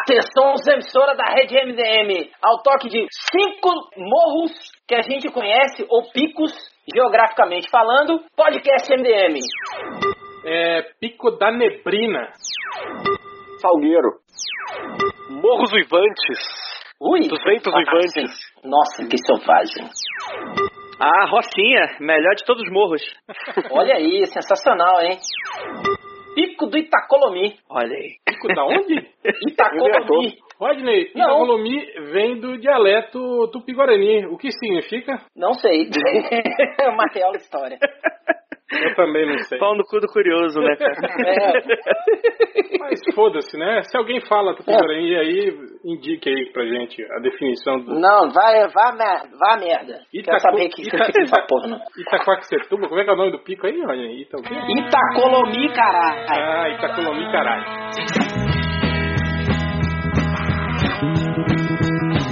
Atenção, emissora da rede MDM, ao toque de cinco morros que a gente conhece, ou picos, geograficamente falando, podcast MDM. É, Pico da Neblina. Salgueiro. Morros Uivantes. Ui! 200 Uivantes. Nossa, que selvagem. Ah, Rocinha, melhor de todos os morros. Olha aí, sensacional, hein? Pico do Itacolomi. Olha aí. Pico da onde? Itacolomi. Rodney, Não. Itacolomi vem do dialeto tupi-guarani. O que significa? Não sei. É uma real história. Eu também não sei. Pau no cu do curioso, né, cara? É. Mas foda-se, né? Se alguém fala tupi-guarani aí, indique aí pra gente a definição do Não, vai, vá, me- vá merda. Itaco- Quero saber que Ita- que essa porra, não. Itacoaxetuba. Como é que é o nome do pico aí, Rodney? Ita quê? Itacolomi, caralho. Ah, Itacolomi, caralho.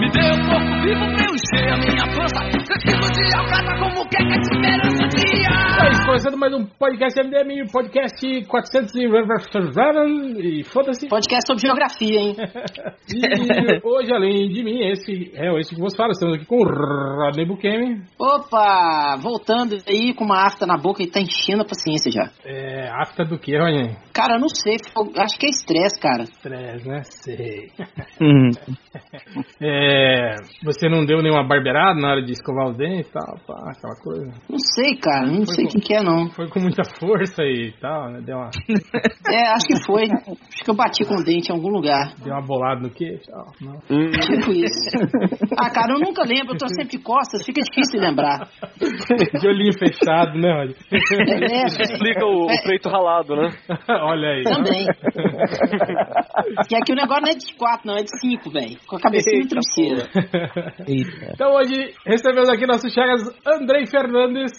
Me dê um pouco vivo pra eu encher a minha pança. Aquilo de alcatra como quer que dia. Aí, começando mais um podcast MDM, podcast 400 e... e foda-se. Podcast sobre geografia, hein? E hoje, além de mim, esse é esse que vos fala. Estamos aqui com o Rodney Bukemi. Opa, voltando aí com uma afta na boca e tá enchendo a paciência já. É, afta do que, Rodney? Cara, eu não sei, eu acho que é estresse, cara. Estresse, né? Sei. Hum. É, você não deu nenhuma barbeirada na hora de escovar os dentes e tal, pá, aquela coisa. Não sei, cara, não sei o que, que é, não. Foi com muita força e tal, né? Deu uma, É, acho que foi. Acho que eu bati com o dente em algum lugar. deu uma bolada no queixo. Não. Tipo isso. Ah, cara, eu nunca lembro, eu tô sempre de costas, fica difícil de lembrar. De olhinho fechado, né, Rodney? É, Isso explica o, o peito ralado, né? Olha aí. Também. Que aqui o negócio não é de 4, não, é de 5, velho. Com a cabecinha e travesseira. Então hoje recebemos aqui nossos chagas Andrei Fernandes.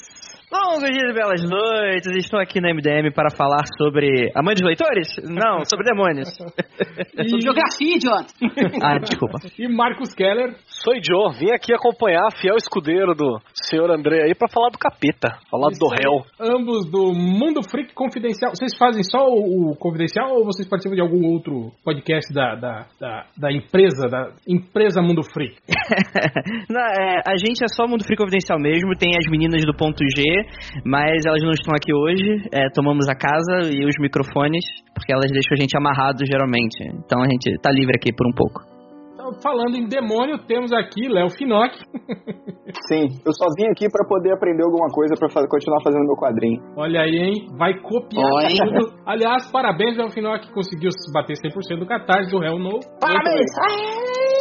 Longos dias e belas noites, estou aqui na MDM para falar sobre a mãe dos leitores? Não, sobre demônios. Sobre geografia, idiota. Ah, desculpa. E Marcos Keller. Sou Joe, vim aqui acompanhar fiel escudeiro do senhor André aí pra falar do capeta, falar do Isso aí, réu. Ambos do Mundo Freak Confidencial. Vocês fazem só o, o Confidencial ou vocês participam de algum outro podcast da, da, da, da empresa, da empresa Mundo Freak? Não, é, a gente é só Mundo Free Confidencial mesmo, tem as meninas do ponto G, mas elas não estão aqui hoje. É, tomamos a casa e os microfones, porque elas deixam a gente amarrado geralmente. Então a gente tá livre aqui por um pouco. Falando em demônio, temos aqui Léo Finock. Sim, eu só vim aqui pra poder aprender alguma coisa pra fa- continuar fazendo meu quadrinho. Olha aí, hein? Vai copiar hein? tudo. Aliás, parabéns, Léo Finock, que conseguiu bater 100% do catarse do Hell No. Parabéns.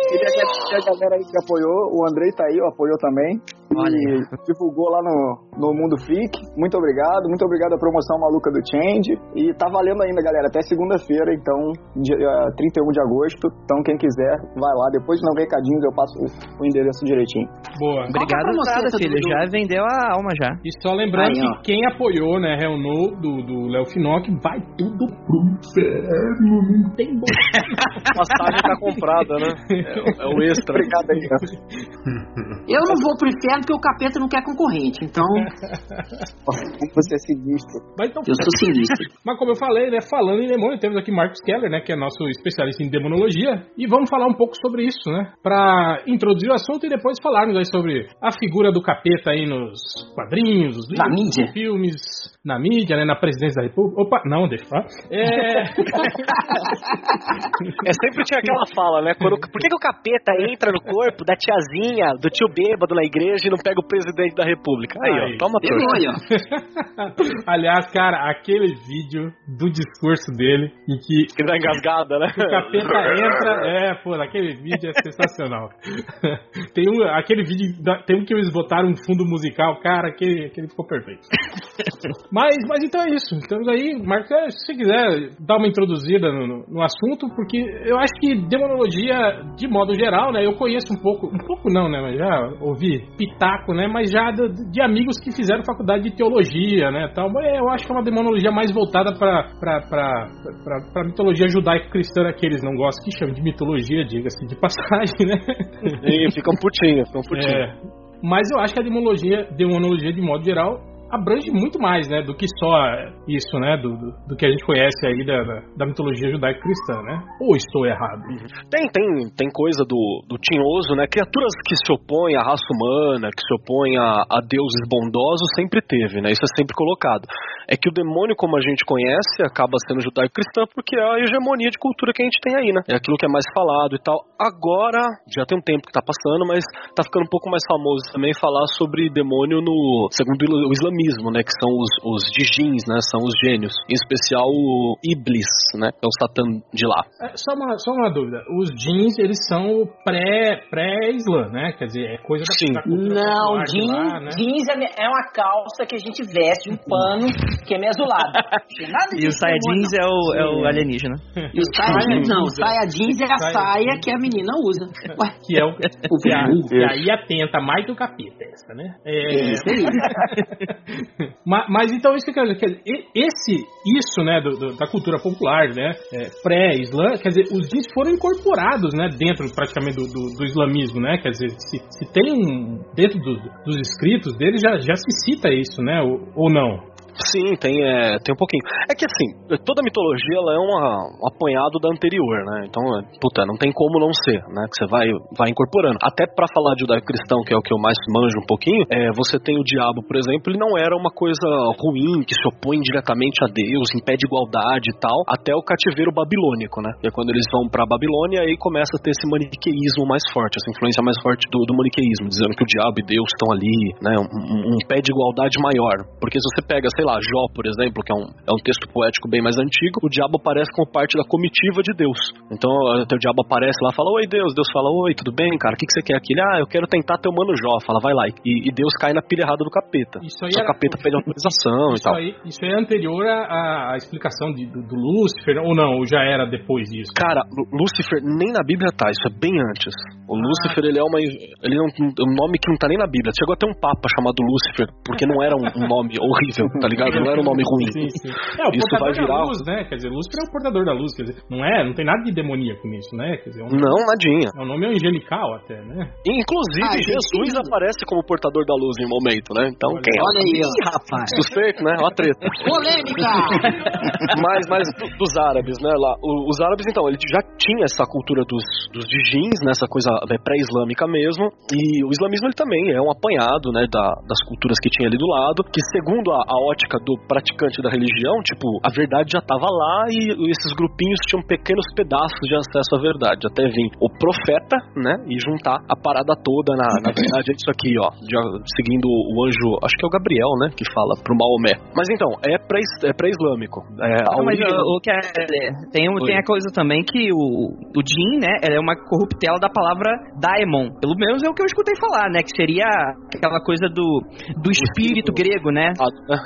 Queria agradecer a galera aí que apoiou, o Andrei tá aí, ó, apoiou também. Olha E aí. divulgou lá no, no Mundo Freak. Muito obrigado, muito obrigado à promoção maluca do Change. E tá valendo ainda, galera, até segunda-feira, então, dia, 31 de agosto. Então, quem quiser, vai lá. Depois de não recadinhos, eu passo o, o endereço direitinho. Boa. Obrigado, tá filho. Já vendeu a alma já. E só lembrando Aí, que quem apoiou, né, Hell No, do, do Léo Finock, vai tudo pro inferno, não tem bom. A passagem tá comprada, né? É, é o extra. Obrigado aí, ó. Eu não vou pro inferno porque o capeta não quer concorrente, então Você é sinistro. Mas, então, eu sou sinistro. mas como eu falei, né, falando em demônio, temos aqui Marcos Keller, né, que é nosso especialista em demonologia, e vamos falar um pouco sobre isso, né, pra introduzir o assunto e depois falarmos aí sobre a figura do capeta aí nos quadrinhos, nos Na livros, mídia. nos filmes, na mídia, né, na presidência da república. Opa, não, deixa eu falar. É... É sempre tinha aquela fala, né? Quando- por que, que o capeta entra no corpo da tiazinha, do tio bêbado na igreja e não pega o presidente da república? Aí, Aí. ó, toma. Demônio, ó. Aliás, cara, aquele vídeo do discurso dele em que Que dá engasgada, né? o capeta entra, é, pô, aquele vídeo é sensacional. tem um, aquele vídeo, tem um que eles botaram um fundo musical, cara, aquele, aquele ficou perfeito. mas, mas então é isso. Estamos aí, Marcos, é, se você quiser dar uma introduzida no, no- assunto, porque eu acho que demonologia, de modo geral, né, eu conheço um pouco, um pouco não, né, mas já ouvi pitaco, né, mas já de, de amigos que fizeram faculdade de teologia, né, tal. Eu acho que é uma demonologia mais voltada para para mitologia judaico-cristã, que eles não gostam, que chama de mitologia, diga-se de passagem, né? E ficam putinhos, ficam putinhos. É, mas eu acho que a demonologia, demonologia de modo geral, abrange muito mais, né, do que só isso, né, do, do, do que a gente conhece aí da, da, da mitologia judaico-cristã, né? Ou estou errado? Tem, tem, tem coisa do, do tinhoso, né? Criaturas que se opõem à raça humana, que se opõem a, a deuses bondosos, sempre teve, né? Isso é sempre colocado. É que o demônio, como a gente conhece, acaba sendo judaico-cristã porque é a hegemonia de cultura que a gente tem aí, né? É aquilo que é mais falado e tal. Agora, já tem um tempo que tá passando, mas tá ficando um pouco mais famoso também falar sobre demônio no segundo o islamismo, né? Que são os, os djinns, né? São os gênios. Em especial o Iblis, né? É o Satã de lá. É, só, uma, só uma dúvida. Os jeans, eles são pré, pré-islã, né? Quer dizer, é coisa da, Sim. da Não, jeans, lá, né? jeans é, é uma calça que a gente veste, um pano que é meio azulado. Nada E o saia jeans é o, é o alienígena. E o saia jeans não, é. saia jeans é a Saia saia que a menina usa. Ué, Que é o. Que a, que aí atenta mais do capeta, essa, né? É, isso aí. Ma- mas, então isso que eu quero dizer, esse, isso, né, do- do- da cultura popular, né, é, pré-islã, quer dizer, os jeans foram incorporados, né, dentro praticamente do, do- islamismo, né, quer dizer, se, se tem um, dentro do- dos escritos dele já, já se cita isso, né, ou, ou não? Sim, tem, é, tem um pouquinho. É que assim, toda mitologia ela é uma, um apanhado da anterior, né? Então, é, puta, não tem como não ser, né? Que você vai, vai incorporando. Até pra falar de judaico-cristão, que é o que eu mais manjo um pouquinho, é, você tem o diabo, por exemplo, ele não era uma coisa ruim, que se opõe diretamente a Deus, impede igualdade e tal, até o cativeiro babilônico, né? E é quando eles vão pra Babilônia, aí começa a ter esse maniqueísmo mais forte, essa influência mais forte do, do maniqueísmo, dizendo que o diabo e Deus estão ali, né? Um, um- um pé de igualdade maior. Porque se você pega, sei lá, Jó, por exemplo, que é um, é um texto poético bem mais antigo, o diabo aparece como parte da comitiva de Deus. Então, até o diabo aparece lá, fala, oi Deus, Deus fala, oi, tudo bem, cara, o que, que você quer aqui? Ele, ah, eu quero tentar teu mano Jó, fala, vai lá. E, e Deus cai na pilha errada do capeta. Isso aí Só era- o capeta pede autorização e Isso tal. aí, isso aí é anterior à, à explicação de- do, do Lúcifer, ou não, ou já era depois disso? Cara, Lúcifer nem na Bíblia tá, isso é bem antes. O Ah. Lúcifer, ele é uma. Ele é um, um nome que não tá nem na Bíblia. Chegou até um papa chamado Lúcifer, porque não era um, um nome horrível, tá ligado? Não era um nome ruim. Sim, sim. É, o Isso portador vai virar- da luz, né? Quer dizer, Lúcifer é o portador da luz, quer dizer, não é, não tem nada de demoníaco nisso, né? Quer dizer, é um, Não, nadinha. é um nome angelical até, né? Inclusive, Ah, Jesus lindo. aparece como portador da luz em um momento, né? Então, Olha. quem é? Olha aí, ó. Rapaz. Suspeito, né? Ó a treta. Polêmica! mas, mas do- dos árabes, né? Lá, os árabes, então, ele já tinha essa cultura dos, dos djinns, né? Essa coisa é, pré-islâmica mesmo. E o islamismo, ele também é um apanhado, né? Da, das culturas que tinha ali do lado. Que, segundo a, a ótica do praticante da religião, tipo, a verdade já tava lá e esses grupinhos tinham pequenos pedaços de acesso à verdade. Até vir o profeta, né? E juntar a parada toda. Na, na verdade, é isso aqui, ó. de- seguindo o anjo, acho que é o Gabriel, né? Que fala pro Maomé. Mas então, é pré- é pré-islâmico. É, a Não, mas origem- o, que é, tem, um- Oi. tem a coisa também que o, o Jin, né, ela é uma corruptela da palavra daemon. Pelo menos é o que eu escutei falar, né, que seria aquela coisa do, do espírito grego, né?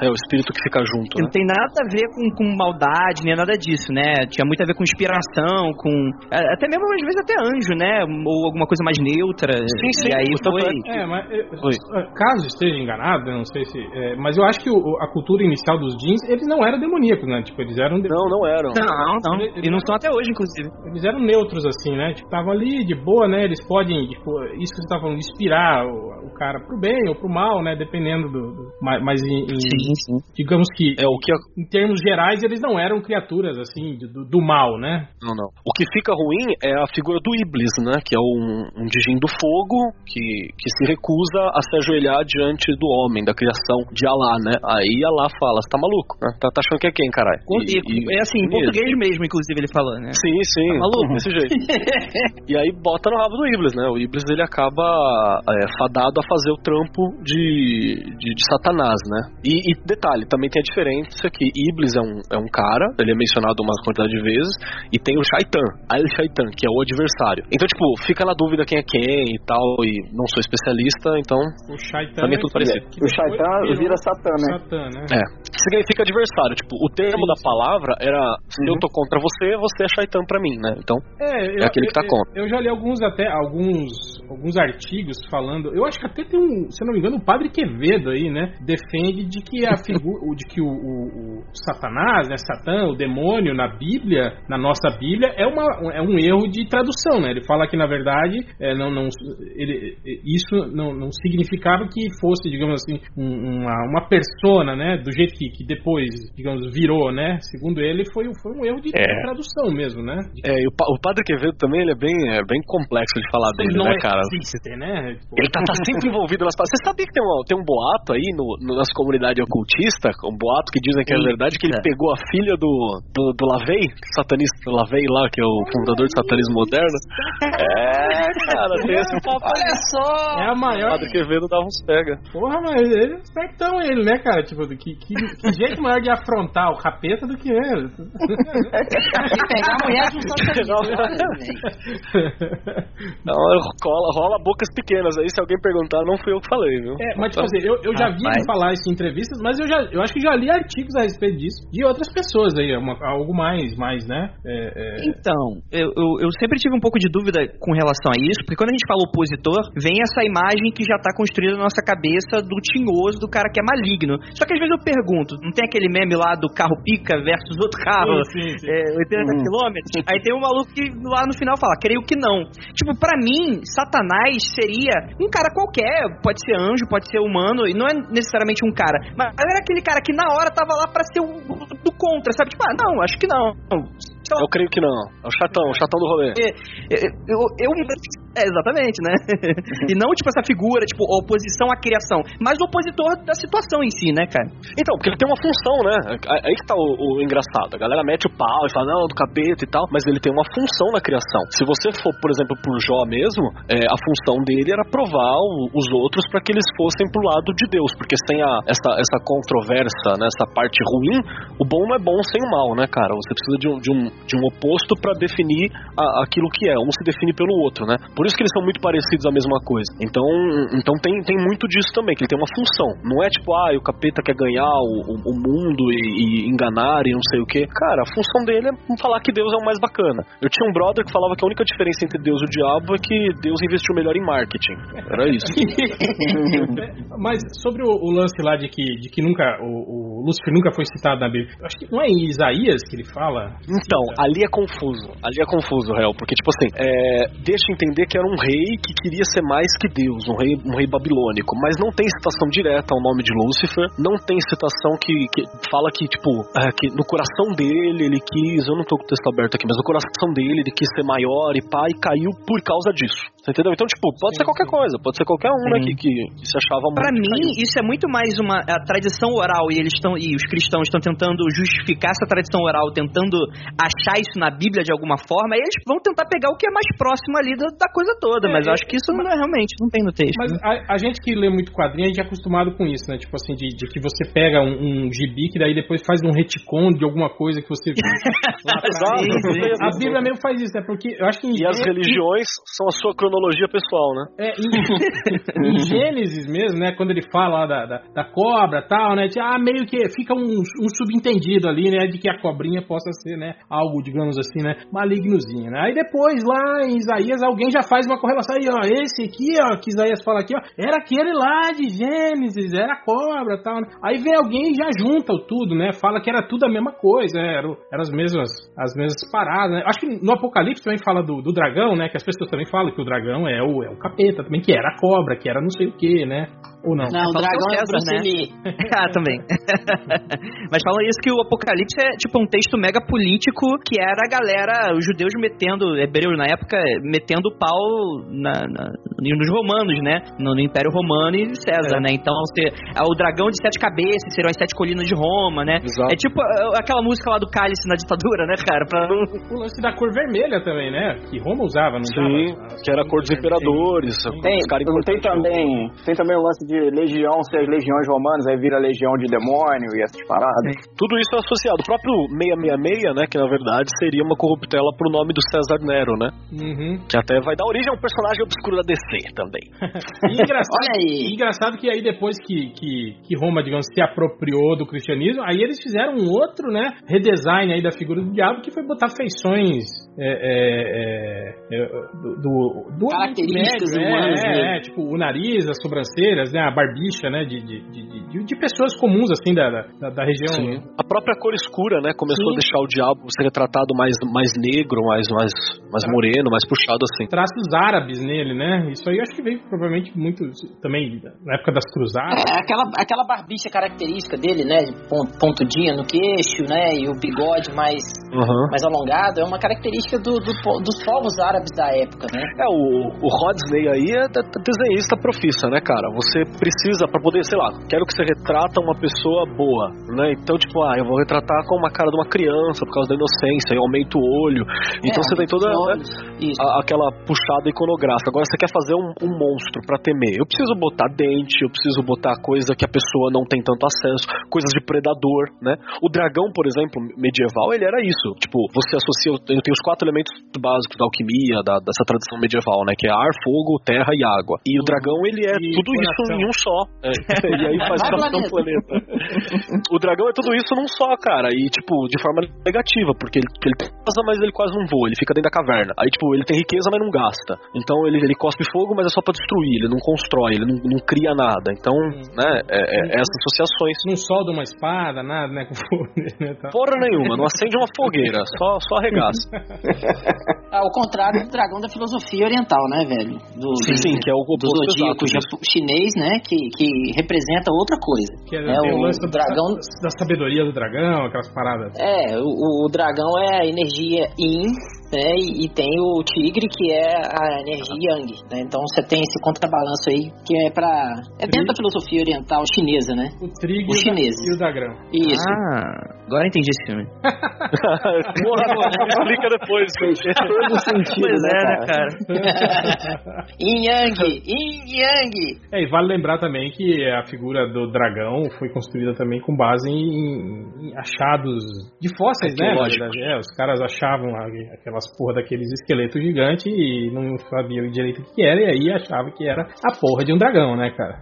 É o espírito que fica junto, né? não tem nada a ver com, com maldade, nem nada disso, né? Tinha muito a ver com inspiração, com. Até mesmo, às vezes, até anjo, né? Ou alguma coisa mais neutra. Sim, sim. E aí foi. É, mas é, Oi. caso esteja enganado, eu não sei se. é, mas eu acho que o- a cultura inicial dos jeans, eles não eram demoníacos, né? Tipo, eles eram. de- Não, não eram. Não, não. E não estão até hoje, inclusive. Eles eram neutros, assim, né? Tipo, estavam ali de boa, né? Eles podem, tipo, isso que você tá falando, inspirar o, o cara pro bem ou pro mal, né? Dependendo do. do- mas em, em- sim. Digamos que, É o que. em termos gerais, eles não eram criaturas, assim, do, do mal, né? Não, não. O que fica ruim é a figura do Iblis, né? Que é um, um djinn do fogo que, que se recusa a se ajoelhar diante do homem, da criação de Alá, né? Aí Alá fala: Você tá maluco? né? Tá, tá achando que é quem, caralho? E- E- é assim, em português mesmo, inclusive, ele falou, né? Sim, sim. Tá maluco? Desse jeito. e aí bota no rabo do Iblis, né? O Iblis ele acaba é, fadado a fazer o trampo de, de, de Satanás, né? E, e detalhe, também tem a diferença que Iblis é um, é um cara, ele é mencionado uma quantidade de vezes, e tem o Shaitan, Al Shaitan, que é o adversário. Então, tipo, fica na dúvida quem é quem e tal, e não sou especialista, então O Shaitan. Também é tudo parecido. que O Shaitan vira Satã, né? Satã, né? É. Significa adversário. Tipo, o termo da palavra era se eu tô contra você, você é Shaitan pra mim, né? Então, É, É aquele que tá eu, contra. Eu já li alguns até alguns alguns artigos falando. Eu acho que até tem um, se eu não me engano, o padre Quevedo aí, né? Defende de que a figura. de que o, o, o Satanás, né? Satã, o demônio na Bíblia, na nossa Bíblia, é, uma, é um erro de tradução, né? Ele fala que na verdade é, não, não, ele, isso não, não significava que fosse, digamos assim, um, uma, uma persona, né? Do jeito que, que depois, digamos, virou, né? Segundo ele, foi, foi um erro de, É. de tradução mesmo, né? De, É, e o, o Padre Quevedo também, ele é bem, é bem complexo de falar dele, não né, cara? existe, né? Ele tá, tá sempre envolvido nas. Você sabia que tem, uma, tem um boato aí no, no, nas comunidades ocultistas, um boato que dizem que é verdade, que ele pegou a filha do, do, do Lavey, satanista Lavey lá, que é o fundador do satanismo moderno. É, cara, tem esse papo. Olha só! É a O maior. Padre Quevedo dava uns pega. Porra, mas ele é espertão ele, né, cara? Tipo, que, que, que jeito maior de afrontar o capeta do que ele. E pegar a mulher de um satanista. Não, rola, rola bocas pequenas aí, se alguém perguntar, não fui eu que falei, viu? É, mas tipo assim, eu, eu já vi ele falar isso em entrevistas, mas eu já eu acho que já li artigos a respeito disso de outras pessoas aí, uma- algo mais, mais, né? É, é, Então, eu, eu, eu sempre tive um pouco de dúvida com relação a isso, porque quando a gente fala opositor, vem essa imagem que já tá construída na nossa cabeça do tinhoso, do cara que é maligno. Só que às vezes eu pergunto, não tem aquele meme lá do carro pica versus outro carro, Sim, sim, sim. é, 80 quilômetros? Aí tem um maluco que lá no final fala, creio que não. Tipo, pra mim, Satanás seria um cara qualquer, pode ser anjo, pode ser humano, e não é necessariamente um cara, mas era aquele cara que na hora tava lá pra ser o do contra, sabe? Tipo, ah, não, acho que não. Eu creio que não. É o chatão, o chatão do rolê. eu, eu, eu- é, exatamente, né? e não, tipo, essa figura, tipo, oposição à criação, mas o opositor da situação em si, né, cara? Então, porque ele tem uma função, né? Aí que tá o, o engraçado. A galera mete o pau e fala, não, do capeta e tal, mas ele tem uma função na criação. Se você for, por exemplo, por Jó mesmo, é, a função dele era provar o- os outros para que eles fossem pro lado de Deus, porque sem a, essa, essa controvérsia, né, essa parte ruim, o bom não é bom sem o mal, né, cara? Você precisa de um, de um, de um oposto para definir a- aquilo que é. Um se define pelo outro, né? Por isso que eles são muito parecidos a mesma coisa. Então, então tem, tem muito disso também, que ele tem uma função. Não é tipo, ah, o capeta quer ganhar o, o, o mundo e, e enganar e não sei o que. Cara, a função dele é falar que Deus é o mais bacana. Eu tinha um brother que falava que a única diferença entre Deus e o diabo é que Deus investiu melhor em marketing. Era isso. Mas sobre o, o lance lá de que, de que nunca o, o Lúcifer nunca foi citado na Bíblia, acho que não é em Isaías que ele fala. Então, ali é confuso. Ali é confuso, réu. Porque, tipo assim, é, deixa entender que era um rei que queria ser mais que Deus, um rei, um rei babilônico. Mas não tem citação direta ao nome de Lúcifer. Não tem citação que, que fala que, tipo, é, que no coração dele ele quis. Eu não tô com o texto aberto aqui, mas no coração dele ele quis ser maior e e caiu por causa disso. Você entendeu? Então, tipo, pode ser qualquer coisa. Pode ser qualquer um, né, que, que, que se achava Pra muito. mim, isso é muito mais uma a tradição oral e eles estão e os cristãos estão tentando justificar essa tradição oral, tentando achar isso na Bíblia de alguma forma, e eles vão tentar pegar o que é mais próximo ali da, da coisa toda, É, mas eu é, acho que isso não é realmente, não tem no texto. Mas né? a, a gente que lê muito quadrinho, a gente é acostumado com isso, né? Tipo assim, de, de que você pega um, um gibi que daí depois faz um retcon de alguma coisa que você viu. A Bíblia mesmo faz isso, né? Porque eu acho que em E as Gê- religiões são a sua cronologia pessoal, né? É, em, em Gênesis mesmo, né? Quando ele fala lá da, da, da cobra e tal, né? de- Ah, meio que fica um, um subentendido ali, né? De que a cobrinha possa ser, né? Algo, digamos assim, né? Malignozinho, né? Aí depois, lá em Isaías, alguém já faz uma correlação aí, ó. Esse aqui, ó, que Isaías fala aqui, ó. Era aquele lá de Gênesis, era a cobra tal, né? Aí vem alguém e já junta o tudo, né? Fala que era tudo a mesma coisa, né? Eram, eram as mesmas as mesmas paradas, né? Acho que no Apocalipse também fala do, do dragão, né? Que as pessoas também falam que o dragão é o, é o capeta também, que era a cobra, que era não sei o que, né? Ou não? Não, o Fala dragão é é César, né? Lee. ah, também. Mas falam isso que o Apocalipse é tipo um texto mega político que era a galera, os judeus metendo, hebreus na época, metendo o pau na, na- nos romanos, né? No, no Império Romano e César, né? Então, se, é o dragão de sete cabeças, seriam as sete colinas de Roma, né? Exato. É tipo é, aquela música lá do Cálice na ditadura, né, cara? Pra. O lance da cor vermelha também, né? Que Roma usava, não Sim, usava? que era a cor dos imperadores. Tem, os caras não tem importantes. também, tem também o lance de legião, ser as legiões romanas, aí vira legião de demônio e essas paradas. Tudo isso é associado. O próprio 666, né, que na verdade seria uma corruptela pro nome do César Nero, né? Uhum. Que até vai dar origem a um personagem obscuro da DC também. E engraçado, Olha aí. engraçado que aí depois que, que, que Roma, digamos, se apropriou do cristianismo, aí eles fizeram um outro, né, redesign aí da figura do diabo, que foi botar feições é, é, é, é, do, do, do Características Médio, humanas, é, né? é, tipo o nariz, as sobrancelhas, né, a barbicha, né, de, de, de, de- de pessoas comuns, assim, da, da, da região. Sim. A própria cor escura, né, começou Sim. a deixar o diabo ser retratado mais, mais negro, mais, mais, mais moreno, mais puxado assim. Traços árabes nele, né? Isso aí eu acho que veio provavelmente muito também na época das cruzadas. É, aquela, aquela barbicha característica dele, né? Pontudinha no queixo, né? E o bigode mais, Uhum. mais alongado. É uma característica do, do dos povos árabes da época, né? É, o, o Rodney aí é de- de- desenhista profissa, né, cara? Você precisa, pra poder, sei lá, quero que você retrata uma pessoa boa, né? Então, tipo, ah, eu vou retratar com uma cara de uma criança por causa da inocência, eu aumento o olho. Então É, você tem toda né, Isso. a- aquela puxada iconográfica. Agora você quer fazer um, um monstro pra temer. Eu preciso botar dente, eu preciso botar coisa que a pessoa não tem tanto acesso, coisas de predador, né? O dragão, por exemplo, medieval, ele era isso. Tipo, você associa. Eu tenho os quatro elementos básicos da alquimia, da- dessa tradição medieval, né? Que é ar, fogo, terra e água. E o dragão, ele é E tudo isso coração. Em um só. É, e aí faz capitão planeta. o dragão é tudo isso num só, cara. E, tipo, de forma negativa, porque ele, ele passa, mas ele quase não voa, ele fica dentro da caverna. Aí, tipo, ele tem riqueza, mas não gasta. Então ele, ele cospe fogo, mas é só pra destruir, ele não constrói, ele não, não cria nada. Então, né, é, é, é essas associações. Não solda uma espada, nada, né? Com fogo, né, tal. Porra nenhuma, não acende uma fogueira, só, só arregaça. Ao contrário do dragão da filosofia oriental, né, velho? Do, Sim, sim, que é o do oposto zodíaco exato disso. japo- chinês, né? Que, que representa outra coisa. Que É, tem o lance do- dragão- da, da sabedoria do dragão, aquelas paradas. É, o, o dragão é a energia yin, né? E, e tem o tigre que é a energia yang, né? Então você tem esse contrabalanço aí que é pra. É dentro da filosofia oriental chinesa, né? O trigo e o da- chineses. e o dragão. Isso. Ah, agora eu entendi esse filme. Porra, explica depois. Todo sentido, Pois né, é, né, cara? cara? Yin yang, yin yang. É, e vale lembrar também que a figura do dragão foi construída também com base em, em achados de fósseis, né? É, os caras achavam lá aquelas porra daqueles esqueletos gigantes e não sabiam direito o que era, e aí achavam que era a porra de um dragão, né, cara?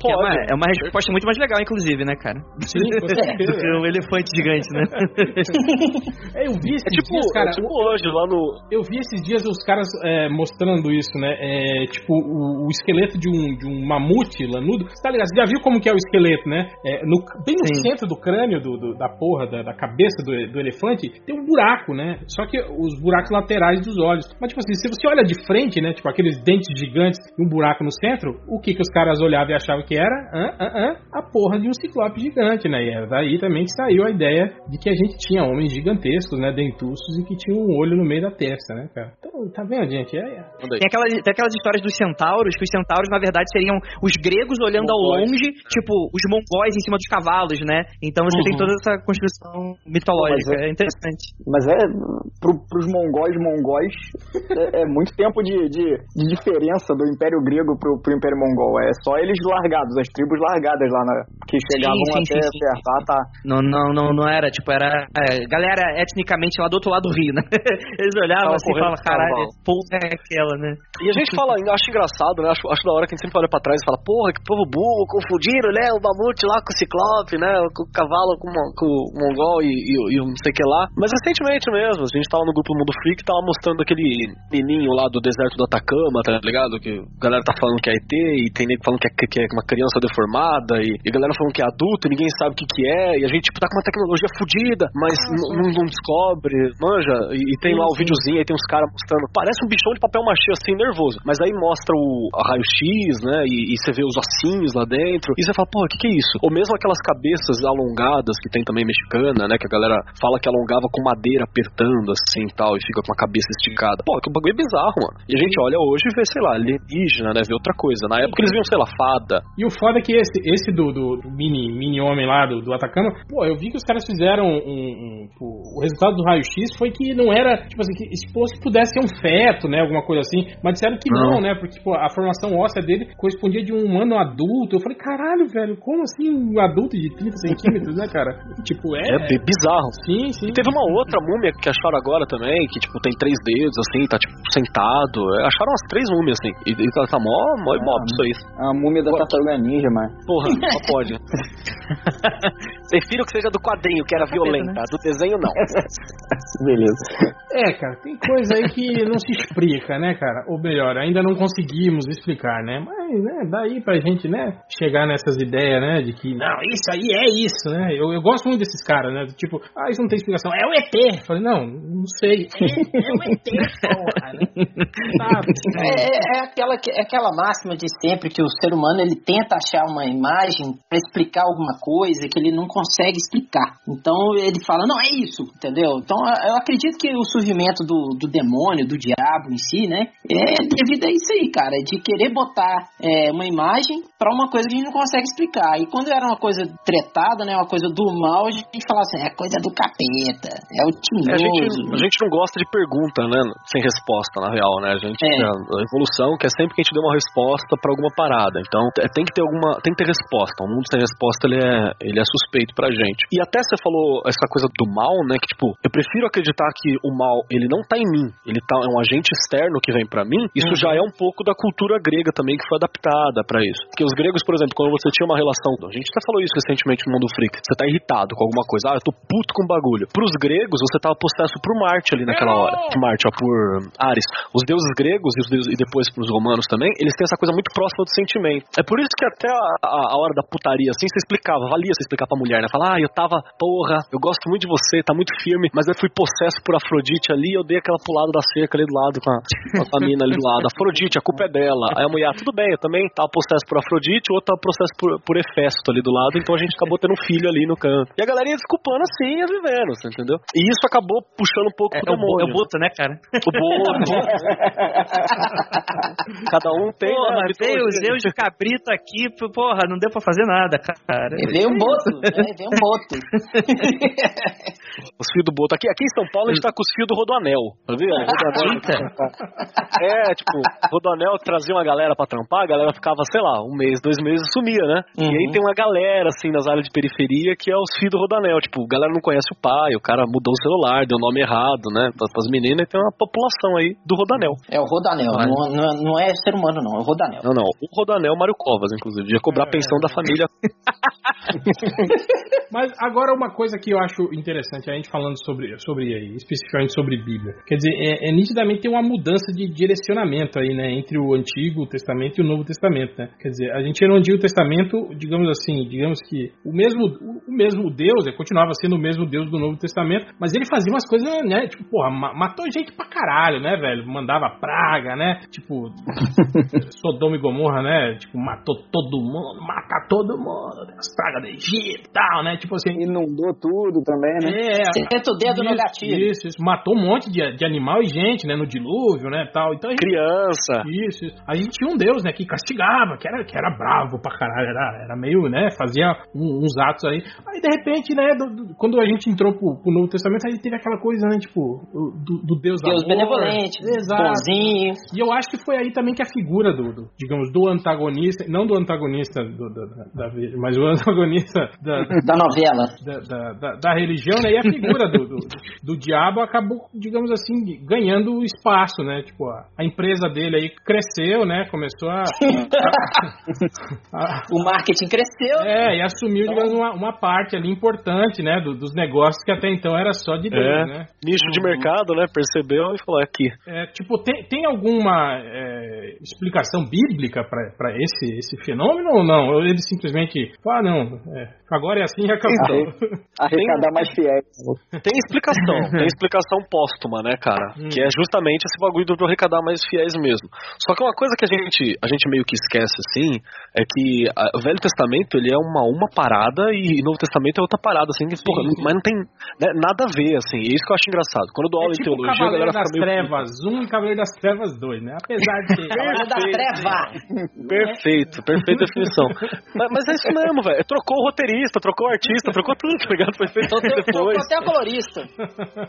Que é, uma, é uma resposta muito mais legal, inclusive, né, cara? Sim, certeza. Do que um elefante gigante, né? É, eu vi esses É tipo, dias, cara. é tipo hoje, lá no. Eu vi esses dias os caras é, mostrando isso, né? É, tipo, o, o esqueleto de um, de um mamute lanudo. Você tá ligado? Você já viu como que é o esqueleto, né? É, no- bem no Sim. centro do crânio do, do- da porra, da, da cabeça do, do elefante, tem um buraco, né? Só que os buracos laterais dos olhos. Mas, tipo assim, se você olha de frente, né? Tipo, aqueles dentes gigantes e um buraco no centro, o que que os caras olhavam e achavam que era? Hã, hã, hã? A porra de um ciclope gigante, né? E é daí também que saiu a ideia de que a gente tinha homens gigantescos, né? Dentuços e que tinham um olho no meio da testa, né, cara? Então, tá vendo, gente? É, é. Tem aquelas, tem aquelas histórias dos centauros, que os centauros, na verdade, seriam os gregos olhando ao Mongóis. longe, tipo, os mongóis em cima dos cavalos, né? Então você tem Uhum. toda essa construção mitológica. Mas É interessante. Mas é, pro, pros mongóis mongóis, é, é muito tempo de, de, de diferença do Império Grego pro, pro Império Mongol. É só eles largados, as tribos largadas lá na, que chegavam sim, até sim, sim. certo. Ah, tá. Não, não, não, não era, tipo, era é, galera etnicamente lá do outro lado do rio, né? Eles olhavam Tava assim e falavam, caralho, porra é aquela, né? E a gente fala, acho engraçado, né? Acho, acho da hora que a gente sempre olha pra trás e fala, porra, que povo burro, confundiram, né? O mamute lá com o ciclope, né? Com o cavalo com, o- com o mongol e, e, o- e não sei o que lá. Mas recentemente mesmo, a gente tava no grupo Mundo Freak tava mostrando aquele menininho lá do deserto do Atacama, tá ligado? Que a galera tá falando que é ET e tem nego falando que é, que é uma criança deformada e, e a galera falando que é adulto e ninguém sabe o que que é. E a gente, tipo, tá com uma tecnologia fodida, mas não, descobre, manja. E, e tem lá o videozinho, aí tem uns caras mostrando. Parece um bichão de papel machê assim, nervoso. Mas aí mostra o raio-x, né? E, e você vê os ossinhos lá dentro. E você fala, pô, o que, que é isso? Ou mesmo aquelas cabeças alongadas que tem também mexicana, né? Que a galera fala que alongava com madeira apertando assim e tal, e fica com a cabeça esticada. Pô, que bagulho é bizarro, mano. E a gente olha hoje e vê, sei lá, alienígena, né? Vê outra coisa. Na época eles viam, sei lá, fada. E o foda é que esse, esse do, do- do mini, mini homem lá do, do Atacama, pô, eu vi que os caras fizeram um. um- o resultado do raio-x foi que não era, tipo assim, que se fosse pudesse ser um feto, né? Alguma coisa assim. Mas disseram que não, né? Porque, tipo, a formação óssea dele correspondia de um humano adulto. Eu falei, caralho, velho, como assim um adulto de 30 centímetros, né, cara? Tipo, é. É, bi- bizarro. Sim, sim. E teve uma outra múmia que acharam agora também, que tipo tem três dedos, assim, tá tipo sentado. É, Acharam umas três múmias, assim. E, e tá, tá mó, mó ibope isso aí. A múmia da tartaruga ninja, mano. Porra, só pode. Prefiro que seja do quadrinho, que era violenta. Do desenho, não. Beleza. É, cara, tem coisa aí que não se explica, né, cara? Ou melhor, ainda não conseguimos explicar, né? Mas, né, daí pra gente, né, chegar nessas ideias, né, de que, não, isso aí é isso, né? Eu, eu gosto muito desses caras, né? Tipo, ah, isso não tem explicação. É o ET! Eu falei, não, não sei. É, é o ET, porra, né? Sabe? É, é aquela, que- é aquela máxima de sempre que o ser humano ele tenta achar uma imagem para explicar alguma coisa que ele não consegue explicar. Então ele fala, não, é isso, entendeu? Então eu acredito que o surgimento do, do demônio, do diabo em si, né, é devido a isso aí, cara, de querer botar é, uma imagem para uma coisa que a gente não consegue explicar. E quando era uma coisa tretada, né, uma coisa do mal, a gente falava assim, é coisa do capeta, é o É, a, gente, tinhoso. a gente não gosta de pergunta, né? Sem resposta, na real, né? A gente É. a, a evolução quer sempre que a gente dê uma resposta pra alguma parada. Então é, tem que ter alguma. Tem que ter resposta. Um mundo sem resposta ele é, ele é suspeito pra gente. E até você falou essa coisa do mal, né? Que tipo, eu prefiro acreditar que o mal ele não tá em mim, ele tá é um agente externo que vem pra mim. Isso já é um pouco da cultura grega também que foi adaptada pra isso. Porque os gregos, por exemplo, quando você tinha uma relação, a gente até falou isso recentemente no mundo freak. Você tá irritado com alguma coisa, ah, eu tô puto com bagulho. Pros gregos, você tava possesso por Marte ali naquela hora. Por Marte, ó, por Ares. Os deuses gregos e, os deuses, e depois pros romanos também, eles têm essa coisa muito próxima do sentimento. É por isso que até a, a- a hora da putaria, assim, você explicava, valia você explicar pra mulher, né? Falar, ah, eu tava, porra, eu gosto muito de você, tá muito firme, mas eu fui possesso por Afrodite ali, eu dei aquela pulada da cerca ali do lado com a, com a mina ali do lado. Afrodite, a culpa é dela. Aí a mulher, tudo bem, eu também tava possesso por Afrodite, o outro tava possesso por, por Hefesto ali do lado, então a gente acabou tendo um filho ali no canto. E a galera ia desculpando assim, ia vivendo, você entendeu? E isso acabou puxando um pouco É, pro é o, bo- é o Boto, né, cara? O boto. Cada um tem. né, Porra, a mitologia. veio o Zeus de cabrito aqui, porra, não deu pra fazer nada, cara. E veio um boto, né? Veio um boto. Os fios do boto. Aqui, aqui em São Paulo a gente tá com os fios do Rodoanel. Tá vendo? Rodoanel. Eita. É, tipo, Rodoanel trazia uma galera pra trampar, a galera ficava, sei lá, um mês, dois meses e sumia, né? E aí tem uma galera, assim, nas áreas de periferia que é os fios do Rodoanel. Tipo, a galera não conhece o pai, o cara mudou o celular, deu o nome errado, né? Pras, pras meninas, e tem uma população aí do Rodanel. É o Rodanel, não, não- não é ser humano, não, é o Rodanel. Não, não. O Rodanel Mário Covas, inclusive. Ia cobrar a pensão da família. Mas agora uma coisa que eu acho interessante, a gente falando sobre, sobre aí, especificamente sobre Bíblia. Quer dizer, é, é nitidamente tem uma mudança de direcionamento aí, né? Entre o Antigo Testamento e o Novo Testamento, né? Quer dizer, a gente no Antigo Testamento, digamos assim, digamos que o mesmo, o mesmo Deus, continuava sendo o mesmo Deus do Novo Testamento, mas ele fazia umas coisas, né? Tipo, porra, ma- matou gente pra caralho, né, velho? Mandava praga, né? Tipo, Sodoma e Gomorra, né? Tipo, matou todo mundo, mata todo mundo, as pragas do Egito e tal, né? Tipo assim. Inundou tudo também, né? É, Senta o dedo no isso, gatilho. Isso, isso. Matou um monte de, de animal e gente, né? No dilúvio, né? Tal. Então a gente, Criança. isso, isso. A gente tinha um Deus, né? Que castigava, que era, que era bravo pra caralho. Era, era meio, né? Fazia um- uns atos aí. Aí de repente, né? do- do- quando a gente entrou pro, pro Novo Testamento, aí teve aquela coisa, né? Tipo, do, do Deus Deus amor. benevolente, Exato. bonzinho. E eu acho que foi aí também que a figura do, do, digamos, do antagonista, não do antagonista do, do- da, da, mas o antagonista da, Da novela. da, da, da- da religião, né? E a figura do, do, do diabo acabou, digamos assim, ganhando espaço, né? Tipo, a, a empresa dele aí cresceu, né? Começou a. a- O marketing cresceu. é, e assumiu, digamos, uma, uma parte ali importante, né? do- dos negócios que até então era só de Deus, É. né? Nicho de mercado, né? Percebeu e falou: "É aqui. É, tipo, tem, tem alguma é, explicação bíblica para esse, esse fenômeno ou não? Ele simplesmente fala, ah, não, é, agora é assim e acabou. Arrecadar mais fiéis. Tem explicação, tem explicação póstuma, né, cara? Hum. Que é justamente esse bagulho do arrecadar mais fiéis mesmo. Só que uma coisa que a gente, a gente meio que esquece, assim, é que a- o Velho Testamento, ele é uma, uma parada e o Novo Testamento é outra parada, assim, que, porra, mas não tem né, nada a ver, assim, e é isso que eu acho engraçado. Quando dou É aula tipo em teologia, a Cavaleiro galera das fica meio... Trevas 1 e Cavaleiro das Trevas 2, né? Apesar de. Cavaleiro da Treva. Perfeito, perfeita definição. mas, mas é isso mesmo, velho. Trocou o roteirista, trocou o artista, trocou tudo, tá ligado? Foi feito Trocou depois. até a colorista.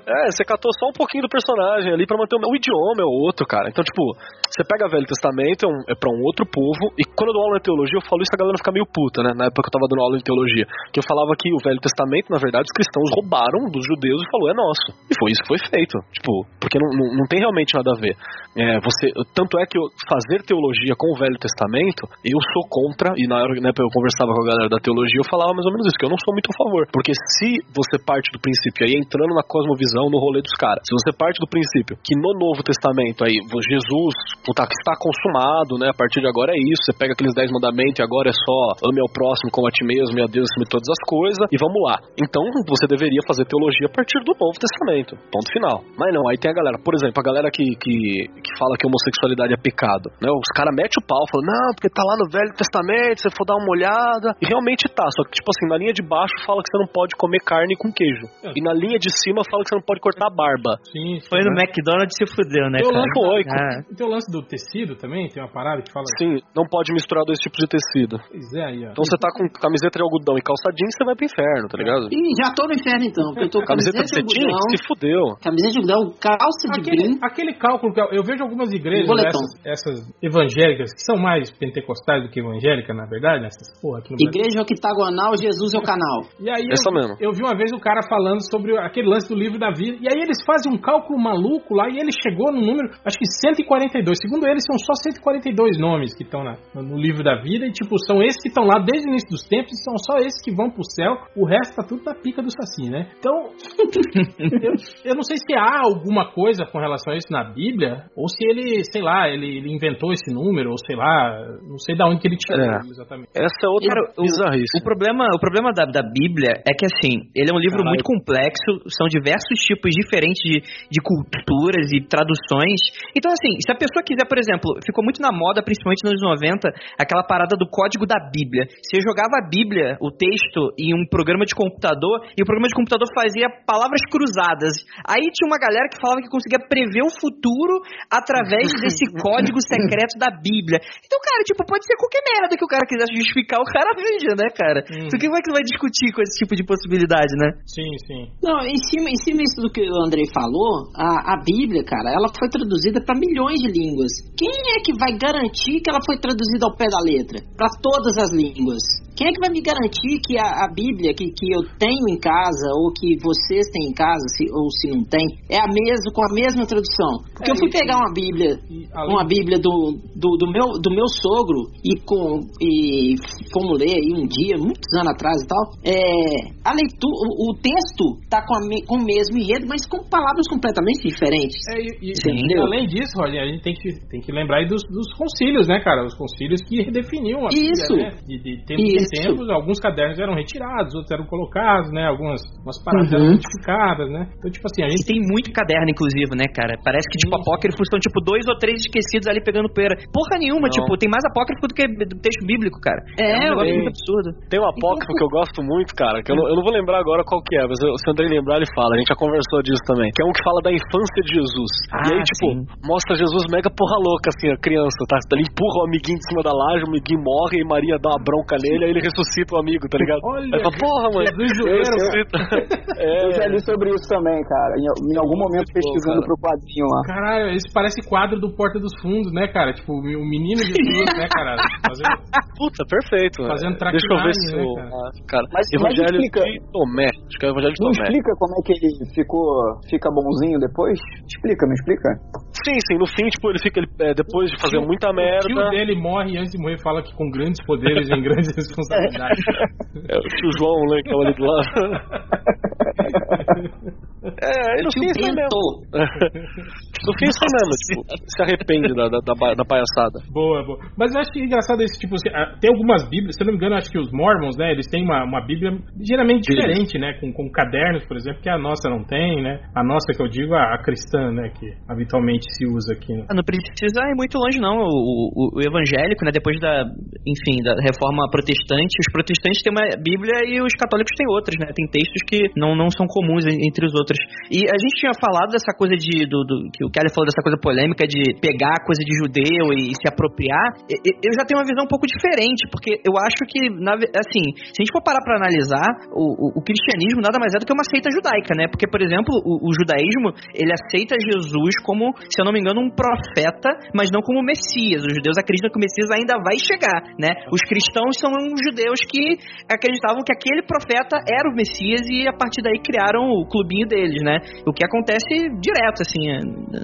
É, você catou só um pouquinho do personagem ali pra manter o, o idioma é o outro, cara. Então, tipo, você pega o Velho Testamento, é, um, é pra um outro povo, e quando eu dou aula em teologia, eu falo isso, a galera fica meio puta, né? Na época que eu tava dando aula em teologia. Que eu falava que o Velho Testamento, na verdade, os cristãos roubaram dos judeus e falou, é nosso. E foi isso que foi feito. Tipo, porque não, não, não tem realmente nada a ver. É, você, tanto é que eu- fazer teologia com o Velho Testamento, eu sou contra, e na hora né, eu conversava com a galera da teologia, eu falava mais ou menos isso, que eu não sou muito a favor. Porque se você parte do princípio, aí entrando na cosmovisão, no rolê dos caras, se você parte do princípio que no Novo Testamento aí, Jesus que está consumado, né? A partir de agora é isso, você pega aqueles dez mandamentos e agora é só ame ao próximo como a ti mesmo e a Deus acima de todas as coisas, e vamos lá. Então você deveria fazer teologia a partir do Novo Testamento. Ponto final. Mas não, aí tem a galera, por exemplo, a galera que, que, que fala que homossexualidade é pecado, né? Os caras metem o pau, falam, não, porque tá lá no Velho Testamento, se você for dar uma olhada. E realmente tá, só que, tipo assim, na linha de baixo fala que você não pode comer carne com queijo. E na linha de cima fala que você não pode cortar a barba. Sim, sim. Foi no McDonald's e se fudeu, né, Eu cara? lanço- Foi. Ah, Tem o lance do tecido também, tem uma parada que fala. Sim, não pode misturar dois tipos de tecido. Pois é, aí, ó. Então você tá com camiseta de algodão e calça jeans, você vai pro inferno, tá ligado? Ih, já tô no inferno então, porque eu tô com Camiseta camiseta de cetim? algodão, Se fudeu. camiseta de algodão, calça de Aquele, brim. aquele cálculo que eu, eu vejo algumas igrejas, essas, essas evangélicas, que são mais pentecostais do que evangélicas, na verdade, essas porra aqui no. Igreja octagonal, Jesus é o canal. E aí Essa eu, mesmo. eu vi uma vez o cara falando sobre aquele lance do livro da vida. E aí eles fazem um cálculo maluco lá e ele chegou no número, acho que 142. Segundo eles, são só 142 nomes que estão no livro da vida. E tipo, são esses que estão lá desde o início dos tempos e são só esses que vão pro céu. O resto tá tudo na pica do Saci, né? Então, eu, eu não sei se há alguma coisa com relação a isso na Bíblia, ou se ele, sei lá, ele, ele inventou esse número, ou sei lá, não sei da onde que ele tirou É. exatamente. Essa é outra o- problema, o problema da, da Bíblia é que, assim, ele é um livro Caralho. muito complexo, são diversos tipos diferentes de, de culturas e traduções. Então, assim, se a pessoa quiser, por exemplo, ficou muito na moda, principalmente nos anos 90, aquela parada do código da Bíblia. Você jogava a Bíblia, o texto, em um programa de computador, e o programa de computador fazia palavras cruzadas. Aí tinha uma galera que falava que conseguia prever o futuro através desse código secreto da Bíblia. Então, cara, tipo, pode ser qualquer merda que o cara quisesse justificar, o cara arranja, né, cara? Hum. Então, quem vai que vai discutir com esse tipo de possibilidade, né? Sim, sim. Não, em cima, em cima disso do que o Andrei falou, a, a Bíblia, cara, ela foi traduzida para milhões de línguas. Quem é que vai garantir que ela foi traduzida ao pé da letra? Para todas as línguas. Quem é que vai me garantir que a, a Bíblia que, que eu tenho em casa, ou que vocês têm em casa, se, ou se não tem, é a mesma, com a mesma tradução? Porque É eu fui isso. pegar uma Bíblia, uma Bíblia do, do, do meu, do meu sogro, e, com, e fomos ler aí um dia, muitos anos atrás e tal, é, a leitura, o, o texto tá com, a com o mesmo enredo, mas com palavras completamente diferentes. É, e, e- além disso, Roger, a gente tem que, tem que lembrar aí dos, dos concílios, né, cara? Os concílios que redefiniam a Isso. Bíblia, né? De, de tempos, alguns cadernos eram retirados, outros eram colocados, né? Algumas umas paradas Uhum. eram modificadas, né? Então, tipo assim, a E gente tem muito caderno, inclusive, né, cara? Parece que, tipo, Sim, sim. apócrifos são, tipo, dois ou três esquecidos ali pegando poeira. Porra nenhuma, Não. tipo, tem mais apócrifo do que texto bíblico, cara. É, um negócio muito absurdo. Tem um apócrifo que eu gosto muito, cara, que eu não, eu não vou lembrar agora qual que é, mas eu- se o André lembrar, ele fala. A gente já conversou disso também. Que é um que fala da infância de Jesus. Ah, e aí, tipo, sim. mostra Jesus mega porra louca, assim, a criança, tá? Ele empurra o amiguinho de cima da laje, o amiguinho morre, e Maria dá uma bronca nele, aí ele ressuscita o amigo, tá ligado? Olha, fala, porra, mano. Jesus zoeiro, ressuscita. Eu já é, li sobre isso também, cara. Em, em algum momento bom, pesquisando cara. pro quadrinho lá. Caralho, isso parece quadro do Porta dos Fundos, né, cara? Tipo, o menino Jesus, né, cara? Fazendo, puta, perfeito. velho. Fazendo Deixa eu ver se né, o. cara? ah, cara, Mas- mas Evangelho explica. de Tomé. Acho que é o Evangelho de Não Tomé. explica como é que ele ficou, fica bonzinho depois? Explica, não explica? Sim, sim, no fim, tipo, ele fica. ele, é, depois de fazer tio- muita O tio merda. dele morre e antes de morrer fala que com grandes poderes vem grandes responsabilidades. É, o tio João, né, que tava ali do lado. É, aí no Tio fim é isso mesmo. No fim é isso mesmo, tipo, se arrepende da, da, da, palhaçada. Boa, boa. Mas eu acho que é engraçado esse tipo. assim, ah, Tem algumas Bíblias, se eu não me engano, acho que os Mormons, né? Eles têm uma, uma Bíblia ligeiramente Sim. diferente, né? Com, com cadernos, por exemplo, que a nossa não tem, né? A nossa que eu digo, a, a cristã, né? Que habitualmente se usa aqui. Né? Ah, Não precisa ir muito longe, não. O, o- o evangélico, né, depois da, enfim, da reforma protestante, os protestantes têm uma Bíblia e os católicos têm outras, né? Tem textos que não, não são comuns en- entre os outros. E a gente tinha falado dessa coisa de. Do, do- que o Kelly falou dessa coisa polêmica de pegar coisa de judeu e, se apropriar. E- e- Eu já tenho uma visão um pouco diferente, porque eu acho que, na assim, se a gente for parar pra analisar, o, o- o cristianismo nada mais é do que uma seita judaica, né? Porque, por exemplo, o, o judaísmo, ele aceita Jesus como, se eu não me engano, um profeta, mas não como Messias. Os judeus acreditam que o Messias ainda vai chegar, né? Os cristãos são judeus que acreditavam que aquele profeta era o Messias e a partir daí criaram o clubinho deles. eles, né? O que acontece direto, assim,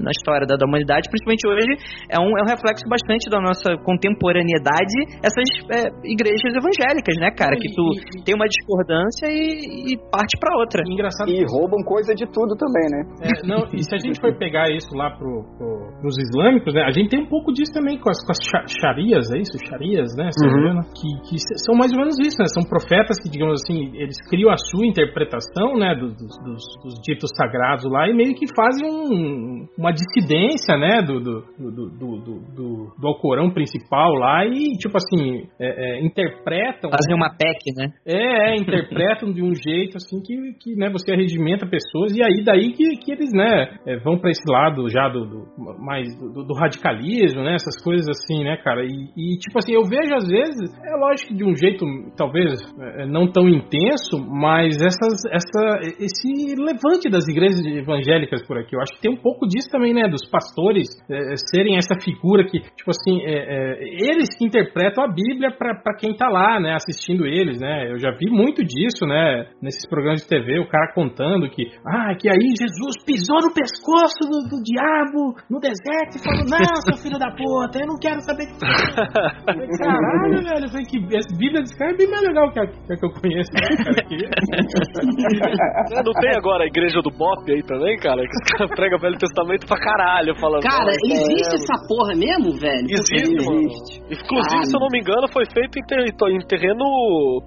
na história da, da humanidade, principalmente hoje, é um, é um reflexo bastante da nossa contemporaneidade, essas é, igrejas evangélicas, né, cara? Que tu tem uma discordância e, e parte pra outra. Engraçado. E roubam coisa de tudo também, né? É, não, e se a gente for pegar isso lá pro, pro, pros islâmicos, né? A gente tem um pouco disso também com as, com as sharias, é isso? Sharias, né? Uhum. que, que são mais ou menos isso, né? São profetas que, digamos assim, eles criam a sua interpretação, né? Dos, dos, dos- dos ditos sagrados lá e meio que fazem um- uma dissidência, né? Do, do, do, do, do, Alcorão principal lá e, tipo assim, é, é, interpretam. Fazer uma PEC, né? É, é, interpretam de um jeito assim que, que né, você arregimenta pessoas e aí daí que, que eles né, é, vão pra esse lado já do, do mais do, do radicalismo, né, essas coisas assim, né, cara. E, e, tipo assim, eu vejo às vezes, é lógico que de um jeito talvez é, não tão intenso, mas essas, essa, esse levante das igrejas evangélicas por aqui, eu acho que tem um pouco disso também, né, dos pastores é, serem essa figura que, tipo assim, é, é, eles que interpretam a Bíblia pra pra quem tá lá, né, assistindo eles, né. Eu já vi muito disso, né, nesses programas de TV, o cara contando que, ah, que aí Jesus pisou no pescoço do, do diabo no deserto e falou, não, seu filho da puta, eu não quero saber de você. Caralho, velho, eu falei que essa Bíblia desse cara é bem mais legal que a, que, a que eu conheço, né, cara, que- É, Não tem agora a igreja do Bop aí também, cara? Que os caras pregam o Velho Testamento pra caralho, falando. Cara, "Ó, existe essa porra mesmo, velho? Existe, mano. Inclusive, Ah, se eu não me engano, foi feito em, ter- em terreno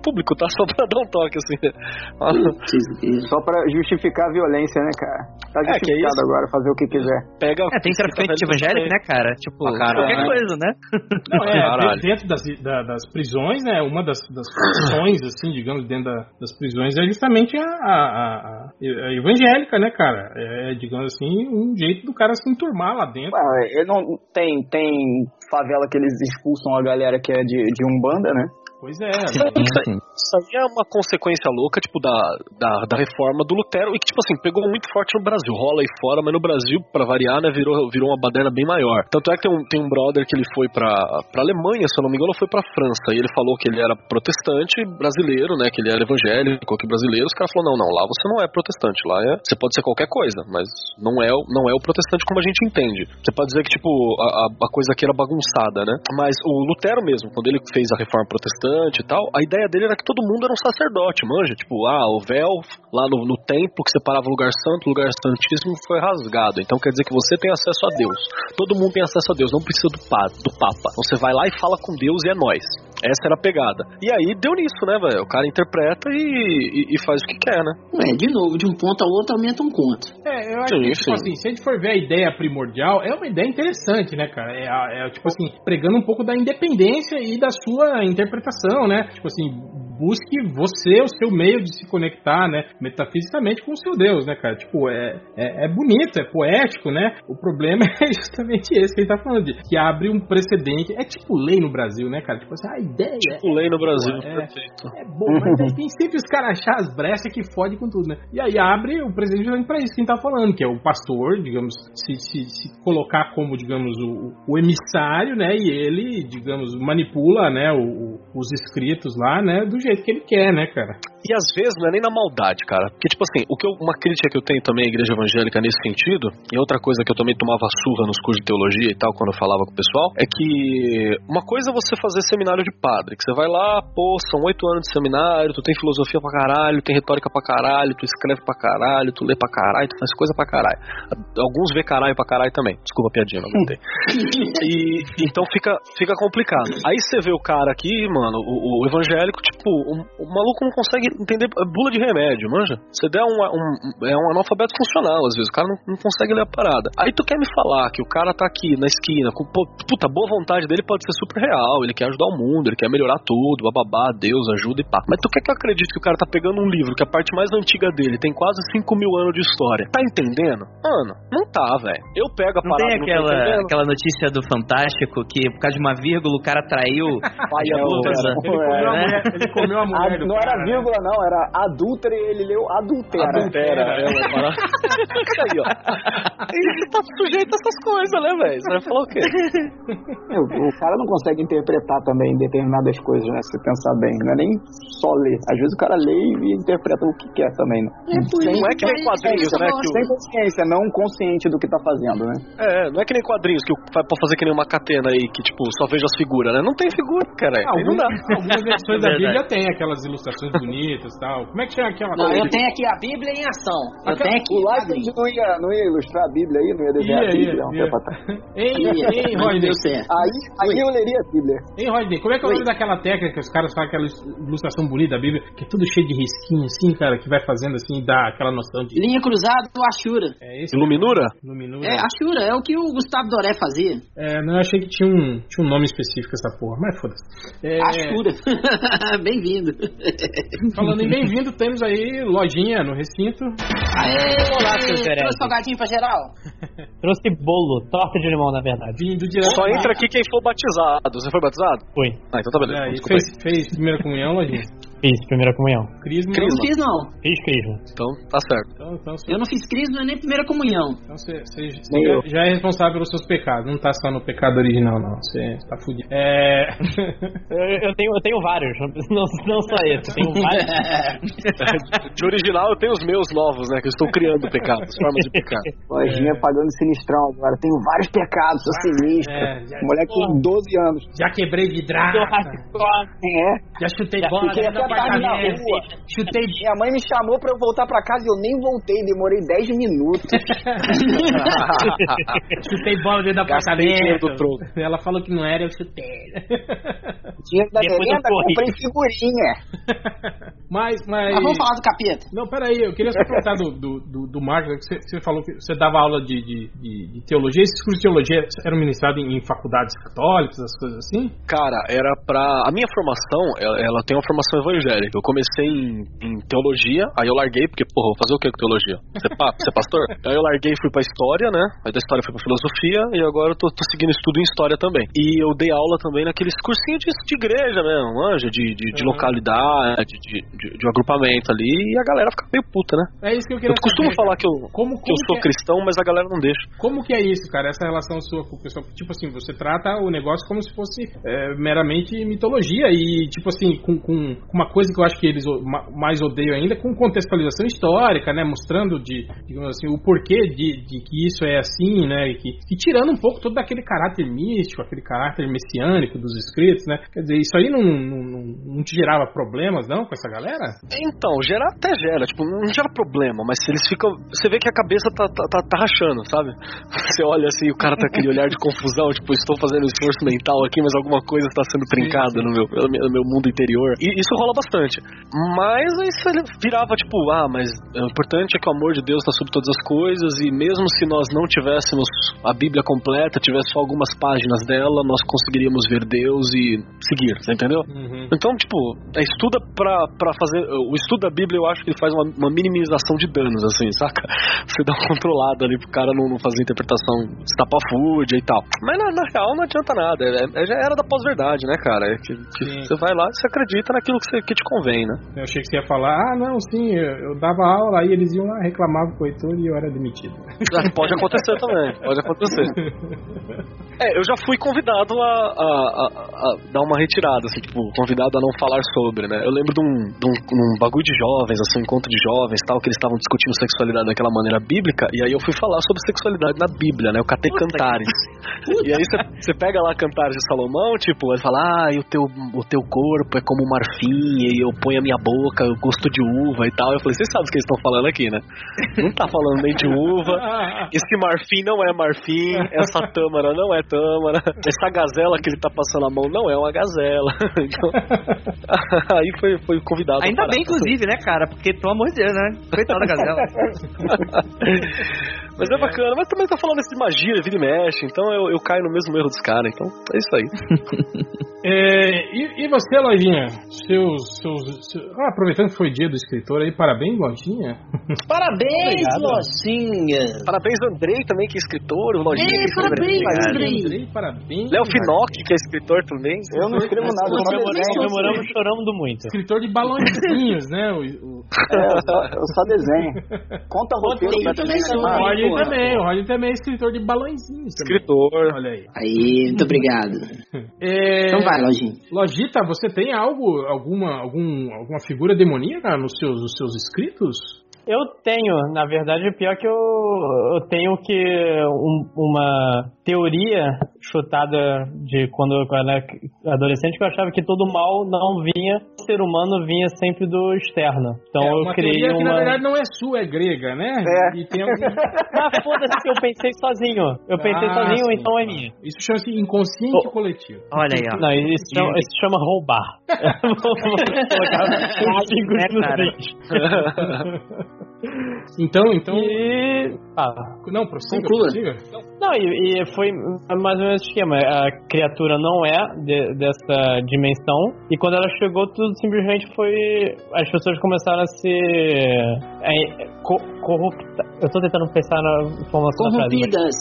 público, tá? Só pra dar um toque, assim. Só pra justificar a violência, né, cara? Tá É, que é justificado isso. agora, fazer o que quiser. Pega. É, tem traficante evangélico, né, cara? Tipo, Pra caralho. qualquer coisa, né? Não, é, dentro das, da- das prisões, né, uma das, das funções, assim, digamos, dentro da- das prisões é justamente a, a- a- a evangélica, né, cara? É, digamos assim, um jeito do cara se enturmar lá dentro. Ué, eu não, tem, tem favela que eles expulsam a galera que é de, de Umbanda, né? Pois é. Isso aí, isso aí é uma consequência louca, tipo, da, da, da reforma do Lutero, e que, tipo assim, pegou muito forte no Brasil. Rola aí fora, mas no Brasil, pra variar, né, virou, virou uma baderna bem maior. Tanto é que tem um, tem um brother que ele foi pra, pra Alemanha, se eu não me engano, ou foi pra França, e ele falou que ele era protestante brasileiro, né, que ele era evangélico aqui brasileiro. Os caras falaram, não, não, lá você não é protestante, lá é, você pode ser qualquer coisa, mas não é, o- não é o protestante como a gente entende. Você pode dizer que, tipo, a- a coisa aqui era bagunçada, né? Mas o Lutero mesmo, quando ele fez a reforma protestante e tal, a ideia dele era que todo mundo era um sacerdote, manja? Tipo, ah, o véu lá no, no templo que separava o lugar santo, o lugar santíssimo foi rasgado. Então quer dizer que você tem acesso a Deus. Todo mundo tem acesso a Deus, não precisa do, do Papa. Você vai lá e fala com Deus e é nós. Essa era a pegada. E aí deu nisso, né, velho? O cara interpreta e, e- e faz o que quer, né? Ué, de novo, de um ponto ao outro aumenta um conto. É, eu acho Sim, que, tipo sim. assim, se a gente for ver a ideia primordial, é uma ideia interessante, né, cara? É, é, tipo assim, pregando um pouco da independência e da sua interpretação, né? Tipo assim, busque você o seu meio de se conectar, né, metafisicamente com o seu Deus, né, cara? Tipo, é, é, é bonito, é poético, né? O problema é justamente esse que gente tá falando, de, que abre um precedente. É tipo lei no Brasil, né, cara? Tipo assim, a ideia Tipo lei no Brasil. É. Perfeito. é bom, mas tem sempre os caras achar as brechas que fode com tudo, né? E aí abre o presidente justamente pra isso que a gente tá falando, que é o pastor, digamos, se, se, se colocar como, digamos, o, o emissário, né? E ele, digamos, manipula, né, o- os escritos lá, né, do jeito que ele quer, né, cara? E às vezes não é nem na maldade, cara. Porque, tipo assim, o que eu- uma crítica que eu tenho também à igreja evangélica nesse sentido, e outra coisa que eu também tomava surra nos cursos de teologia e tal, quando eu falava com o pessoal, é que uma coisa é você fazer seminário de padre, que você vai lá, pô, são oito anos de seminário, tu tem filosofia pra caralho, tem retórica pra caralho, tu escreve pra caralho, tu lê pra caralho, tu faz coisa pra caralho. Alguns vê caralho pra caralho também. Desculpa a piadinha, não aguentei. E então fica, fica complicado. Aí você vê o cara aqui, mano, o, o evangélico, tipo, o, o maluco não consegue entender é bula de remédio, manja? Você der um, um- é um analfabeto funcional, às vezes, o cara não, não consegue ler a parada. Aí tu quer me falar que o cara tá aqui na esquina, com puta, boa vontade dele pode ser super real, ele quer ajudar o mundo, ele quer melhorar tudo, bababá, Deus ajuda e pá. Mas tu quer que eu acredite que o cara tá pegando um livro que a parte mais antiga dele tem quase 5 mil anos de história? Tá entendendo? Mano, não tá, velho. Eu pego a Não parada tem e não aquela, aquela notícia do Fantástico que por causa de uma vírgula o cara traiu a É, a né? mulher, ele comeu a mulher A- do não era cara, né? vírgula, não, era adúltera e ele leu adultera. Adultera, é uma parada. aí, ó. Você tá sujeito a essas coisas, né, velho? Você vai falar o quê? É, O, o cara não consegue interpretar também determinadas coisas, né? Se pensar bem. Não é nem só ler. Às vezes o cara lê e interpreta o que quer também, né? Sem, Não é que nem quadrinhos, né? Que sem consciência, não consciente do que tá fazendo, né? É, não é que nem quadrinhos que pra fazer que nem uma catena aí, que tipo, só veja as figuras, né? Não tem figura, cara. Aí não Algumas, dá. algumas versões da Verdade. Bíblia tem aquelas ilustrações bonitas e tal. Como é que chama aquela Não, coisa? eu tenho aqui a Bíblia em ação. Eu Aquela- tenho aqui O Bíblia. não ia, não ia ilustrar a Bíblia aí, não ia desenhar Ia, a Bíblia ia, um ia. tempo atrás. Ei, Rodney. Aí, aí eu leria a Bíblia. Ei, Rodney, como é que é o nome daquela técnica que os caras fazem aquela ilustração bonita da Bíblia, que é tudo cheio de risquinho assim, cara, que vai fazendo assim, dá aquela noção de. Linha cruzada do Ashura. É esse? Iluminura? Iluminura. É, Ashura, é o que o Gustavo Doré fazia. É, não, eu achei que tinha um, tinha um nome específico essa porra, mas foda-se. É, Ashura. Bem-vindo. falando em bem-vindo, temos aí lojinha no recinto. Aê, Olá, seu Zerelli. trouxe salgadinho pra geral? Trouxe bolo, torta de limão, na verdade. Vindo direto. Só entra aqui quem for batizado. Você foi batizado? Fui. Ah, então tá beleza. Aí, Desculpa fez, fez primeira comunhão, lojinha. Fiz primeira comunhão. Crisma. Eu não fiz, não. Fiz crisma. Então, tá certo. Então, então, você, Eu não fiz crisma nem primeira comunhão. então você, você- você já, é responsável pelos seus pecados. Não tá só no pecado original, não. Você tá fudido. É. Eu, eu tenho, eu tenho vários, não, não só esse. Eu tenho vários. De original eu tenho os meus novos, né? Que eu estou criando pecados, formas de pecado. Lojinha pagando sinistrão agora. Tenho vários pecados, sou sinistro. É, já- Moleque com 12 anos. já quebrei vidraça. É. Já chutei Já bola fiquei até tarde na rua. Chutei. Minha mãe me chamou pra eu voltar pra casa e eu nem voltei. Demorei 10 minutos. chutei bola dentro do troco. Ela falou que não era, eu chutei. Dinheiro da Depois merenda, comprei figurinha. mas, mas. Mas vamos falar do capeta. Não, peraí, eu queria só perguntar do, do, do, do Marcos, que você, você falou que você dava aula de, de, de- de teologia. Esses cursos de teologia eram ministrados em, em faculdades católicas, as coisas assim? Cara, era pra. A minha formação, ela, ela tem uma formação evangélica. Eu comecei em, em teologia, aí eu larguei, porque, porra, vou fazer o que com teologia? Ser, pa, ser pastor? Aí eu larguei e fui pra história, né? Aí da história fui pra filosofia, e agora eu tô, tô seguindo estudo em história também. E eu dei aula também naqueles cursinhos de, de igreja mesmo, manja, de, de, de Uhum. localidade, de, de, de um agrupamento ali, e a galera fica meio puta, né? É isso que eu queria Eu costumo saber. falar que eu, Como, que eu como sou que é- cristão, mas a galera não deixa. Como que é isso, cara? Essa relação sua com o pessoal? Tipo assim, você trata o negócio como se fosse é, meramente mitologia e, tipo assim, com, com com uma coisa que eu acho que eles mais odeiam ainda, com contextualização histórica, né? Mostrando de, assim, o porquê de, de que isso é assim, né? E, que, e tirando um pouco todo aquele caráter místico, aquele caráter messiânico dos escritos, né? Quer dizer, isso aí não, não, não- não te gerava problemas, não, com essa galera? Então, gera até gera, tipo, não gera problema, mas eles ficam. Você vê que a cabeça tá, tá, tá, tá rachando, sabe? Você olha assim, o cara tá com aquele olhar de confusão, tipo, estou fazendo um esforço mental aqui, mas alguma coisa está sendo trincada no meu, no meu- no meu mundo interior. E isso rola bastante. Mas aí você virava, tipo, ah, mas o importante é que o amor de Deus está sobre todas as coisas, e mesmo se nós não tivéssemos a Bíblia completa, tivesse só algumas páginas dela, nós conseguiríamos ver Deus e seguir, você entendeu? Uhum. Então, tipo, é, estuda pra, pra fazer. O estudo da Bíblia eu acho que ele faz uma, uma minimização de danos, assim, saca? Você dá uma controlada ali pro cara não, não fazer interpretação estapafúrdia e tal. Mas na, na real não adianta nada. É, é- já era da pós-verdade, né, cara? É que, que você vai lá e você acredita naquilo que, você, que te convém, né? Eu achei que você ia falar, ah, não, sim, eu, eu dava aula, aí eles iam lá, reclamavam com o Heitor e eu era demitido. Ah, Pode acontecer também, pode acontecer. É, eu já fui convidado a, a, a- a dar uma retirada, assim, tipo, convidado a não falar sobre, né? Eu lembro de um, de um, um bagulho de jovens, assim, um encontro de jovens tal, que eles estavam discutindo sexualidade daquela maneira bíblica, e aí eu fui falar sobre sexualidade na Bíblia, né? Eu catei cantares. E aí você- pega lá cantares de Salomão, tipo, ele fala, ah, e o teu, o teu corpo é como marfim, e eu ponho a minha boca, o gosto de uva e tal. Eu falei, vocês sabem o que eles estão falando aqui, né? Não tá falando nem de uva, esse marfim não é marfim, essa tâmara não é tâmara, essa gazela que ele tá passando a mão não é uma gazela. Então, aí foi, foi convidado. Ainda bem, inclusive, né, cara? Porque, pelo amor de Deus, né? Coitada da gazela. Mas é bacana, mas também tá falando isso de magia, vida e mexe, então eu, eu caio no mesmo erro dos caras, então é isso aí. É, e, e você, Lojinha? Seus, seus, seu- ah, aproveitando que foi dia do escritor aí, parabéns, Lojinha. Parabéns. Locinha. Parabéns, Andrei também, que é escritor, o Lojinha. é É, parabéns. Andrei. Andrei, parabéns. Léo. Finock, que é escritor também. Eu não escrevo nada, eu só Comemoramos, chorando muito. Escritor de balãozinhos, né? O, o... É, eu só, eu só desenho. Conta roteiro eu pra também sou. o mais, Rodney também, o Rodney também é escritor de balãozinhos. Escritor. Olha aí. Aí, muito obrigado. É, Então vai, Lojinha. Logita, você tem algo, alguma, algum, alguma figura demoníaca nos seus, nos seus escritos? Eu tenho, na verdade, o pior é que eu, eu tenho que um- uma teoria chutada de quando eu era adolescente que eu achava que todo mal não vinha, o ser humano vinha sempre do externo. Então é eu uma criei teoria que na uma. verdade não é sua, é grega, né? É. E tem algum... Ah, foda-se que eu pensei sozinho. Eu pensei Ah, sozinho, sim. então é minha. Isso chama-se inconsciente Oh. coletivo. Olha aí, ó. Não, isso chama, isso chama roubar. Vou colocar pingos né, dentes. Então, então. E. Ah, Não, prossiga, Conclua. prossiga. Não, e, e foi mais ou menos o esquema. A criatura não é de- dessa dimensão. E quando ela chegou, tudo simplesmente foi. As pessoas começaram a se. É, co corrupta. Eu tô tentando pensar na mas- Corrompidas.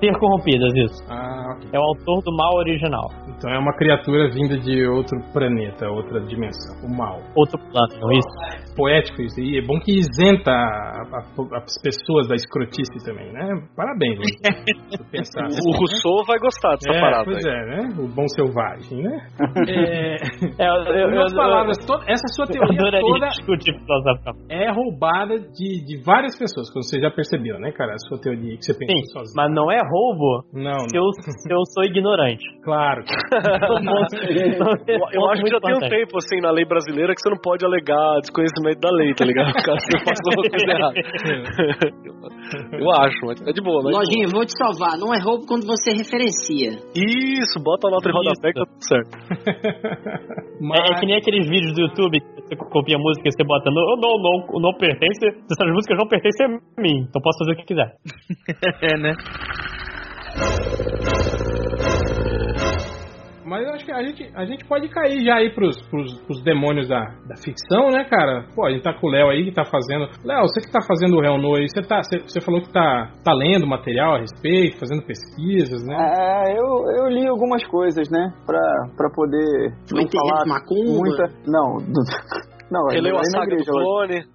Ser corrompidas, isso. Ah, ok. É o autor do mal original. Então é uma criatura vinda de outro planeta, outra dimensão. O mal. Outro plano, isso. Poético isso. E é bom que isenta a- a- as pessoas da escrotice também, né? Parabéns, pensar. O Rousseau vai gostar dessa É, parada pois aí. é, né? O bom selvagem, né? é, É, eu, eu, em outras eu- palavras, essa sua teoria toda discutir é roubada de, de várias pessoas, como você já percebeu, né, cara? A sua teoria que você pensou Sim, sozinho. mas não é roubo Não, se eu, se eu sou ignorante. claro. Eu, eu acho que já tem um tempo, assim, na lei brasileira que você não pode alegar desconhecimento da lei, tá ligado? Caso você faça alguma coisa errada. Eu acho, mas é de boa, né? Lojinha, vou te salvar. Não é roubo quando você referencia. Isso, bota a nota em rodapé que tá tudo certo. Mas, É, é que nem aqueles vídeos do YouTube que você copia música e você bota não, não, não, não pertence, essas músicas não pertencem a mim, então posso fazer o que quiser. É, né? Mas eu acho que a gente, a gente pode cair já aí pros, pros, pros demônios da, da ficção, né, cara? Pô, a gente tá com o Léo aí que tá fazendo. Léo, você que tá fazendo o Hell No aí, você, tá, você, você falou que tá, tá lendo material a respeito, fazendo pesquisas, né? É, eu, eu li algumas coisas, né? Pra, pra poder Foi não falar macumba. muita. Não, do- não, Ele leu a saga do clone.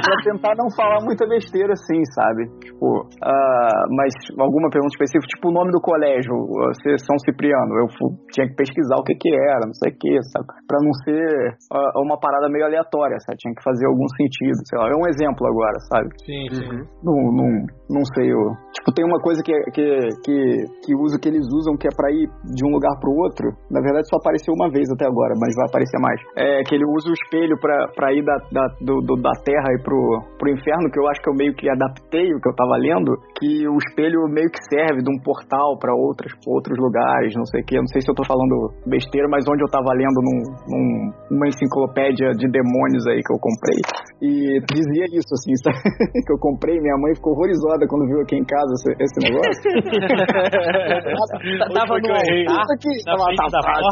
pra tentar não falar muita besteira assim, sabe? Tipo, ah, mas alguma pergunta específica, tipo o nome do colégio, você São Cipriano, eu tinha que pesquisar o que que era, não sei o que, sabe? Pra não ser ah, uma parada meio aleatória, sabe? Tinha que fazer algum sentido, sei lá. É um exemplo agora, sabe? Sim, sim. Não, não, não sei, eu, tipo, tem uma coisa que, que, que, que uso que eles usam que é pra ir de um lugar pro outro. Na verdade só apareceu uma vez até agora, mas vai aparecer mais. É que ele usa o espelho pra, pra ir da, da, do, do- da terra e pro, pro inferno, que eu acho que eu meio que adaptei o que eu tava lendo, que o espelho meio que serve de um portal pra outros, outros lugares, não sei o que. Não sei se eu tô falando besteira, mas onde eu tava lendo num, num- numa enciclopédia de demônios aí que eu comprei. E dizia isso, assim, que eu comprei, minha mãe ficou horrorizada quando viu aqui em casa esse, esse negócio. Tava foi que no eu errei? altar, na tava,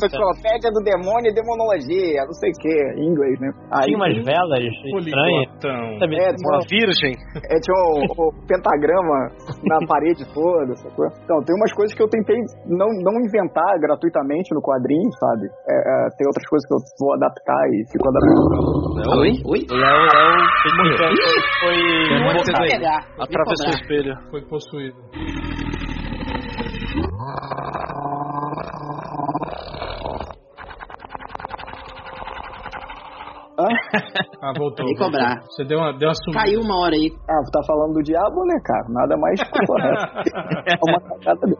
enciclopédia do demônio e demonologia, não sei o que, em inglês, né? Aí, tinha umas velas estranhas. É, tinha, Uma virgem. é, tinha o, o pentagrama na parede toda, sacou? Então, tem umas coisas que eu tentei não, não inventar gratuitamente no quadrinho, sabe? É, é, tem outras coisas que eu vou adaptar e fico adaptando. Oi? Oi? Léo, Léo foi. Eu vou foi pegar. Atravessou o Vou cobrar. Espelho. Foi possuído. Hã? Ah, voltou. Vem cobrar. Você deu uma, deu uma sumida. Caiu uma hora aí. Ah, tá falando do diabo, né, cara? Nada mais correto. É uma cagada dele.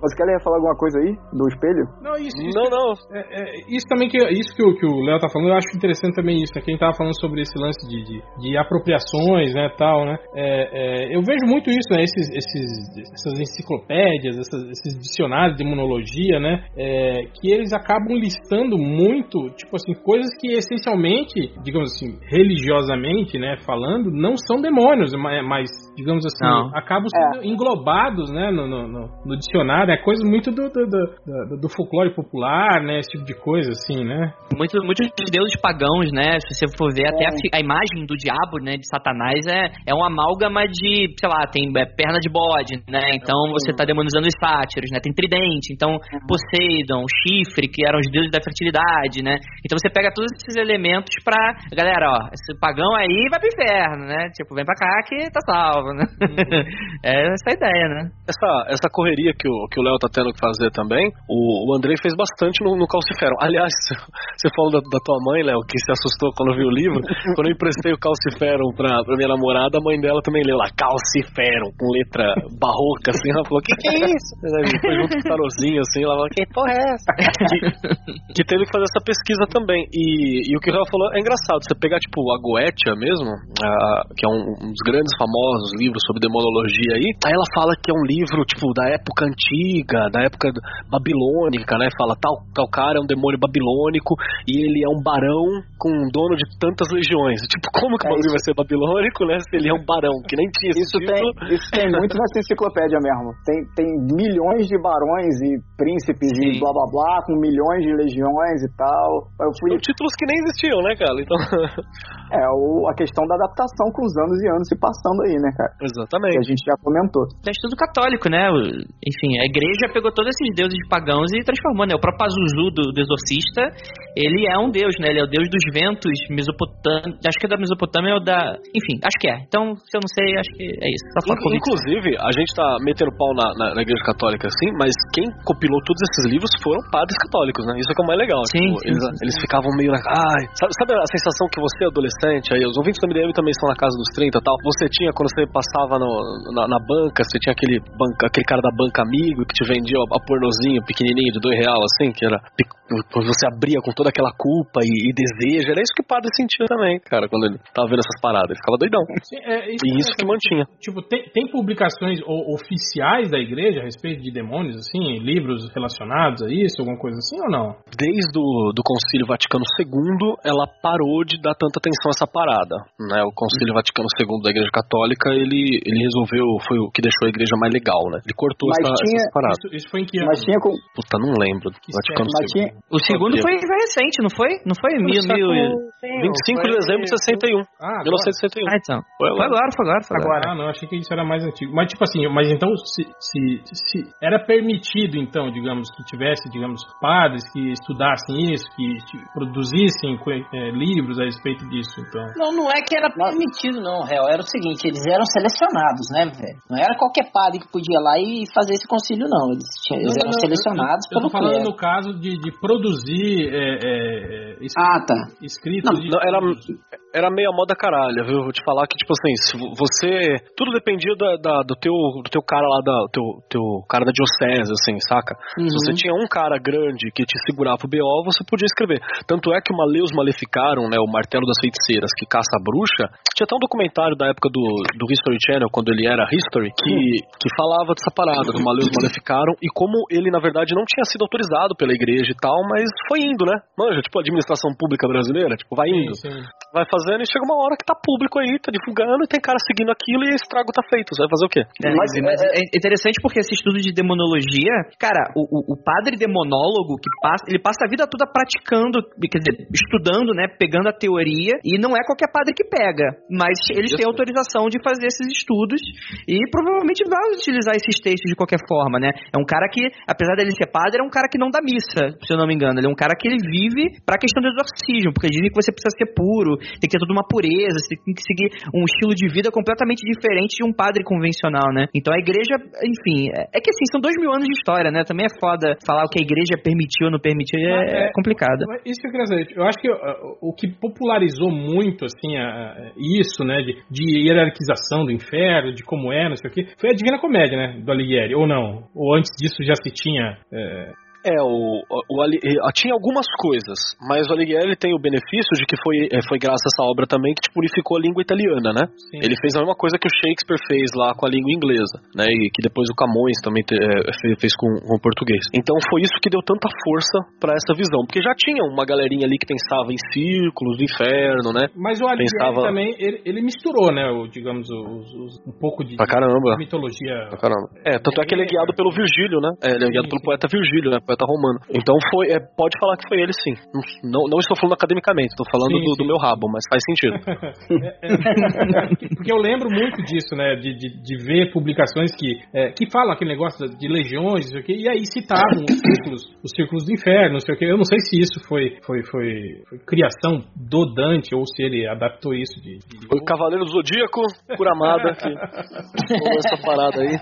Você quer falar alguma coisa aí do espelho? Não, isso, isso, Não, não. é, é, isso também que isso que o, que o Léo tá falando, eu acho interessante também isso, né? Quem tava falando sobre esse lance de, de, de apropriações, né, tal, né? É, é, eu vejo muito isso, né? Esses, esses, essas enciclopédias, essas- esses dicionários de imunologia, né? É, que eles acabam listando muito, tipo assim, coisas que essencialmente, digamos assim, religiosamente, né, falando, não são demônios, mas, mas, digamos assim, Não. acabam sendo englobados, né, no, no, no- no dicionário, coisa muito do, do, do, do, folclore popular, né? Esse tipo de coisa, assim, né? Muito, muitos deuses pagãos, né? Se você for ver, é. até a, a, imagem do diabo, né? De Satanás é, é uma amálgama de, sei lá, tem é, perna de bode, né? Então você tá demonizando os sátiros, né? Tem tridente, então. Poseidon, chifre, que eram os deuses da fertilidade, né? Então você pega todos esses elementos pra. Galera, ó, esse pagão aí vai pro inferno, né? Tipo, vem pra cá que tá salvo, né? Uhum. é essa ideia, né? Essa, essa correria que o, que o Léo tá tendo que fazer também, o, o Andrei fez bastante no, no Calcifero. Aliás, você falou da, da tua mãe, Léo, que se assustou quando viu o livro. quando eu emprestei o Calcifero pra, pra minha namorada, a mãe dela também leu lá, Calcifero, com letra barroca, assim. Ela falou: Que que é isso? Foi junto com o tarozinho, assim. Ela falou: Que porra é essa? que, que teve que fazer essa pesquisa também. E, e o que o falou é engraçado. Você pegar, tipo, a Goetia mesmo, a, que é um, um dos grandes famosos livros sobre demonologia aí, aí ela fala que é um livro, tipo, da época antiga, da época babilônica, né? Fala, tal, tal cara é um demônio babilônico e ele é um barão com um dono de tantas legiões. Tipo, como que o é bagulho vai ser babilônico, né? Se ele é um barão, que nem tinha isso tem Isso tem muito nessa enciclopédia mesmo. Tem, tem milhões de barões e príncipes Sim. e blá blá blá, com milhões de legiões e tal. Eu fui... Títulos que nem existiam, né, cara? Então... é, o, a questão da adaptação com os anos e anos se passando aí, né, cara? Exatamente. Que a gente já comentou. É estudo católico, né? Enfim, a igreja pegou todos esses deuses pagãos e transformou, né? O próprio Pazuzu do, do Exorcista, ele é um deus, né? Ele é o deus dos ventos mesopotâmio. Acho que é da Mesopotâmia ou da. Enfim, acho que é. Então, se eu não sei, acho que é isso. In, inclusive, a gente tá metendo pau na, na, na, igreja católica, assim, mas quem compilou todos esses livros foram padres católicos, né? Isso é que é o mais legal. Sim, tipo, sim, eles, sim. eles ficavam meio na. Ai, sabe, sabe, a sensação que você, adolescente, aí, os ouvintes do MDM também são na casa dos 30 e tal. Você tinha, quando você passava no, na, na, banca, você tinha aquele, banca, aquele cara da banca amigo que te vendia a, a pornozinho pequenininho de dois real, assim, que era. Você abria com toda aquela culpa e, e desejo. Era isso que o padre sentia também, cara, quando ele tava vendo essas paradas. Ele ficava doidão. Sim, é, isso e isso que mantinha. Tipo, tem, tem publicações oficiais da igreja a respeito de demônios, assim? Livros relacionados a isso, alguma coisa assim ou não? Desde o do Concílio Vaticano II, ela parou de dar tanta atenção a essa parada. Né? O Concílio Vaticano II da Igreja Católica, ele, ele resolveu, foi o que deixou a igreja mais legal, né? Ele cortou Mas essa, tinha, essas paradas. Isso, isso foi em que ano? Mas tinha com... Puta, não lembro. Que Vaticano II. tinha... O segundo foi, recente, não foi? Não foi? Mil, mil, 25 de dezembro de 61. Ah, agora. 1961. Ah, então. Foi Foi agora, foi agora, foi agora. Ah, não, achei que isso era mais antigo. Mas, tipo assim, mas então, se, se, se era permitido, então, digamos, que tivesse, digamos, padres que estudassem isso, que produzissem é, livros a respeito disso, então. Não, não é que era permitido, não, réu. Era o seguinte, eles eram selecionados, né, velho? Não era qualquer padre que podia ir lá e fazer esse concílio, não. Eles, tinham, eles eram não, selecionados eu, eu, eu pelo tô falando no caso de, de produzir é, é, é, es- Ah, tá. escritos Não, de... Não, era, era meio a moda caralho, viu? Vou te falar que, tipo assim, se você. Tudo dependia da, da- do, teu, do teu cara lá, da, teu, teu cara da diocese, assim, saca? Se Uhum. você tinha um cara grande que te segurava o BO, você podia escrever. Tanto é que o Maleus Maleficaram, né, o Martelo das Feiticeiras, que caça a bruxa, tinha até um documentário da época do, do History Channel, quando ele era History, que, que falava dessa parada do Maleus Maleficaram e como ele, na verdade, não tinha sido autorizado pela igreja e tal, mas foi indo, né? Manja, tipo, a administração pública brasileira, tipo, vai indo. Sim, sim. Vai fazendo e chega uma hora que tá público aí, tá divulgando e tem cara seguindo aquilo e estrago tá feito. Você vai fazer o quê? É, Mas, mas, é interessante porque esse estudo de demonologia, cara, o, o, o padre demonólogo que passa, ele passa a vida toda praticando, quer dizer, estudando, né, pegando a teoria, e não é qualquer padre que pega, mas eles têm autorização de fazer esses estudos e provavelmente vai utilizar esses textos de qualquer forma, né? É um cara que, apesar dele ser padre, é um cara que não dá missa, se eu não me engano, ele é um cara que ele vive pra questão do exorcismo, porque dizem que você precisa ser puro, tem que ter toda uma pureza, você tem que seguir um estilo de vida completamente diferente de um padre convencional, né? Então a igreja, enfim, é é que assim, são dois mil anos de história, né? Também é foda falar o que a igreja permitiu ou não permitiu, é, É, complicado. Isso que eu saber. Eu acho que o que popularizou muito, assim, a- a- isso, né, de, de hierarquização do inferno, de como é, não sei o quê, foi a Divina Comédia, né, do Alighieri, ou não? Ou antes disso já se tinha... é, É, o, o, Ali- eh, tinha algumas coisas, mas o Alighieri tem o benefício de que foi, eh, foi graças a essa obra também que tipo, unificou a língua italiana, né? Sim. Ele fez a mesma coisa que o Shakespeare fez lá com a língua inglesa, né? E que depois o Camões também te- fe- fez com, com o português. Então foi isso que deu tanta força pra essa visão, porque já tinha uma galerinha ali que pensava em círculos do inferno, né? Mas o Alighieri Pensava- também, ele, ele misturou, né, o, digamos, os, os- um pouco de, Pra caramba. de mitologia. Pra caramba. É, tanto é que ele é guiado pelo Virgílio, né? É, ele é guiado Sim, pelo poeta Virgílio, né? Poeta romano. Então foi. é, pode falar que foi ele sim. Não, não estou falando academicamente, estou falando Sim, do, do sim. meu rabo, mas faz sentido. Porque eu lembro muito disso, né? De, de, de ver publicações que, é, que falam aquele negócio de legiões, não sei o quê, e aí citavam os círculos, os círculos do inferno, não sei o quê. Eu não sei se isso foi, foi, foi, foi criação do Dante ou se ele adaptou isso de. de- O Cavaleiro do Zodíaco, Kuramada, que essa parada aí.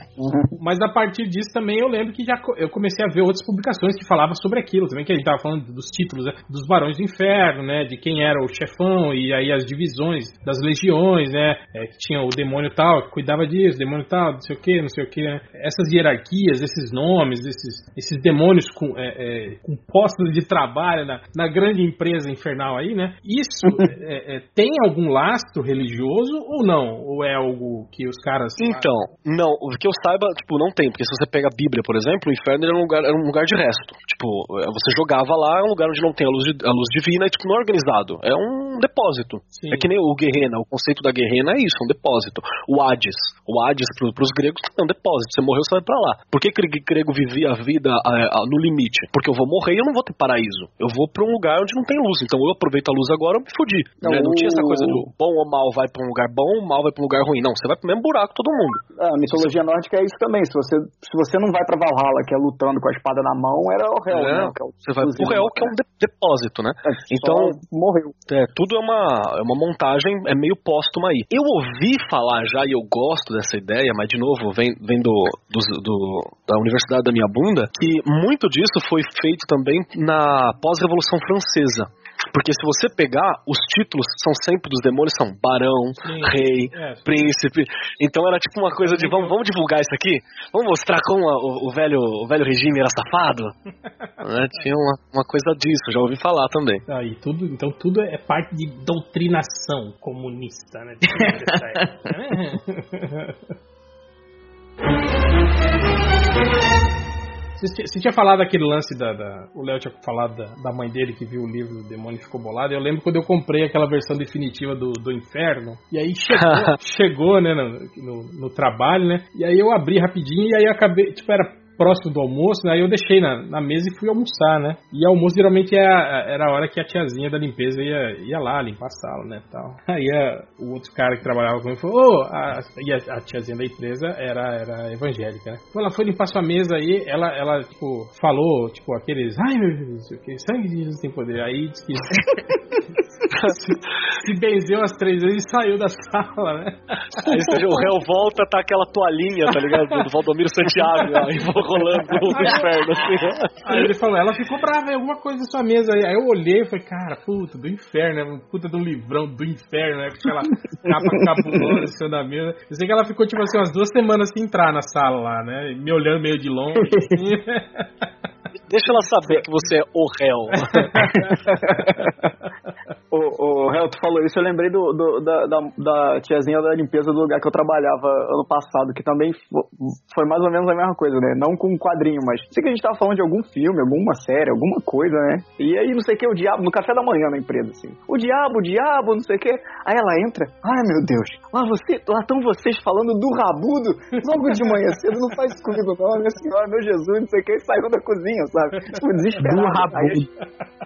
Mas a partir disso também eu lembro que já eu comecei a ver outras publicações que falavam sobre aquilo. Também, que a gente tava falando dos títulos, né, dos Barões do Inferno, né, de quem era o chefão e aí as divisões das legiões, né, é, que tinha o demônio tal, que cuidava disso, demônio tal, não sei o que, não sei o que, né. Essas hierarquias, esses nomes, esses, esses demônios com, é, é, com postos de trabalho na, na grande empresa infernal aí, né, isso é, é, tem algum lastro religioso ou não? Ou é algo que os caras... Então, não, o que eu saiba, tipo, não tem, porque se você pega a Bíblia, por exemplo, o inferno era um lugar, era um lugar de resto. Tipo, é, você jogava lá, é um lugar onde não tem a luz, de- a luz divina e, tipo, não é organizado. É um depósito. Sim. É que nem o Guerrena, o conceito da Guerrena é isso, é um depósito. O Hades, o Hades pro, pros gregos é um depósito, você morreu, você vai pra lá. Por que que o grego vivia a vida ah, ah, no limite? Porque eu vou morrer e eu não vou ter paraíso. Eu vou pra um lugar onde não tem luz, então eu aproveito a luz agora, eu me fudi. Não, né? não tinha essa coisa do bom ou mal vai pra um lugar bom, mal vai pra um lugar ruim. Não, você vai pro mesmo buraco todo mundo. A mitologia nórdica é isso também. Se você, se você não vai pra Valhalla, que é lutando com a espada na mão, era o réu, É, né? O- Você vai pro réu, que é um de- depósito, né? é, Então, morreu. É, tudo é uma, é uma montagem, é meio póstuma aí. Eu ouvi falar já e eu gosto dessa ideia, mas de novo, vem, vem do, dos- do- da Universidade da Minha Bunda, que muito disso foi feito também na pós-revolução francesa. Porque se você pegar, os títulos são sempre dos demônios, são barão, Sim. rei, É, príncipe. Então era tipo uma coisa de vamos, vamos divulgar isso aqui? Vamos mostrar como a- o, o velho, o velho regime era safado? Né, Tinha uma, uma coisa disso, já ouvi falar também. Aí, tudo, então tudo é parte de doutrinação comunista, né? Você, tinha- falado aquele lance da. da- o Léo tinha falado da, da mãe dele que viu o livro do Demônio e ficou bolado. Eu lembro quando eu comprei aquela versão definitiva do, do Inferno. E aí chegou, chegou né, no, no, no trabalho, né? E aí eu abri rapidinho e aí acabei. Tipo, era próximo do almoço, né? Eu deixei na, na mesa e fui almoçar, né? E almoço geralmente é a- era a hora que a tiazinha da limpeza ia, ia lá limpar a sala, né? Tal. Aí a- o outro cara que trabalhava comigo falou: Ô, a, e a, a tiazinha da empresa era, era evangélica, né? Quando ela foi limpar sua mesa aí, ela, ela tipo, falou, tipo, aqueles, ai meu Deus, o que, sangue de Jesus tem poder. Aí disse que se, se benzeu as três vezes e saiu da sala, né? Aí o réu volta, tá aquela toalhinha, tá ligado? Do Valdomiro Santiago, ó, e vou rolando no inferno, assim. Aí ele falou, ela ficou brava, é alguma coisa na sua mesa aí. Aí eu olhei e falei, cara, puta, do inferno, né? Puta de um livrão do inferno, né? Com aquela capa cabulosa em cima da mesa. Eu sei que ela ficou, tipo assim, umas duas semanas sem entrar na sala lá, né? Me olhando meio de longe. assim. Deixa ela saber que você é o réu. O, o réu, tu falou isso, eu lembrei do, do- da, da, da tiazinha da limpeza do lugar que eu trabalhava ano passado, que também fo- foi mais ou menos a mesma coisa, né? Não com um quadrinho, mas sei que a gente tava falando de algum filme, alguma série, alguma coisa, né? E aí, não sei o que, o diabo, no café da manhã na empresa, assim. O diabo, o diabo, não sei o que. Aí ela entra, ai meu Deus, lá você, lá estão vocês falando do rabudo, logo de manhã cedo, não faz comigo não, minha senhora, meu Jesus, não sei o que, e saiu da cozinha, sabe? Tipo, desesperado. Do rabudo. Aí a gente-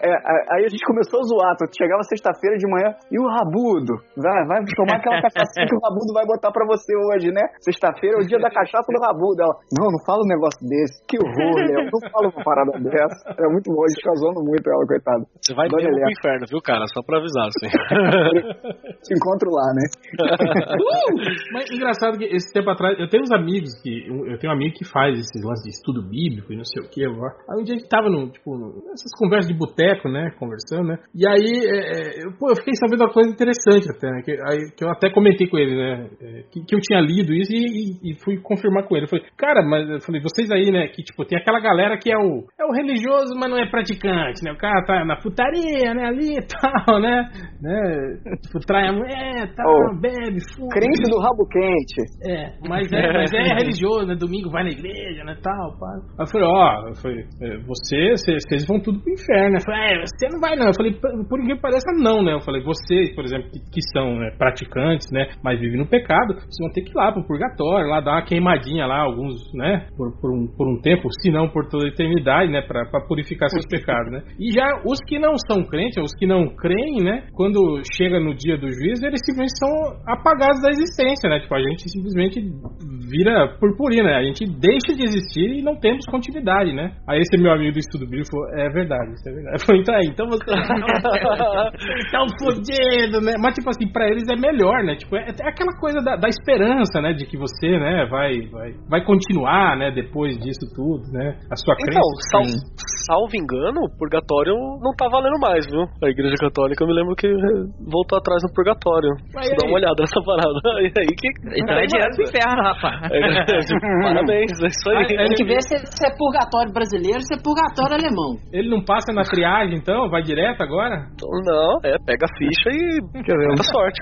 é, aí a gente começou a zoar, tu chegava sexta-feira de manhã, e o rabudo? Vai, vai tomar aquela cachaça que o rabudo vai botar pra você hoje, né? Sexta-feira é o dia da cachaça do rabudo. Ela, não, não fala um negócio desse, que horror, Léo, não fala uma parada dessa. Era muito bom, a gente ficava zoando muito ela, coitada. Você vai Dona mesmo pro inferno, viu, cara? Só pra avisar, assim. Te encontro lá, né? Mas engraçado que esse tempo atrás, eu tenho uns amigos que. Eu tenho um amigo que faz esses lances de estudo bíblico e não sei o que. Aí um dia a gente tava no, tipo, nessas conversas de boteco, né? Conversando, né? E aí é, é, eu, pô, eu fiquei sabendo uma coisa interessante até, né, que, aí, que eu até comentei com ele, né? é, Que, que eu tinha lido isso e, e- e fui confirmar com ele. Eu falei, cara, mas eu falei, vocês aí, né, que tipo, tem aquela galera que é o, é o religioso, mas não é praticante, né? O cara tá na putaria, né, ali e tal, né? né? Tipo, trai a mulher, tal, Oh. bebe, fuma. Crente do rabo quente. É, mas é, mas é religioso, né? Domingo vai na igreja, né? Tal, pá. Aí eu falei, ó, eu falei, você, vocês vocês vão tudo pro inferno? Eu falei, é, você não vai não. Eu falei, por que pareça, não, né? Eu falei, vocês, por exemplo, que, que são né, praticantes, né? Mas vivem no pecado, vocês vão ter que ir lá pro purgatório, lá dar uma queimadinha lá, alguns, né? Por, por, um, por um tempo, se não por toda a eternidade, né? Pra, pra purificar seus pecados, né? E já os que não são crentes, os que não creem, né? Quando chega no dia do juízo, eles simplesmente são apagados da existência, né? Tipo, a gente simplesmente vira purpurina? A gente deixa de existir e não temos continuidade, né? Aí esse meu amigo do estudo bíblico falou, é verdade, isso é verdade. Eu falei, então aí, então você tão fudido, né? Mas tipo assim, pra eles é melhor, né? Tipo, é, é aquela coisa da, da esperança, né? De que você, né, vai, vai, vai continuar, né? Depois disso tudo, né? A sua Então, crença. sal, salvo engano, o purgatório não tá valendo mais, viu? A igreja católica, eu me lembro que voltou atrás no purgatório. Dá aí? uma olhada nessa parada. E aí que. Então é direto pro inferno, rapaz. É, Parabéns, é isso aí. Tem que ver se, se é purgatório brasileiro se é purgatório alemão. Ele não passa na triagem, então? Vai direto agora? Não, é, pega a ficha e muita sorte.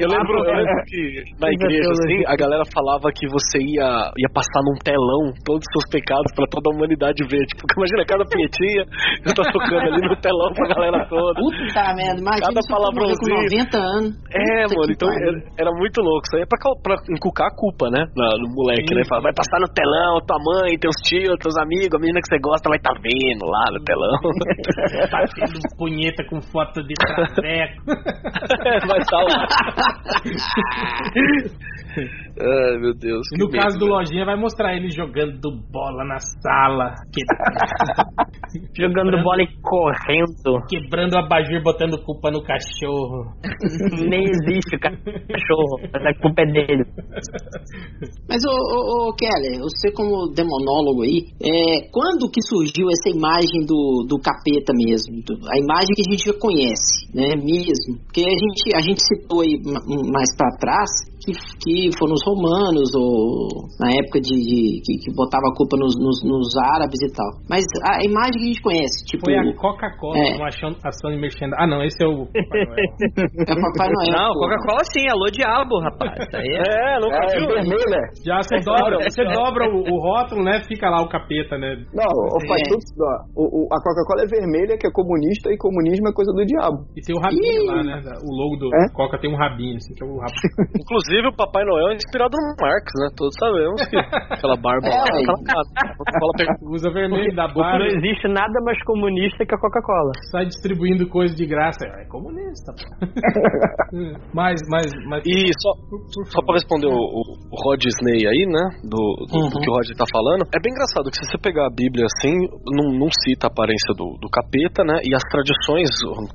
Eu lembro, eu lembro que na igreja, assim, a galera falava que você ia, ia passar num telão todos os seus pecados pra toda a humanidade ver. Tipo, imagina cada pinhetinha, você tá tocando ali no telão pra galera toda. Puta merda, imagina Cada eu morrer com palavrãozinho. 90 anos. É, Puta mano, então era, era muito louco. Isso aí é pra, pra encucar a culpa, né? na- no moleque, né? Fala, vai passar no telão, tua mãe, teus tios, teus amigos, a menina que você gosta vai tá vendo lá no telão. Batendo punheta com foto de traveco. vai estar lá. Ai, meu Deus. E que no medo, caso do velho. Lojinha, vai mostrar ele jogando bola na sala, que- Jogando bola e correndo. quebrando a abajur, botando culpa no cachorro. Nem existe o cachorro. A culpa é dele. Mas, ô, ô, ô, Kelly, você como demonólogo aí, é, quando que surgiu essa imagem do, do capeta mesmo? Do- a imagem que a gente já conhece, né, mesmo? Porque a gente, a gente citou aí ma- mais pra trás que, que foram os romanos, ou na época de, de- que, que botava a culpa nos, nos, nos árabes e tal. Mas a imagem que a gente conhece, tipo, Foi a Coca-Cola, É. uma ação, ação de merchan- Ah, não, esse é o Papai Noel. é o Papai Noel. Não. Coca-Cola sim, alô diabo, rapaz. É... É, nunca É, viu? vermelha. Já você dobra, você dobra o, o rótulo, né? Fica lá o capeta, né? Não, o, faz É. tudo, ó, o, o- a Coca-Cola é vermelha, que é comunista, e comunismo é coisa do diabo. E tem o rabinho lá, né? O logo do É? Coca tem um rabinho, assim, que é o rabo. Inclusive, o Papai Noel é inspirado no Marx, né? Todos sabemos que aquela barba É, lá, Coca-Cola pega- Usa vermelho da barra, Não existe nada mais comunista que a Coca-Cola. sai distribuindo coisa de graça. É comunista, pô. mas, mas, mas. E só, só pra responder o, o, Rod Disney aí, né? Do, do, do Uhum. que o Rod tá falando. É bem engraçado que se você pegar a Bíblia assim, não, não cita a aparência do, do capeta, né? E as tradições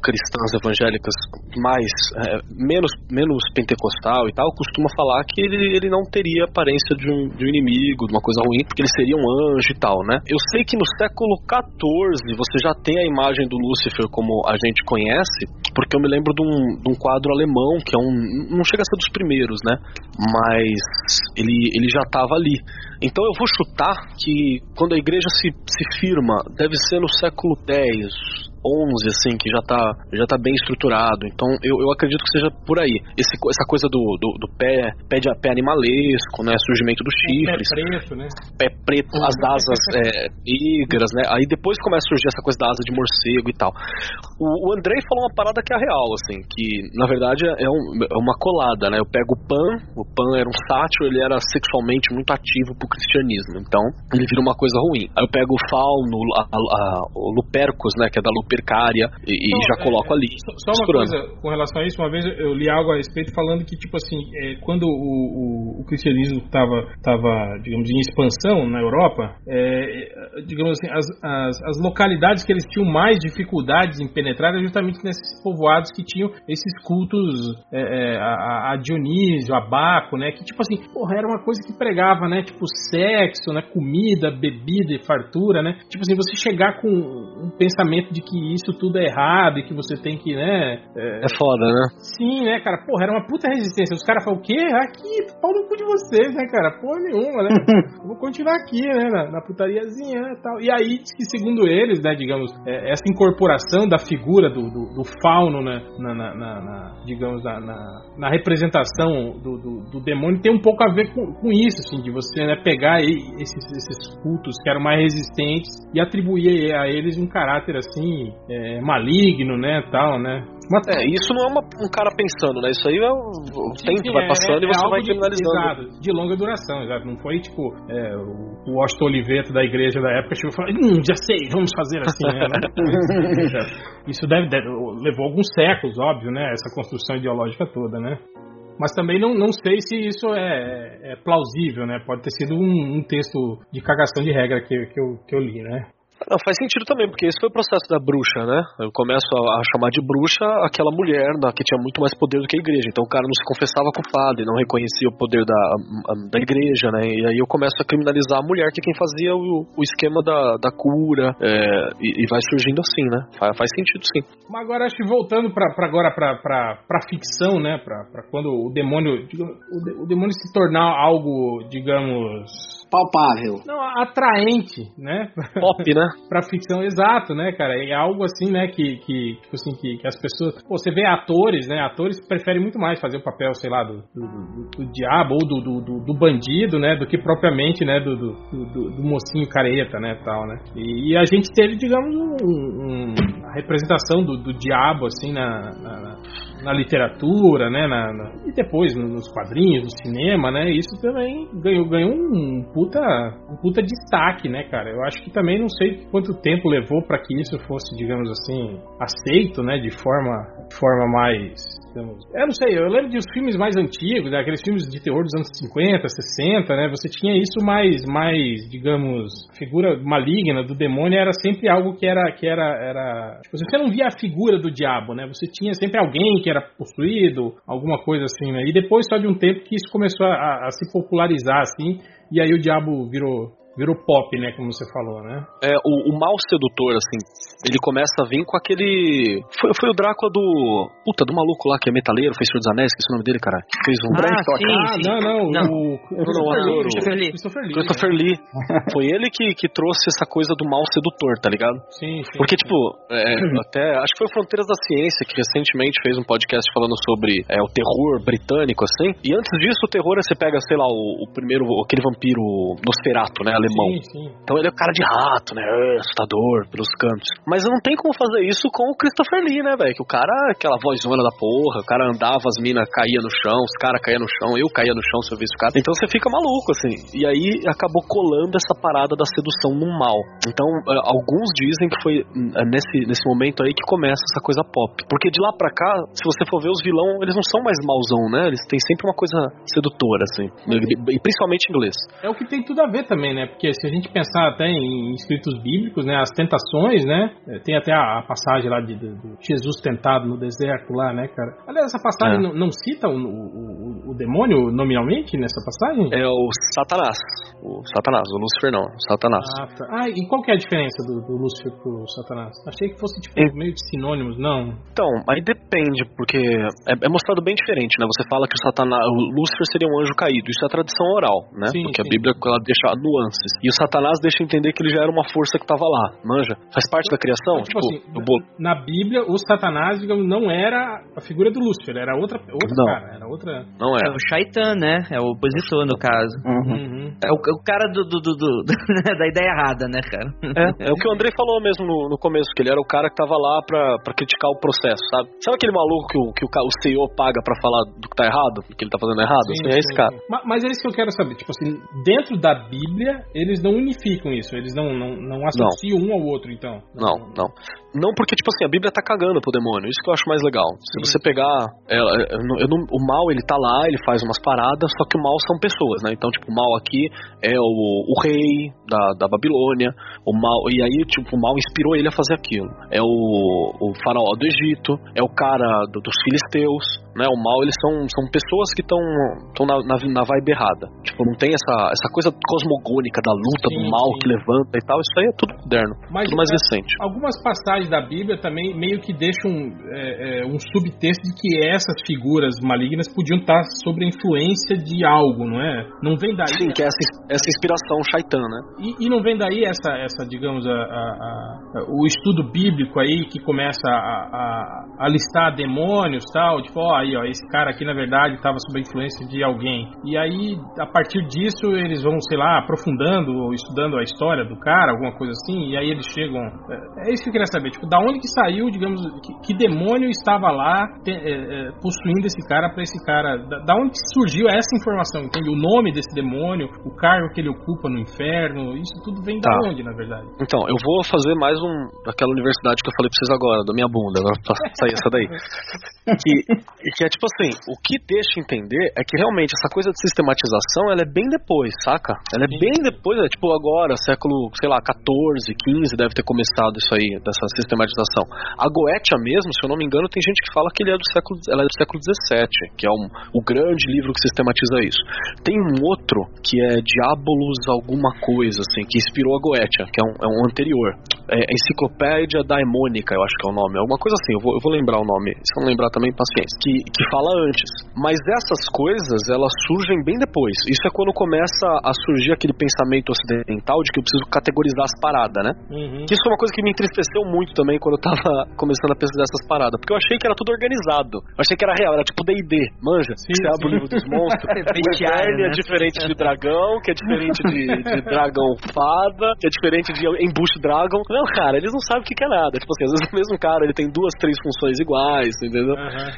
cristãs evangélicas mais é, menos, menos pentecostal e tal, costuma falar que ele, ele não teria aparência de um, de um inimigo, de uma coisa ruim, porque ele seria um anjo e tal, né? Eu sei que no século XIV você já tem a imagem do Lúcifer como a gente conhece, porque eu me lembro de um, de um quadro alemão, que é um. não chega a ser dos primeiros, né? Mas ele, ele já estava ali. Então eu vou chutar que quando a igreja se, se firma, deve ser no século X, 11, assim, que já tá, já tá bem estruturado. Então eu, eu acredito que seja por aí. Esse, essa coisa do, do, do pé, pé, de, pé animalesco, né? Surgimento dos É chifres preto, né? pé preto, as asas é, né? Aí depois começa a surgir essa coisa da asa de morcego e tal. O, o Andrei falou uma parada que é real, assim, que na verdade é, um- é uma colada, né? Eu pego o Pan, o Pan era um sátiro, ele era sexualmente muito ativo pro cristianismo, então ele vira uma coisa ruim. Aí eu pego o Fauno, a, a- o Lupercus, né? Que é da Lupercária, e, e Então, já coloco é, ali. Só, uma coisa com relação a isso, uma vez eu li algo a respeito falando que, tipo assim, é, quando o, o, o cristianismo estava, tava, digamos, em expansão na Europa, é, é, digamos assim, as, as, as localidades que eles tinham mais dificuldades em penetrar eram justamente nesses povoados que tinham esses cultos é, é, a, a Dionísio, a Baco, né? Que, tipo assim, porra, era uma coisa que pregava, né? Tipo, sexo, né? Comida, bebida e fartura, né? Tipo assim, você chegar com um pensamento de que que isso tudo é errado e que você tem que, né? É foda, né? Sim, né, cara? Porra, era uma puta resistência. Os caras falam, o quê? Aqui, pau no cu de vocês, né, cara? Porra nenhuma, né? Vou continuar aqui, né, na, na putariazinha né, e tal. E aí, diz que segundo eles, né, digamos, é, essa incorporação da figura do, do, do fauno, né, na, na, na- na- digamos, na, na, na representação do, do, do demônio tem um pouco a ver com, com isso, assim, de você, né, pegar esses, esses cultos que eram mais resistentes e atribuir a eles um caráter, assim, é, maligno, né, tal, né. Uma- É, isso não é uma- um cara pensando, né? Isso aí é o, o Sim, tempo sim, vai é- passando é e você vai de- criminalizando. Exato, de longa duração, exato. Não foi tipo é, o, o Oliveto da igreja da época chegou e falou: hum, já sei, vamos fazer assim, né? Não foi. Isso deve, deve- levou alguns séculos, óbvio, né? Essa construção ideológica toda, né? Mas também não, não sei se isso é, é plausível, né? Pode ter sido um, um texto de cagação de regra que, que, eu, que eu li, né? Não, faz sentido também, porque esse foi o processo da bruxa, né? Eu começo a, a chamar de bruxa aquela mulher né, que tinha muito mais poder do que a igreja. Então o cara não se confessava com o padre, não reconhecia o poder da, a- da igreja, né? E aí eu começo a criminalizar a mulher, que é quem fazia o, o esquema da, da cura, é, e, e vai surgindo assim, né? Faz, faz sentido sim. Mas agora acho que voltando para agora para para ficção, né? Para quando o demônio digamos, o, de- o demônio se tornar algo, digamos, Palpável. não atraente, né? Pop, né? Pra ficção, exato, né, cara? É algo assim, né, que, que, tipo assim, que, que as pessoas. Pô, você vê atores, né? Atores preferem muito mais fazer o papel, sei lá, do, do, do- do diabo ou do, do, do- do bandido, né? Do que propriamente, né, do, do, mocinho careta, né, tal, né? E, e a gente teve, digamos, um, um- a representação do, do diabo, assim, na, na, na- na literatura, né? na- na- e depois no- nos quadrinhos, no cinema, né? Isso também ganhou, ganhou um puta, um puta destaque, né, cara? Eu acho que também não sei quanto tempo levou para que isso fosse, digamos assim, aceito, né? De forma, de forma mais digamos- Eu não sei, eu lembro de os filmes mais antigos, né, aqueles filmes de terror dos anos 50, 60, né? Você tinha isso mais, mais, digamos, figura maligna do demônio era sempre algo que era, que era, era. Tipo, você não via a figura do diabo, né? Você tinha sempre alguém que era possuído, alguma coisa assim, né? E depois só de um tempo que isso começou a, a se popularizar, assim, e aí o diabo virou, virou pop, né? Como você falou, né? É, o, o mal sedutor, assim, ele começa a vir com aquele. Foi, foi o Drácula do. Puta, do maluco lá que é metaleiro, fez Senhor dos Anéis, que é o nome dele, cara. Que fez um. Ah, sim, ah, sim. não, não, Não. o não, Christopher Lee. Christopher Lee. Christopher Lee. Christopher Lee. Foi ele que, que trouxe essa coisa do mal sedutor, tá ligado? Sim, sim. Porque, tipo, é, até. Acho que foi o Fronteiras da Ciência que recentemente fez um podcast falando sobre é, o terror britânico, assim. E antes disso, o terror é você pega, sei lá, o, o primeiro. aquele vampiro Nosferatu, né? Alemão. Sim, sim. Então ele é cara de rato, né? é, Assustador pelos cantos. Mas não tem como fazer isso com o Christopher Lee, né, velho? Que o cara, aquela vozona da porra, o cara andava, as minas caía no chão, os caras caíam no chão, eu caía no chão se eu visse o cara. Então você fica maluco, assim. E aí acabou colando essa parada da sedução no mal. Então, eh, alguns dizem que foi eh, nesse, nesse momento aí que começa essa coisa pop. Porque de lá pra cá, se você for ver os vilão, eles não são mais mauzão, né? Eles têm sempre uma coisa sedutora, assim. E principalmente inglês. É o que tem tudo a ver também, né? Porque se a gente pensar até em escritos bíblicos, né? As tentações, né? é, Tem até a, a passagem lá de, do Jesus tentado no deserto lá, né, cara? Aliás, essa passagem É. não, não cita o, o, o- demônio nominalmente nessa passagem? É o Satanás. O Satanás, o Lúcifer não, o Satanás. Ah, tá. Ah, e qual que é a diferença do, do Lúcifer pro Satanás? Achei que fosse, tipo, É. meio de sinônimos, não. Então, aí depende, porque é, é mostrado bem diferente, né? Você fala que o Satanás, o Lúcifer seria um anjo caído, isso é a tradição oral, né? Sim, porque sim. a Bíblia ela deixa E o Satanás deixa entender que ele já era uma força que tava lá, manja? Faz parte da criação, Então, tipo tipo, assim, do bolo. Na Bíblia, o Satanás, digamos, não era a figura do Lúcifer, era outra, outra Não. cara, era outra. Não É é. o Shaitan, né? É o opositor, no caso. Uhum. É o, o cara do, do, do- do- da ideia errada, né, cara? É, é o que o Andrei falou mesmo no, no começo, que ele era o cara que tava lá pra, pra criticar o processo, sabe? Sabe aquele maluco que o, que o, o CEO paga pra falar do que tá errado, do que ele tá fazendo errado? Sim, Assim, é esse sim, cara. sim. Ma- Mas é isso que eu quero saber. Tipo assim, dentro da Bíblia, eles não unificam isso. Eles não, não, não associam um ao outro, então. Não, não. Não porque, tipo assim, a Bíblia tá cagando pro demônio. Isso que eu acho mais legal. Se você pegar. é, é, eu não- eu não- o mal, ele tá lá, ele faz umas paradas, só que o mal são pessoas, né? Então, tipo, o mal aqui é o, o rei da, da Babilônia. O mal. E aí, tipo, o mal inspirou ele a fazer aquilo. É o, o faraó do Egito, é o cara do- dos filisteus, né? O mal, eles são, são pessoas que estão na, na, na vibe errada. Tipo, não tem essa, essa coisa cosmogônica da luta, Sim, do mal sim. que levanta e tal, isso aí é tudo moderno, Mas, tudo mais é, recente. Algumas passagens da Bíblia também meio que deixam é, é, um subtexto de que essas figuras malignas podiam estar sob a influência de algo, não é? Não vem daí. Sim, que é essa, essa inspiração shaitan, né? E, e não vem daí essa, essa digamos, a, a- a- o estudo bíblico aí que começa a listar demônios tal, tipo, ó, aí, ó, esse cara aqui na verdade estava sob a influência de alguém. E aí, a partir disso, eles vão, sei lá, aprofundando ou estudando a história do cara, alguma coisa assim, e aí eles chegam. É, é isso que eu queria saber, tipo, da onde que saiu, digamos, que, que demônio estava lá te- é, é, possuindo esse cara para esse cara? Da, da onde surgiu essa informação, entende? O nome desse demônio, o cargo que ele ocupa no inferno, isso tudo vem da Tá. onde, na verdade? Então, eu vou fazer mais um daquela universidade que eu falei pra vocês agora, da minha bunda, pra sair essa daí. Que, que é tipo assim, o que deixa entender é que realmente essa coisa de sistematização, ela é bem depois, saca? Ela é bem depois, é tipo agora, século, sei lá, 14, 15 deve ter começado isso aí, dessa sistematização. A Goetia mesmo, se eu não me engano, tem gente que fala que ele é do século, ela é do século 17, que é um, o grande livro que sistematiza isso. Tem um outro que é Diabolos alguma coisa, assim, que inspirou a Goetia, que é um, é um anterior. É Enciclopédia Daimônica, eu acho que é o nome. Alguma coisa assim, eu vou, eu vou lembrar o nome. Se eu não lembrar também, paciência. Que, que fala antes. Mas essas coisas, elas surgem bem depois. Isso é quando começa a surgir aquele pensamento ocidental de que eu preciso categorizar as paradas, né? Uhum. Isso foi uma coisa que me entristeceu muito também quando eu tava começando a pesquisar essas paradas. Porque eu achei que era tudo organizado. Eu achei que era real, era tipo D&D, manja? Sim, Você abre o sim. livro dos monstros. Bestiário, Verne é né? diferente de dragão, que é diferente de, de dragão fada, que é diferente de embuste dragon. Não, cara, eles não sabem o que que é nada. Tipo assim, às vezes o mesmo cara, ele tem duas, três funções iguais, entendeu? Aham.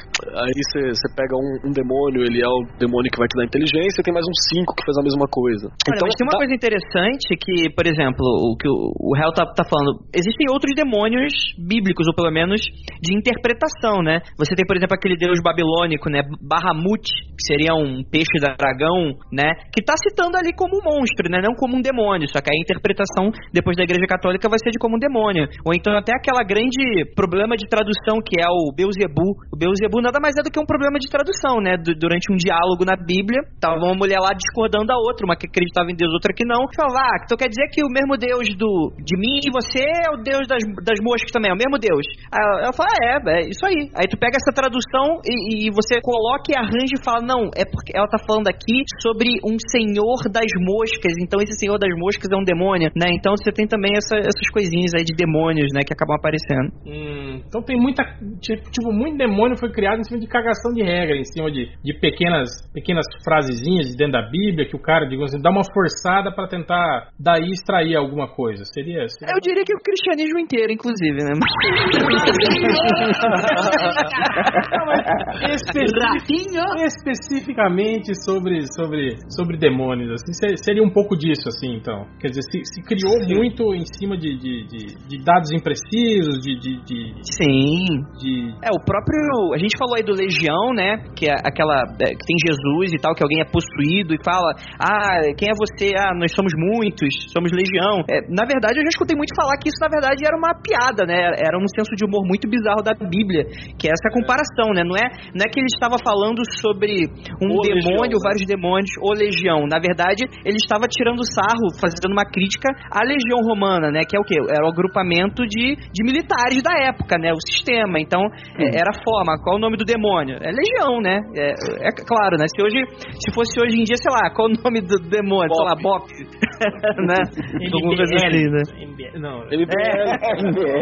Aí você pega um, um demônio, ele é o demônio que vai te dar inteligência, e tem mais uns cinco que faz a mesma coisa. Olha, mas tem uma dá- coisa interessante que, por exemplo, o que o, o Hell tá, tá falando, existem outros demônios bíblicos, ou pelo menos de interpretação, né? Você tem, por exemplo, aquele deus babilônico, né? Bahamut, que seria um peixe dragão, né? Que tá citando ali como um monstro, né? Não como um demônio, só que a interpretação depois da Igreja Católica vai ser de como um demônio. Ou então até aquela grande problema de tradução que é o Beuzebu. O Beuzebu nada mais é do que um problema de tradução, né? Du- durante um diálogo na Bíblia, tava uma mulher lá discordando da outra, uma que acreditava em Deus, outra que não. Falava, ah, então quer dizer que o mesmo Deus do de mim e você é o Deus das, das moscas também, é o mesmo Deus. Aí ela- fala, é, é isso aí. Aí tu pega essa tradução e, e você coloca e arranja e fala, não, é porque ela tá falando aqui sobre um senhor das moscas, então esse senhor das moscas é um demônio, né? Então você tem também essa- essas coisinhas aí de demônios, né, que acabam aparecendo. Hum, então tem muita. Tipo, tipo, muito demônio foi criado em cima de cagação de regra, em cima de, de pequenas, pequenas frasezinhas de dentro da Bíblia que o cara, digamos assim, dá uma forçada pra tentar daí extrair alguma coisa. Seria. seria... Eu diria que o cristianismo inteiro, inclusive, né? Especific- especificamente sobre, sobre, sobre demônios, assim, se- seria um pouco disso, assim, então. Quer dizer, se, se criou muito em cima de, de, de, de dados imprecisos, de, de, de, Sim. de- É, o próprio. A gente falou aí do Legião, né? Que é aquela. é, que tem Jesus e tal, que alguém é possuído e fala: Ah, quem é você? Ah, nós somos muitos, somos Legião. É, na verdade, eu já escutei muito falar que isso, na verdade, era uma piada, né? Era um senso de humor muito bizarro da Bíblia, que é essa comparação, né? Não é, não é que ele estava falando sobre um O demônio, Legião, né? vários demônios, ou Legião. Na verdade, ele estava tirando sarro, fazendo uma crítica à Legião Romana, né? Que é o quê? Era o agrupamento de, de militares da época, né? O sistema. Então, é, era a forma. Qual é o nome do demônio? É Legião, né? É, é claro, né? Se hoje, se fosse hoje em dia, sei lá, qual é o nome do demônio? Sei lá, Bop. né? Coisa assim, né? Não, MBL.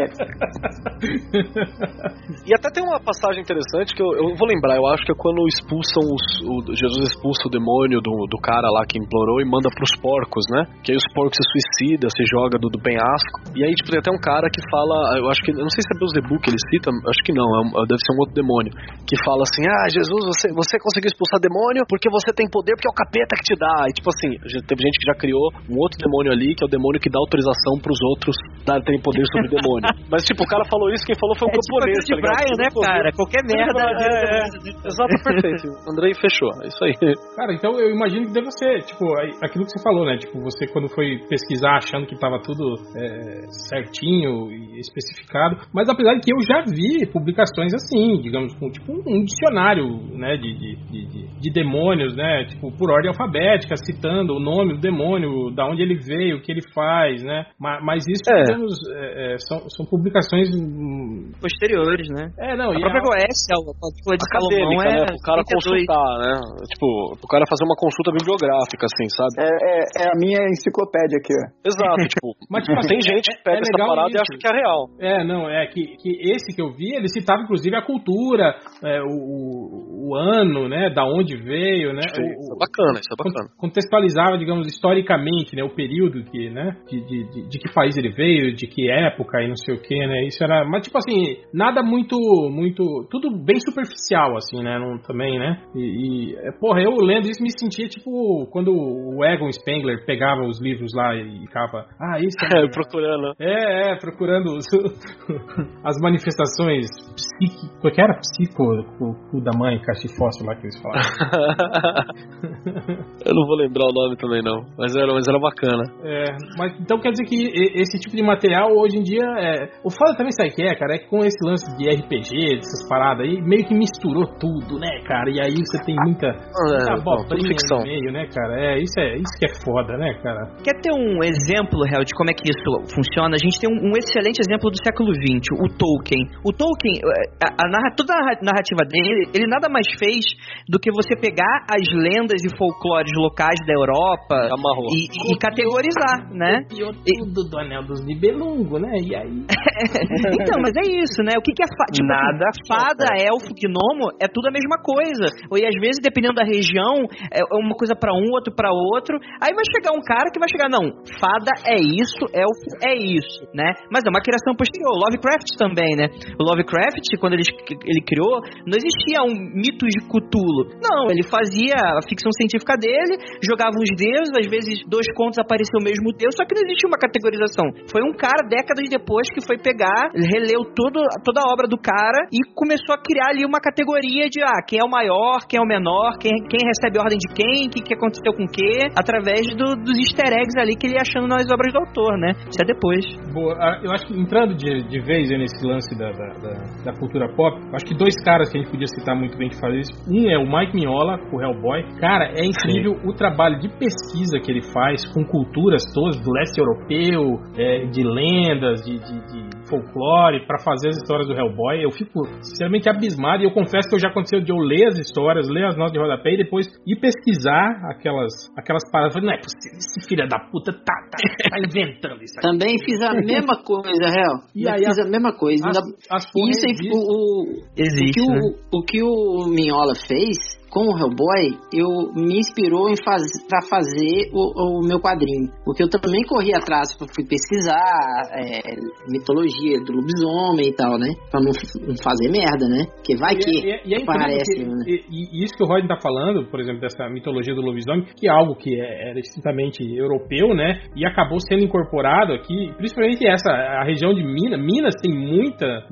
E até tem uma passagem interessante que eu, eu vou lembrar, eu acho que é quando expulsam os, o, Jesus expulsa o demônio do, do cara lá que implorou e manda pros porcos, né? Que aí os porcos se suicidam, se joga do, do penhasco. E aí, tipo, tem até um cara que fala, eu acho que, eu não sei se é Beuzebu que ele cita, acho que não, é um- deve ser um outro demônio, que fala assim, ah, Jesus, você, você conseguiu expulsar demônio porque você tem poder, porque é o capeta que te dá. E tipo assim, teve gente que já criou um outro demônio ali, que é o demônio que dá autorização pros outros dar, terem poder sobre o demônio. Mas tipo, o cara falou isso, quem falou foi um É tipo camponês, aquele de tá ligado? Brian, né, cara? Qualquer merda. É, é, é. Exato, perfeito. Andrei fechou. É isso aí. Cara, então eu imagino que deve ser, tipo, aquilo que você falou, né? Tipo, você quando foi pesquisar achando que tava tudo é, certinho e especificado. Mas apesar de que eu já vi publicações assim, digamos, com tipo um dicionário, né? De, de, de, de- de demônios, né? Tipo, por ordem alfabética, citando o nome do demônio. da onde ele veio, o que ele faz, né? Mas, mas isso, É. digamos, é, é, são, são publicações. hum, Posteriores, né? É, não, A e própria a- Goécia, a Código de Salomão é né? Pro cara 32. consultar, né? Tipo, pro cara fazer uma consulta bibliográfica, assim, sabe? É, é, é a minha enciclopédia aqui. ó. Exato, tipo, Mas, tipo assim, tem gente que é- pega é essa parada e isso. acha que é real. É, não, é que, que esse que eu vi, ele citava inclusive a cultura, é, o, o- o ano, né, da onde veio, né, Sim, o- isso é bacana, isso é bacana. con- contextualizava, digamos, historicamente, né, o período que, né, de, de, de- de que país ele veio, de que época e não sei o que, né, isso era, mas tipo assim, nada muito, muito, tudo bem superficial, assim, né, não, também, né, e, e, é, porra, eu lendo isso me sentia tipo quando o Egon Spengler pegava os livros lá e ficava, ah, isso é, Procurando. é, é, procurando os- as manifestações psíquicas. Qual que era? Psico, o cu da mãe, cachifóssil lá que eles falavam. Eu não vou lembrar o nome também, não. Mas era, mas era bacana. É, mas então quer dizer que esse tipo de material hoje em dia é. O foda também sabe que é, cara? É que com esse lance de RPG, dessas paradas aí, meio que misturou tudo, né, cara? E aí você tem muita, muita É, abobrinha ficção. no meio, né, cara? É, isso é isso que é foda, né, cara? Quer ter um exemplo, real, de como é que isso funciona? A gente tem um, um excelente exemplo do século XX, o Tolkien. O Tolkien, eh, a, a narra- toda a narra- narrativa dele, ele nada mais fez do que você pegar as lendas e folclores locais da Europa e, e- e categorizar, né? Copiou tudo do Anel dos Nibelungo, né? E aí. então, mas é isso, né? O que, que é fa- tipo, Nada assim, fada, elfo, gnomo, é tudo a mesma coisa. E às vezes, dependendo da região, é uma coisa pra um, outro pra outro. Aí vai chegar um cara que vai chegar, não, fada é isso, elfo é isso, né? Mas é uma criação posterior. Lovecraft também, né? O Lovecraft, quando ele, ele criou, não existia um mito de Cthulhu. Não, ele fazia a ficção científica dele, jogava uns deuses, às vezes dois contos apareceu o mesmo deus, só que não existia uma categorização. Foi um cara, décadas depois, que foi pegar, releu todo, toda a obra do cara e começou a criar ali uma categoria de, ah, quem é o maior, quem é o menor, quem, quem recebe ordem de quem, o que, que aconteceu com o quê, através do- dos easter eggs ali que ele ia achando nas obras do autor, né? Isso é depois. Boa, ah, eu acho que entrando de, de vez nesse lance da, da, da- da cultura pop, acho que dois caras que a gente podia citar muito bem que fazem isso. Um é o Mike Mignola, o Hellboy. Cara, é incrível o trabalho de pesquisa que ele faz com culturas todas do leste europeu, é, de lendas, de, de- de folclore, pra fazer as histórias do Hellboy. Eu fico sinceramente abismado e eu confesso que eu já aconteceu de eu ler as histórias, ler as notas de rodapé e depois ir pesquisar aquelas, aquelas paradas. Eu falei, não é possível, esse filho da puta tá, tá, tá inventando isso aqui. Também fiz a mesma coisa, real. E aí fiz a- a mesma coisa. As, as Isso aí, o, o, Existe, o, que né? o, o que o Minhola fez com o Hellboy, eu me inspirou em faz, pra fazer o, o meu quadrinho. Porque eu também corri atrás, fui pesquisar é, mitologia do lobisomem e tal, né? Pra não, não fazer merda, né? Porque vai E, que e- e é parece, que- né? e, e isso que o Rodney tá falando, por exemplo, dessa mitologia do lobisomem, que é algo que é, era estritamente europeu, né? E acabou sendo incorporado aqui, principalmente essa, a região de Minas. Minas tem muita.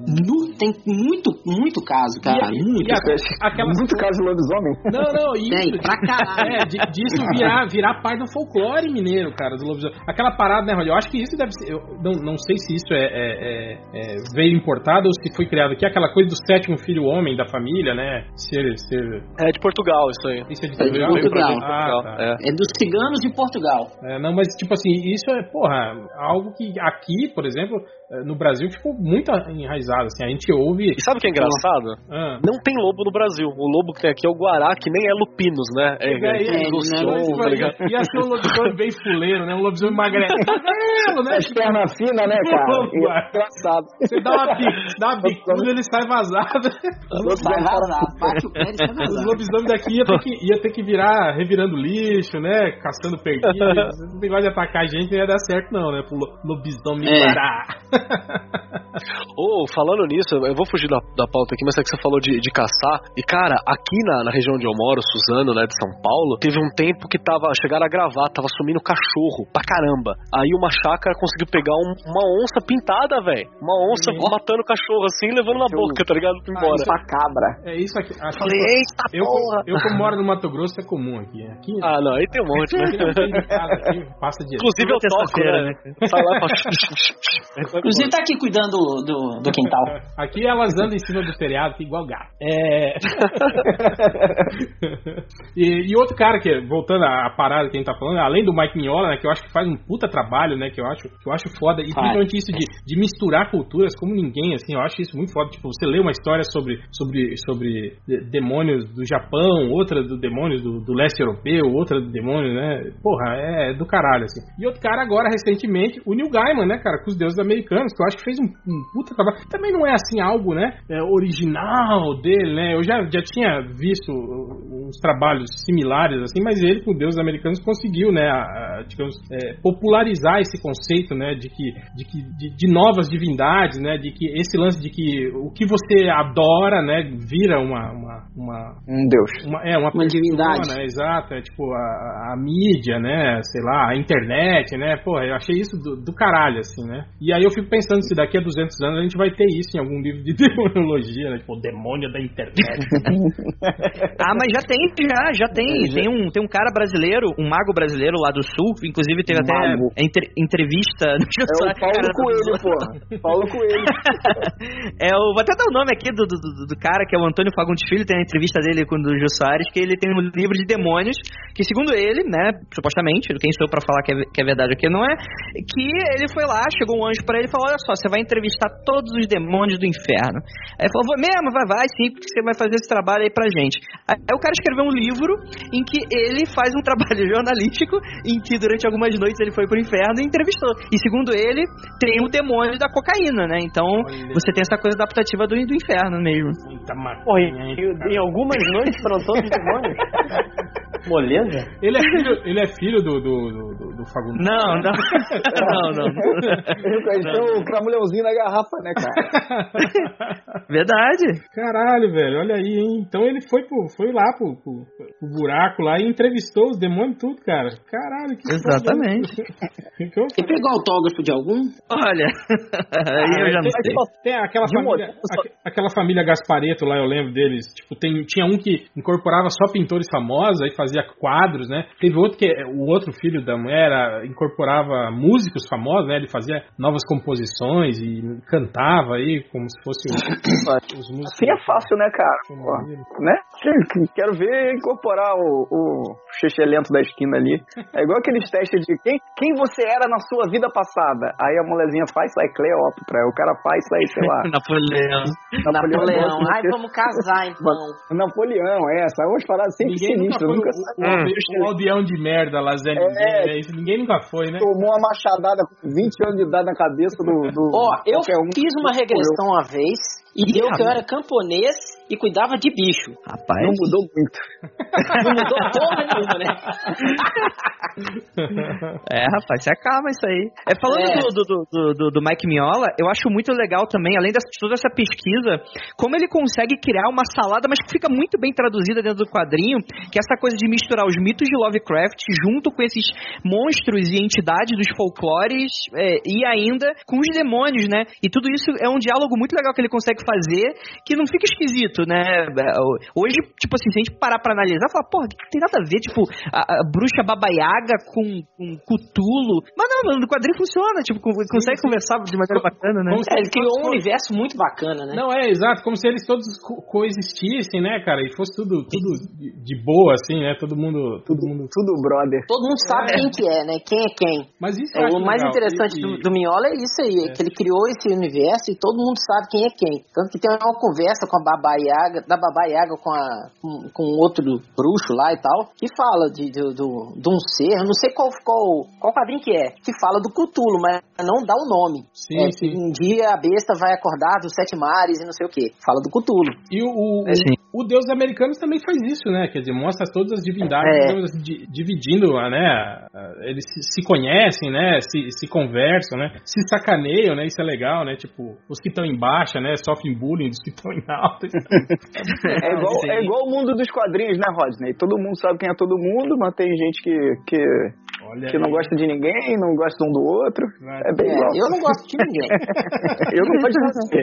Tem muito, muito caso, cara. e, muito. e a- aquelas Muito caso de lobisomem. Não, não, isso. Tem, pra caralho. É, disso virar, virar parte do folclore mineiro, cara, do lobisomem. Aquela parada, né, Rod? Eu acho que isso deve ser. Eu não, não sei se isso é, é- é- é- veio importado ou se foi criado aqui, aquela coisa do sétimo filho homem da família, né? Ser. ser É de Portugal isso aí. isso é de É de Portugal? Portugal. Ah, tá. É. É dos ciganos de Portugal. É, não, mas tipo assim, isso é, porra, algo que aqui, por exemplo, no Brasil ficou muito enraizado, assim, a gente ouve... E sabe o que é engraçado? Ah, Não tem lobo no Brasil. O lobo que tem aqui é o Guará, que nem é lupinos, né? É, É, é, é, né, sons, Mas, tá ligado? ia ser um lobisomem bem fuleiro, né? Um lobisomem magrelo. Magrelo, né? As pernas finas, né, cara? É engraçado. Você dá uma, bi- dá uma bicuda, ele sai vazado. Bate o pé e sai Os lobisomens daqui ia ter, que, ia ter que virar revirando lixo, né? Caçando perdidos. Esse negócio de atacar a gente não ia dar certo, não, né? Pro lo- lobisomem É. parar. Ô, falando nisso, eu vou fugir da, da pauta aqui, mas é que você falou de, de caçar. E, cara, aqui na, na região onde eu moro, Suzano, né, de São Paulo, teve um tempo que tava, chegaram a gravar, tava sumindo cachorro pra caramba. Aí uma chácara conseguiu pegar um- uma onça pintada, velho. Uma onça Uhum. matando o cachorro assim, levando na boca, tá ligado? Pra ir embora. Uma cabra. É isso aqui. Acho Falei, que eita eu, porra! eu, como moro no Mato Grosso, é comum aqui. Aqui, Ah, não, aí tem um monte, né? aqui passa direto. Inclusive eu toco, Terça-feira, né? Sai lá pra... Inclusive tá aqui cuidando do, do, quintal. Aqui elas andam em cima do telhado, igual gato. É... e, e, outro cara que, voltando à parada que a gente tá falando, além do Mike Mignola, né, que eu acho que faz um puta trabalho, né, que eu acho, que eu acho foda, e principalmente isso de, de misturar culturas como ninguém, assim, eu acho isso muito foda. Tipo, você lê uma história sobre, sobre, sobre demônios do Japão, outra do demônios do, do leste europeu, outra do demônio, né? Porra, é do caralho, assim. E outro cara agora, recentemente, o Neil Gaiman, né, cara, com os deuses americanos, que eu acho que fez um, um puta trabalho. Também não é assim algo, né, é, original dele, né? Eu já, já tinha visto uns trabalhos similares, assim, mas ele, com deuses americanos, conseguiu, né, a, a, digamos, é, popularizar esse conceito, né, de que, de, que de, de, novas divindades, né, de que esse lance de que o que você adora, né, vira uma, uma, uma um deus, uma, é uma, uma divindade, né, exato, é tipo a, a, mídia, né, sei lá, a internet, né, pô, eu achei isso do, do caralho, assim, né, e aí eu fico pensando se daqui a 200 anos a gente vai ter isso em algum livro de demonologia, né, tipo o demônio da internet. ah, mas já tem, já, já tem, tem um, tem um cara brasileiro, um mago brasileiro lá do sul, inclusive teve até entre, entrevista no É o Paulo Coelho, pô. Paulo Coelho. é o, vou até dar o nome aqui do, do, do, cara, que é o Antônio Fagundes Filho, tem a entrevista dele com o Jô Soares, que ele tem um livro de demônios, que segundo ele, né, supostamente, quem sou para falar que é, que é verdade aqui não é, que ele foi lá, chegou um anjo para ele e falou, olha só, você vai entrevistar todos os demônios do inferno. Aí ele falou, vou mesmo, vai, vai sim, porque você vai fazer esse trabalho aí pra gente. Aí o cara escreveu um livro em que ele faz um trabalho jornalístico, em que durante algumas noites ele foi pro inferno e entrevistou. E segundo ele, tem o demônio da cocaína, né? Então Olha. você tem essa coisa adaptativa do, do inferno mesmo. Muita maconha. Em algumas noites foram todos demônios. Moleza? Ele é filho, ele é filho do, do, do, do Fagundes. Não, não. não, não. Então o cramulhãozinho na garrafa, né, cara? Verdade. Caralho, velho. Olha aí, hein? Então ele foi, pro, foi lá pro, pro, pro buraco lá e entrevistou os demônios tudo, cara. Caralho, que Exatamente. Então, e pegou autógrafo de algum? Olha, aí eu já não sei. Tem aquela família, aquela família Gaspareto lá, eu lembro deles. Tipo, tem, tinha um que incorporava só pintores famosos, aí fazia quadros, né? Teve outro que o outro filho da mulher era, incorporava músicos famosos, né? Ele fazia novas composições e cantava aí como se fosse os, os músicos. Assim é fácil, né, cara? Pô, né? Quero ver incorporar o, o lento da esquina ali. É igual aqueles testes de quem, quem você era na sua vida passada. Aí a molezinha faz, sai Cleópatra. O cara faz, sai, sei lá. Napoleão. Napoleão. Napoleão. Ai, vamos casar então. Napoleão, é. Sai umas paradas sempre sinistras. Nunca, nunca o, o, o, aldeão de merda lá, Zé. É, é, isso ninguém nunca foi, né? Tomou uma machadada com 20 anos de idade na cabeça do. do Ó, oh, eu um. fiz uma regressão uma vez e deu que eu era camponês e cuidava de bicho. Rapaz. Não mudou muito. Não mudou porra nenhuma, né? é, rapaz, se acaba isso aí. É, falando é. Do, do, do, do, Mike Miola, eu acho muito legal também, além de toda essa pesquisa, como ele consegue criar uma salada, mas que fica muito bem traduzida dentro do quadrinho, que é essa coisa de misturar os mitos de Lovecraft junto com esses monstros e entidades dos folclores é, e ainda com os demônios, né? E tudo isso é um diálogo muito legal que ele consegue fazer, que não fica esquisito, né? Hoje, tipo assim, se a gente parar pra analisar, falar, porra, que tem nada a ver, tipo, a, a bruxa babaiaga com, com Cutulo. Mas não, no quadrinho funciona, tipo, consegue sim, conversar de maneira bacana, né? É, ele criou um universo muito bacana, né? Não, é, exato, como se eles todos co coexistissem, né, cara? E fosse tudo, tudo de boa, assim, né? Todo mundo. Todo mundo. Tudo brother. Todo mundo sabe é. quem que é, né? Quem é quem. Mas isso é, O mais legal. interessante e, do, do Miola é isso aí, é. que ele criou esse universo e todo mundo sabe quem é quem. Tanto que tem uma conversa com a Baba Yaga, da Baba Yaga com, a, com, com outro bruxo lá e tal, que fala de, de, de, de um ser, não sei qual, qual, qual quadrinho que é, que fala do Cutulo, mas não dá o nome. Sim, é, sim. Um dia a besta vai acordar dos sete mares e não sei o que. Fala do Cutulo. E o, o, é, o, Deus americano também faz isso, né? Quer dizer, mostra todas as divindades é. Assim, dividindo, né? Eles se, se, conhecem, né? Se, se conversam, né? Se sacaneiam, né? Isso é legal, né? Tipo, os que estão em baixa, né? Sofrem bullying dos que estão em alta. é, igual, é igual o mundo dos quadrinhos, né, Rodney? Todo mundo sabe quem é todo mundo, mas tem gente que, que Olha que não aí. gosta de ninguém, não gosta um do outro. Vai. É bem É, igual. eu não gosto de ninguém. Eu não gosto de você.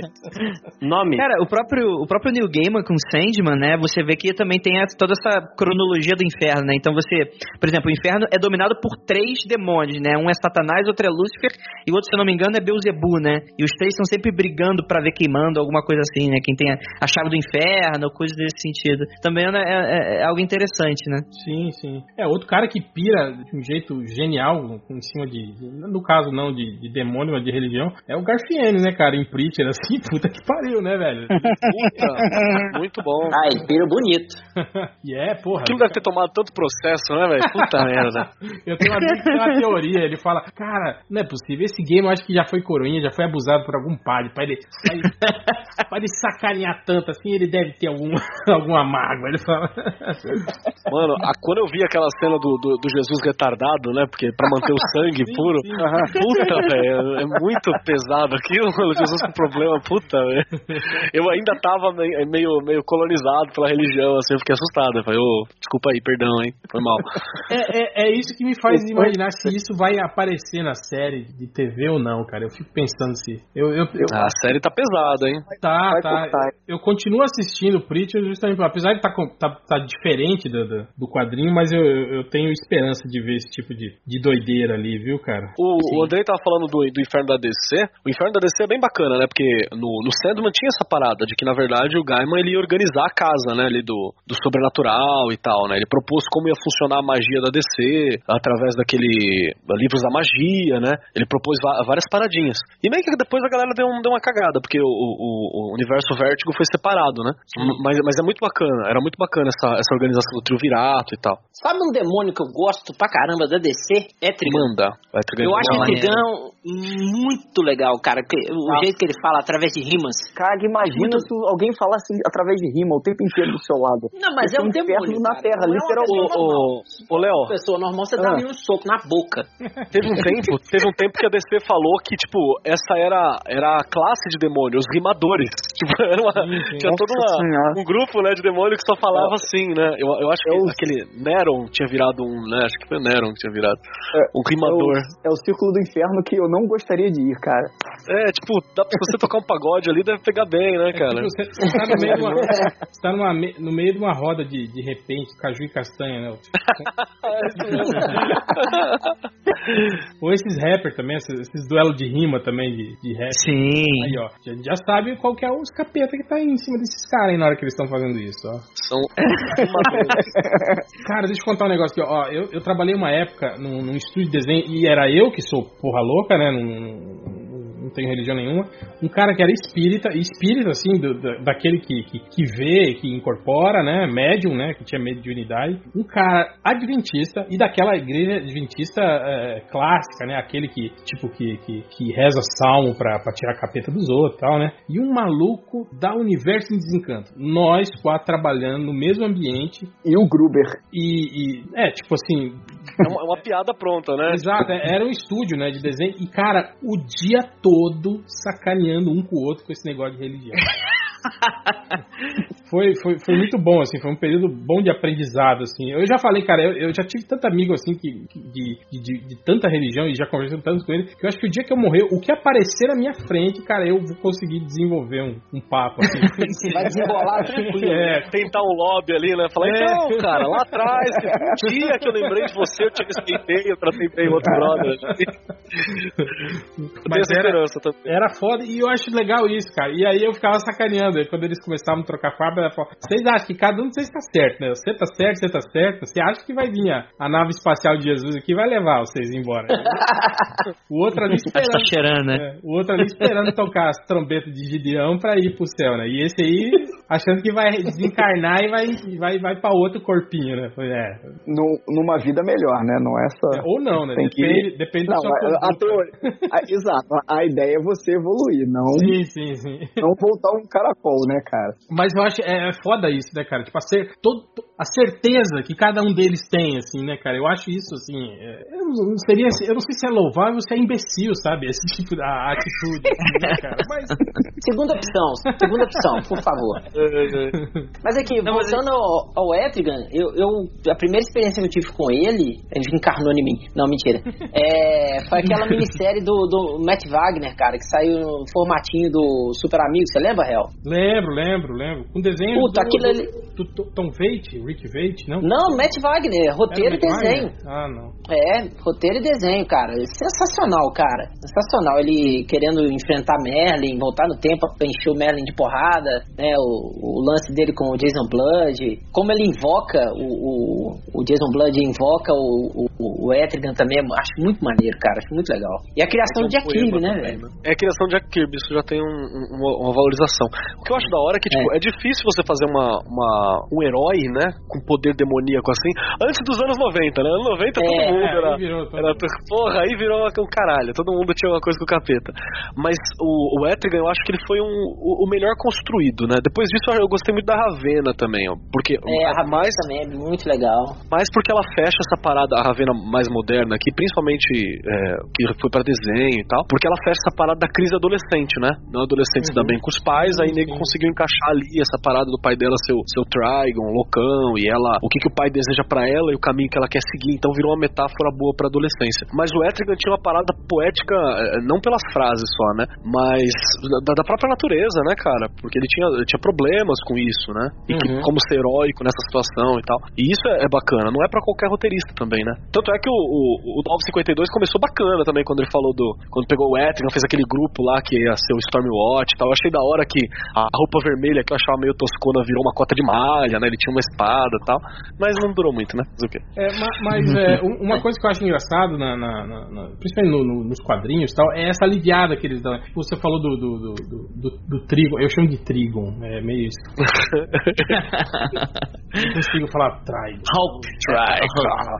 Nome. Cara, o próprio, o próprio Neil Gaiman com Sandman, né? Você vê que também tem a- toda essa cronologia do inferno, né? Então você, por exemplo, o inferno é dominado por três demônios, né? Um é Satanás, outro é Lúcifer e o outro, se eu não me engano, é Beuzebu, né? E os três estão sempre brigando pra ver queimando, alguma coisa assim, né? Quem tem a, a chave do inferno, coisa desse sentido. Também né, é, é- é algo interessante, né? Sim, sim. É, outro cara que pira de um jeito genial em cima de. no caso não de, de demônio, mas de religião, é o Garfiene, né, cara? Em Preacher, assim, puta que pariu, né, velho? Puta, muito bom. Ah, ele pira bonito. E é, porra. Aquilo deve ter tomado tanto processo, né, velho? Puta merda. Eu tenho um amigo que tem uma teoria, ele fala, cara, não é possível, esse game eu acho que já foi coroinha, já foi abusado por algum padre, pra ele, pra ele, pra ele sacanear tanto assim, ele deve ter algum, alguma mágoa, ele fala. Mano, a- quando eu vi aquela cena do, do, do Jesus retardado, né? Porque pra manter o sangue Sim, puro. sim. Puta, velho. É muito pesado aquilo, mano. Jesus com problema, puta, velho. Eu ainda tava meio, meio, meio colonizado pela religião, assim, eu fiquei assustado. Eu falei, ô, desculpa aí, perdão, hein? Foi mal. É, é, é isso que me faz imaginar se isso vai aparecer na série de TV ou não, cara. Eu fico pensando se. Eu, eu, eu- A série tá pesada, hein? tá, vai tá. cortar. Eu continuo assistindo o Preacher justamente, apesar de tá, tá, tá diferente do, do, do quadrinho, mas eu, eu eu tenho esperança de ver esse tipo de, de doideira ali, viu, cara? O, o Andrei tava falando do, do Inferno da DC. O Inferno da DC é bem bacana, né? Porque no, no Sandman tinha essa parada de que, na verdade, o Gaiman ele ia organizar a casa, né? Ali do, do sobrenatural e tal, né? Ele propôs como ia funcionar a magia da DC através daquele livros da magia, né? Ele propôs várias paradinhas. E meio que depois a galera deu, um- deu uma cagada, porque o, o, o universo Vértigo foi separado, né? Mas, mas é muito bacana, era muito bacana essa, essa organização do trio Virato e tal. Sabe um demônio que eu gosto pra caramba da DC? É Trigão. Manda. Vai Trigão. Eu acho o. Trigão muito legal, cara. O jeito que ele fala através de rimas. Cara, imagina se alguém falasse através de rima o tempo inteiro do seu lado. Não, mas Esse é um demônio. na cara. terra, Não é literalmente. Ô, ô, Léo, Uma pessoa normal, você dá Ah. ali um soco na boca. Teve um tempo, teve um tempo que a DC falou que, tipo, essa era, era a classe de demônio, os rimadores. Tipo, era uma, Sim, sim. tinha todo um grupo, né, de demônio que só falava assim, né? Eu, eu acho que aquele Neron tinha virado um, né? Acho que foi Neron que tinha virado um rimador. É o círculo do inferno que eu não gostaria de ir, cara. É, tipo, dá pra se você tocar um pagode ali, deve pegar bem, né, cara? Tipo, você, você tá no meio, de uma, você tá numa no meio de uma roda de, de repente, caju e castanha, né? Ou esses rappers também, esses, esses duelos de rima também, de, de rap. Sim. Aí, ó, já, já sabe qual que é os capeta que tá aí em cima desses caras aí na hora que eles estão fazendo isso, ó. São rimadores. Cara, deixa eu contar um negócio aqui, ó. Eu, eu trabalhei uma época num, num estúdio de desenho e era eu que sou porra louca, né? Não, não- tenho religião nenhuma. Um cara que era espírita, espírita, assim, do- da- daquele que, que, que vê, que incorpora, né? Médium, né? Que tinha mediunidade. Um cara adventista e daquela igreja adventista é, clássica, né? Aquele que, tipo, que, que, que reza salmo pra, pra tirar a capeta dos outros e tal, né? E um maluco da Universo em Desencanto. Nós quatro trabalhando no mesmo ambiente E o Gruber. e, e- é, tipo assim, É uma, é uma piada pronta, né? exato, é- era um estúdio, né, de desenho, e cara, o dia todo sacaneando um com o outro com esse negócio de religião. foi, foi, foi muito bom, assim, foi um período bom de aprendizado, assim. Eu já falei, cara, eu, eu já tive tanto amigo, assim, que, que- de, de, de- tanta religião e já conversei tanto com ele, que eu acho que o dia que eu morrer, o que aparecer na minha frente, cara, eu vou conseguir desenvolver um, um papo, assim. Vai tranquilo. é, Tentar um lobby ali, né? Falar, É. então, cara, lá atrás, um dia que eu lembrei de você, eu te respeitei, eu tratei bem o outro brother. Eu Mas essa era-. Era foda e eu acho legal isso, cara. E aí eu ficava sacaneando. Aí quando eles começavam a trocar farpa, ela falava: Vocês acham que cada um de vocês tá certo, né? Você tá certo, você tá certo. Você acha que vai vir a, a nave espacial de Jesus aqui e vai levar vocês embora. o outro ali Tá esperando. cheirando, né? é, o outro ali esperando tocar as trombetas de Gideão pra ir pro céu, né? E esse aí achando que vai desencarnar e vai, vai, vai pra outro corpinho, né? Falei, É, Nu- numa vida melhor, né? Não é só. ou não, né? Tem que- Depende, depende Não, da sua a, a teoria. exato. A, ideia é você evoluir, não, Sim, sim, sim. não voltar um caracol, né, cara? Mas eu acho é, é foda isso, né, cara? Tipo, a, ser, todo, a certeza que cada um deles tem, assim, né, cara? Eu acho isso, assim, é, eu não seria, eu não sei se é louvável ou se é imbecil, sabe? Esse tipo de atitude, assim, né, cara? Mas Segunda opção, segunda opção, por favor. Mas aqui, Não, mas voltando ao, ao Etrigan, eu, eu, a primeira experiência que eu tive com ele, ele encarnou em mim. Não, mentira. É, foi aquela minissérie do, do Matt Wagner, cara, que saiu no formatinho do Super Amigo. Você lembra, Hel? Lembro, lembro, lembro. Com desenho Puta, do, aquilo ali- do, do Tom Veit, Rick Veit, não? Não, Matt Wagner, roteiro e desenho. Wagner? Ah, não. É, roteiro e desenho, cara. Sensacional, cara. Sensacional. Ele querendo enfrentar Merlin, voltar no tempo pra encher o Merlin de porrada, né? O, o lance dele com o Jason Blood. Como ele invoca o, o, o Jason Blood invoca o, o, o Etrigan também. Acho muito maneiro, cara. Acho muito legal. E a criação de Jack Kirby, né, velho? É a criação de Jack Kirby, isso já tem um- um- uma, uma valorização. O que eu acho da hora é que, tipo, é, difícil você fazer uma, uma- um herói, né, com poder demoníaco assim, antes dos anos 90, né? Anos 90 todo É, mundo É, era... aí virou todo- Era, porra, aí virou um caralho, todo mundo tinha uma coisa com o capeta. Mas o, o Etrigan, eu acho que ele foi um, o, o melhor construído, né? Depois disso eu gostei muito da Ravena também, ó, porque É, a Rapaz também é muito legal. mais porque ela fecha essa parada, a Ravena mais moderna aqui, principalmente é, que foi pra desenho e tal, porque ela fecha essa parada da crise adolescente, né? Não adolescente se dá bem com os pais, aí nego conseguiu encaixar ali essa parada do pai dela ser o seu Trigon, loucão, e ela, o que, que o pai deseja pra ela e o caminho que ela quer seguir, então virou uma metáfora boa pra adolescência. Mas o Etrigan tinha uma parada poética, é, não pelas frases só, né? Mas da, da própria natureza, né, cara? Porque ele tinha, ele tinha problemas com isso, né? E que, Uhum. como ser heróico nessa situação e tal. E isso é, é bacana, não é pra qualquer roteirista também, né? Tanto é que o, o, o 952 começou bacana também quando ele falou do. Quando pegou o Etrigan, fez aquele grupo lá que ia ser o Stormwatch e tal. Eu achei da hora que a roupa vermelha que eu achava meio toscona virou uma cota de malha, né? Ele tinha uma espada e tal. Mas não durou muito, né? Fazer o quê? É, ma- mas é, um- uma coisa que eu acho engraçado, na, na- na- principalmente no- no- nos quadrinhos e tal, é essa aliviada que eles dão. Tipo, você falou do, do, do, do, do- Trigon, eu chamo de Trigon, é meio isso. não consigo falar Trigon. Hulk Trigon.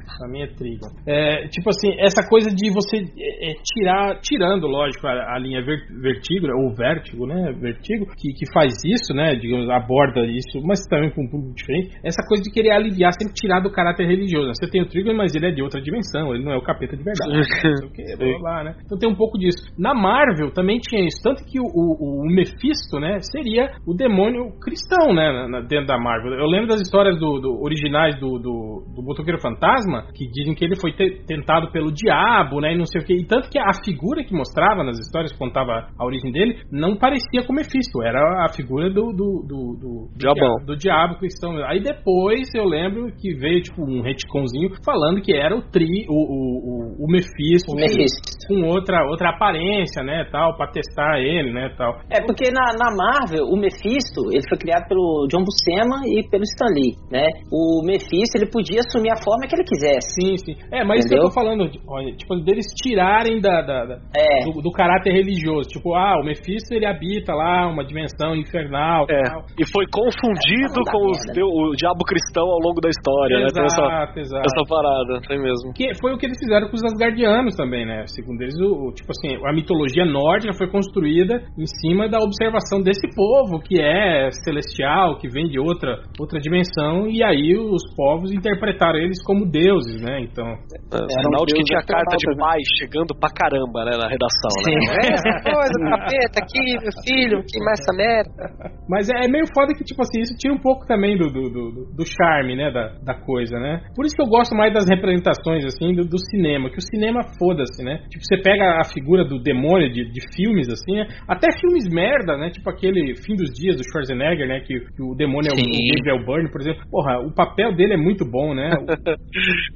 Pra mim é Trigon. É, tipo assim, essa coisa de você é, é, tirar, tirando, lógico, a, a linha ver, vertigo, ou vértigo, né? Vertigo, que, que faz isso, né? Digamos, aborda isso, mas também com um público diferente. Essa coisa de querer aliviar, sempre tirar do caráter religioso. né? Você tem o Trigon, mas ele é de outra dimensão, ele não é o capeta de verdade. né? Que, blá, blá, né? Então tem um pouco disso. Na Marvel também tinha isso, tanto que o, o, o Mephisto, né, seria o demônio cristão, né, na- dentro da Marvel. Eu lembro das histórias do, do- originais do, do, do Motoqueiro Fantasma, que dizem que ele foi te- tentado pelo diabo, né, e não sei o que. E tanto que a figura que mostrava nas histórias, que contava a origem dele, não parecia com o Mephisto, era a figura do, do, do, do, do Diabão. dia- do diabo cristão. Aí depois eu lembro que veio, tipo, um retconzinho falando que era o Tri, o, o, o, o Mephisto, O Mephisto. com outra, outra aparência, né, tal, pra testar ele, né, tal. É, porque na, na Marvel, o Mephisto, ele foi criado pelo John Buscema e pelo Stan Lee, né? O Mephisto, ele podia assumir a forma que ele quisesse. Sim, sim. É, mas isso que eu Entendeu? tô falando, olha, tipo, deles tirarem da, da- da- É. do, do caráter religioso. Tipo, ah, o Mephisto, ele habita lá uma dimensão infernal É, tal. e foi confundido dá com os deu- o diabo cristão ao longo da história, né? Tem essa, Exato, exato. essa parada, tem mesmo. Que foi o que eles fizeram com os Asgardianos também, né? Segundo eles, o, o- tipo assim, a mitologia nórdica foi construída em cima da observação desse povo que é celestial, que vem de outra, outra dimensão, e aí os povos interpretaram eles como deuses, né? Então, É, Era um sinal de que tinha carta de astronauta, né? pai chegando pra caramba, né, na redação, né? Sim. coisa, capeta aqui, meu filho, que mais essa merda. Mas é é meio foda que, tipo assim, isso tira um pouco também do, do, do, do charme, né, da, da coisa, né? Por isso que eu gosto mais das representações, assim, do, do cinema, que o cinema foda-se, né? Tipo, você pega a figura do demônio de, de filmes, assim, né? até filmes merda, né? Tipo aquele Fim dos Dias do Schwarzenegger, né? Que, que o demônio é o, Sim. o David Byrne, por exemplo. Porra, o papel dele é muito bom, né?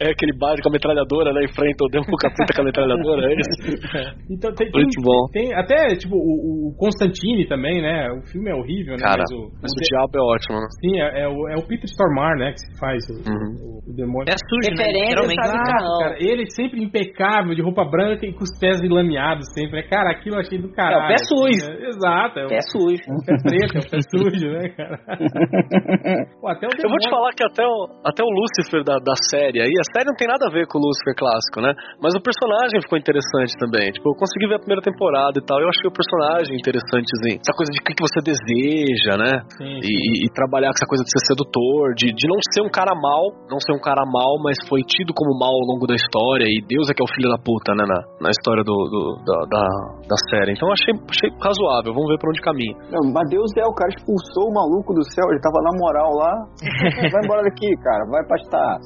É aquele bar com a metralhadora, né? Enfrenta o Demo Capita com a metralhadora, é isso? Então tem, tem, Muito bom. tem até, tipo, o, o Constantine também, né? O filme é horrível, né? Cara, mas o, mas o o diabo é ótimo, né? Sim, é, é o, é o Peter Stormare, né? Que se faz o, Uhum. o- o demônio. É sujo, né? Referência, sabe? Exato, Não. cara. Ele sempre impecável, de roupa branca e com os pés enlameados sempre. Cara, aquilo eu achei do caralho. É o pé sujo. né? Exato, é o É sujo. pé preto, é o pé sujo, né, cara? Pô, até o É Eu vou te falar que até o, até o Lúcifer da, da série aí, a série não tem nada a ver com o Lúcifer clássico, né? Mas o personagem ficou interessante também. Tipo, eu consegui ver a primeira temporada e tal. Eu achei o personagem interessantezinho. Essa coisa de o que você deseja, né? Sim, E, e- e trabalhar com essa coisa de ser sedutor, de, de não ser um cara mal, não ser um cara mal, mas foi tido como mal ao longo da história. E Deus é que é o filho da puta, né? Na, na história do, do- da, da, da série. Então eu achei, achei razoável. Vamos ver pra onde caminha. Não, mas Deus é, o cara expulsou o maluco do céu, ele tava na moral lá. Vai embora daqui, cara, vai pastar.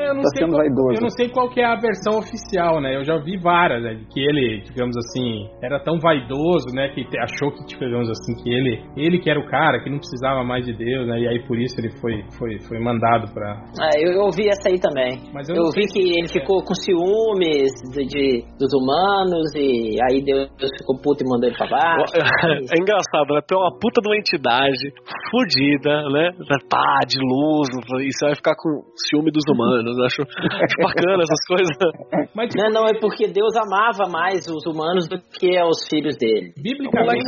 É, eu não, Tá sei sendo qual, vaidoso. eu não sei qual que é a versão oficial, né? Eu já vi várias, né? Que ele, digamos assim, era tão vaidoso, né? Que achou que, tipo, digamos assim, que ele, ele que era o cara, que não precisava mais de Deus, né? E aí por isso ele foi, foi, foi mandado pra. Ah, eu, eu ouvi essa aí também. Mas eu Eu, não vi que ele ficou com ciúmes de, de- dos humanos e aí Deus ficou puto e mandou ele pra baixo. É engraçado, né? Tem uma puta de uma entidade fodida, né? Pá, de luz, e você vai ficar com ciúme dos humanos. Eu Acho, acho bacana essas coisas. Mas, Não, não, é porque Deus amava mais os humanos do que os filhos dele. Biblicamente,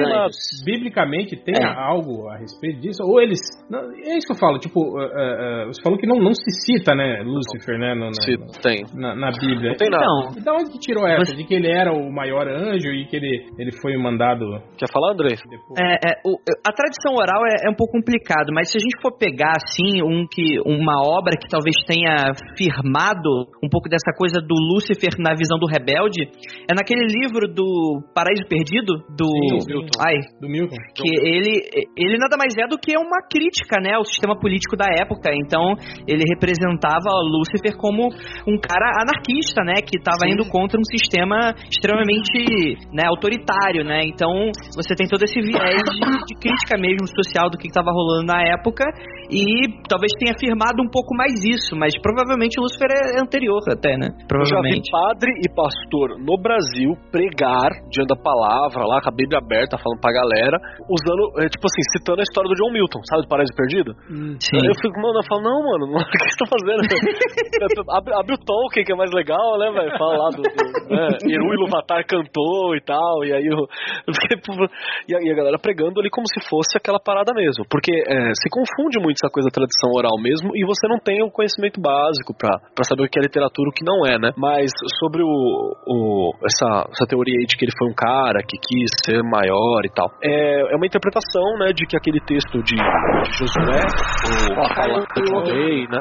biblicamente tem É. algo a respeito disso? Ou eles. não, é isso que eu falo, tipo, uh, uh, você falou que não, não se cita, né, Lúcifer, né? no- no- Se tem. na, na Bíblia. Não tem nada. Então, E da onde que tirou essa? De que ele era o maior anjo e que ele, ele foi mandado Quer falar, André? depois? É, é, o- a tradição oral é, é um pouco complicado, mas se a gente for pegar assim um que uma obra que talvez tenha firmado um pouco dessa coisa do Lúcifer na visão do rebelde, é naquele livro do Paraíso Perdido do Sim, Milton. ai Do Milton. que ele ele nada mais é do que uma crítica, né, ao sistema político da época. Então ele representava Lúcifer como um cara anarquista, né, que estava indo contra um sistema extremamente, né, autoritário, né. Então você tem todo esse viés de, de crítica mesmo social do que estava rolando na época e talvez tenha afirmado um pouco mais isso, mas provavelmente Lúcifer é anterior até, né? Eu já vi Provavelmente. padre e pastor no Brasil pregar diante da palavra, lá com a Bíblia aberta, falando pra galera, usando, é, tipo assim, citando a história do John Milton, sabe, do Paraíso Perdido? Sim. Aí eu fico, mano, eu falo, não, mano, o que você tá fazendo? abre, abre o Tolkien, que é mais legal, né, velho? Fala lá do. do né, Eru Iluvatar cantou e tal, e aí eu. eu fiquei, e, e a galera pregando ali como se fosse aquela parada mesmo. Porque é, se confunde muito essa coisa da tradição oral mesmo, e você não tem o conhecimento básico pra, pra saber o que é literatura e o que não é, né? Mas sobre o, o, essa, essa teoria aí de que ele foi um cara que quis ser maior e tal, é, é uma interpretação, né, de que aquele texto de, de Josué, o fala do rei, né?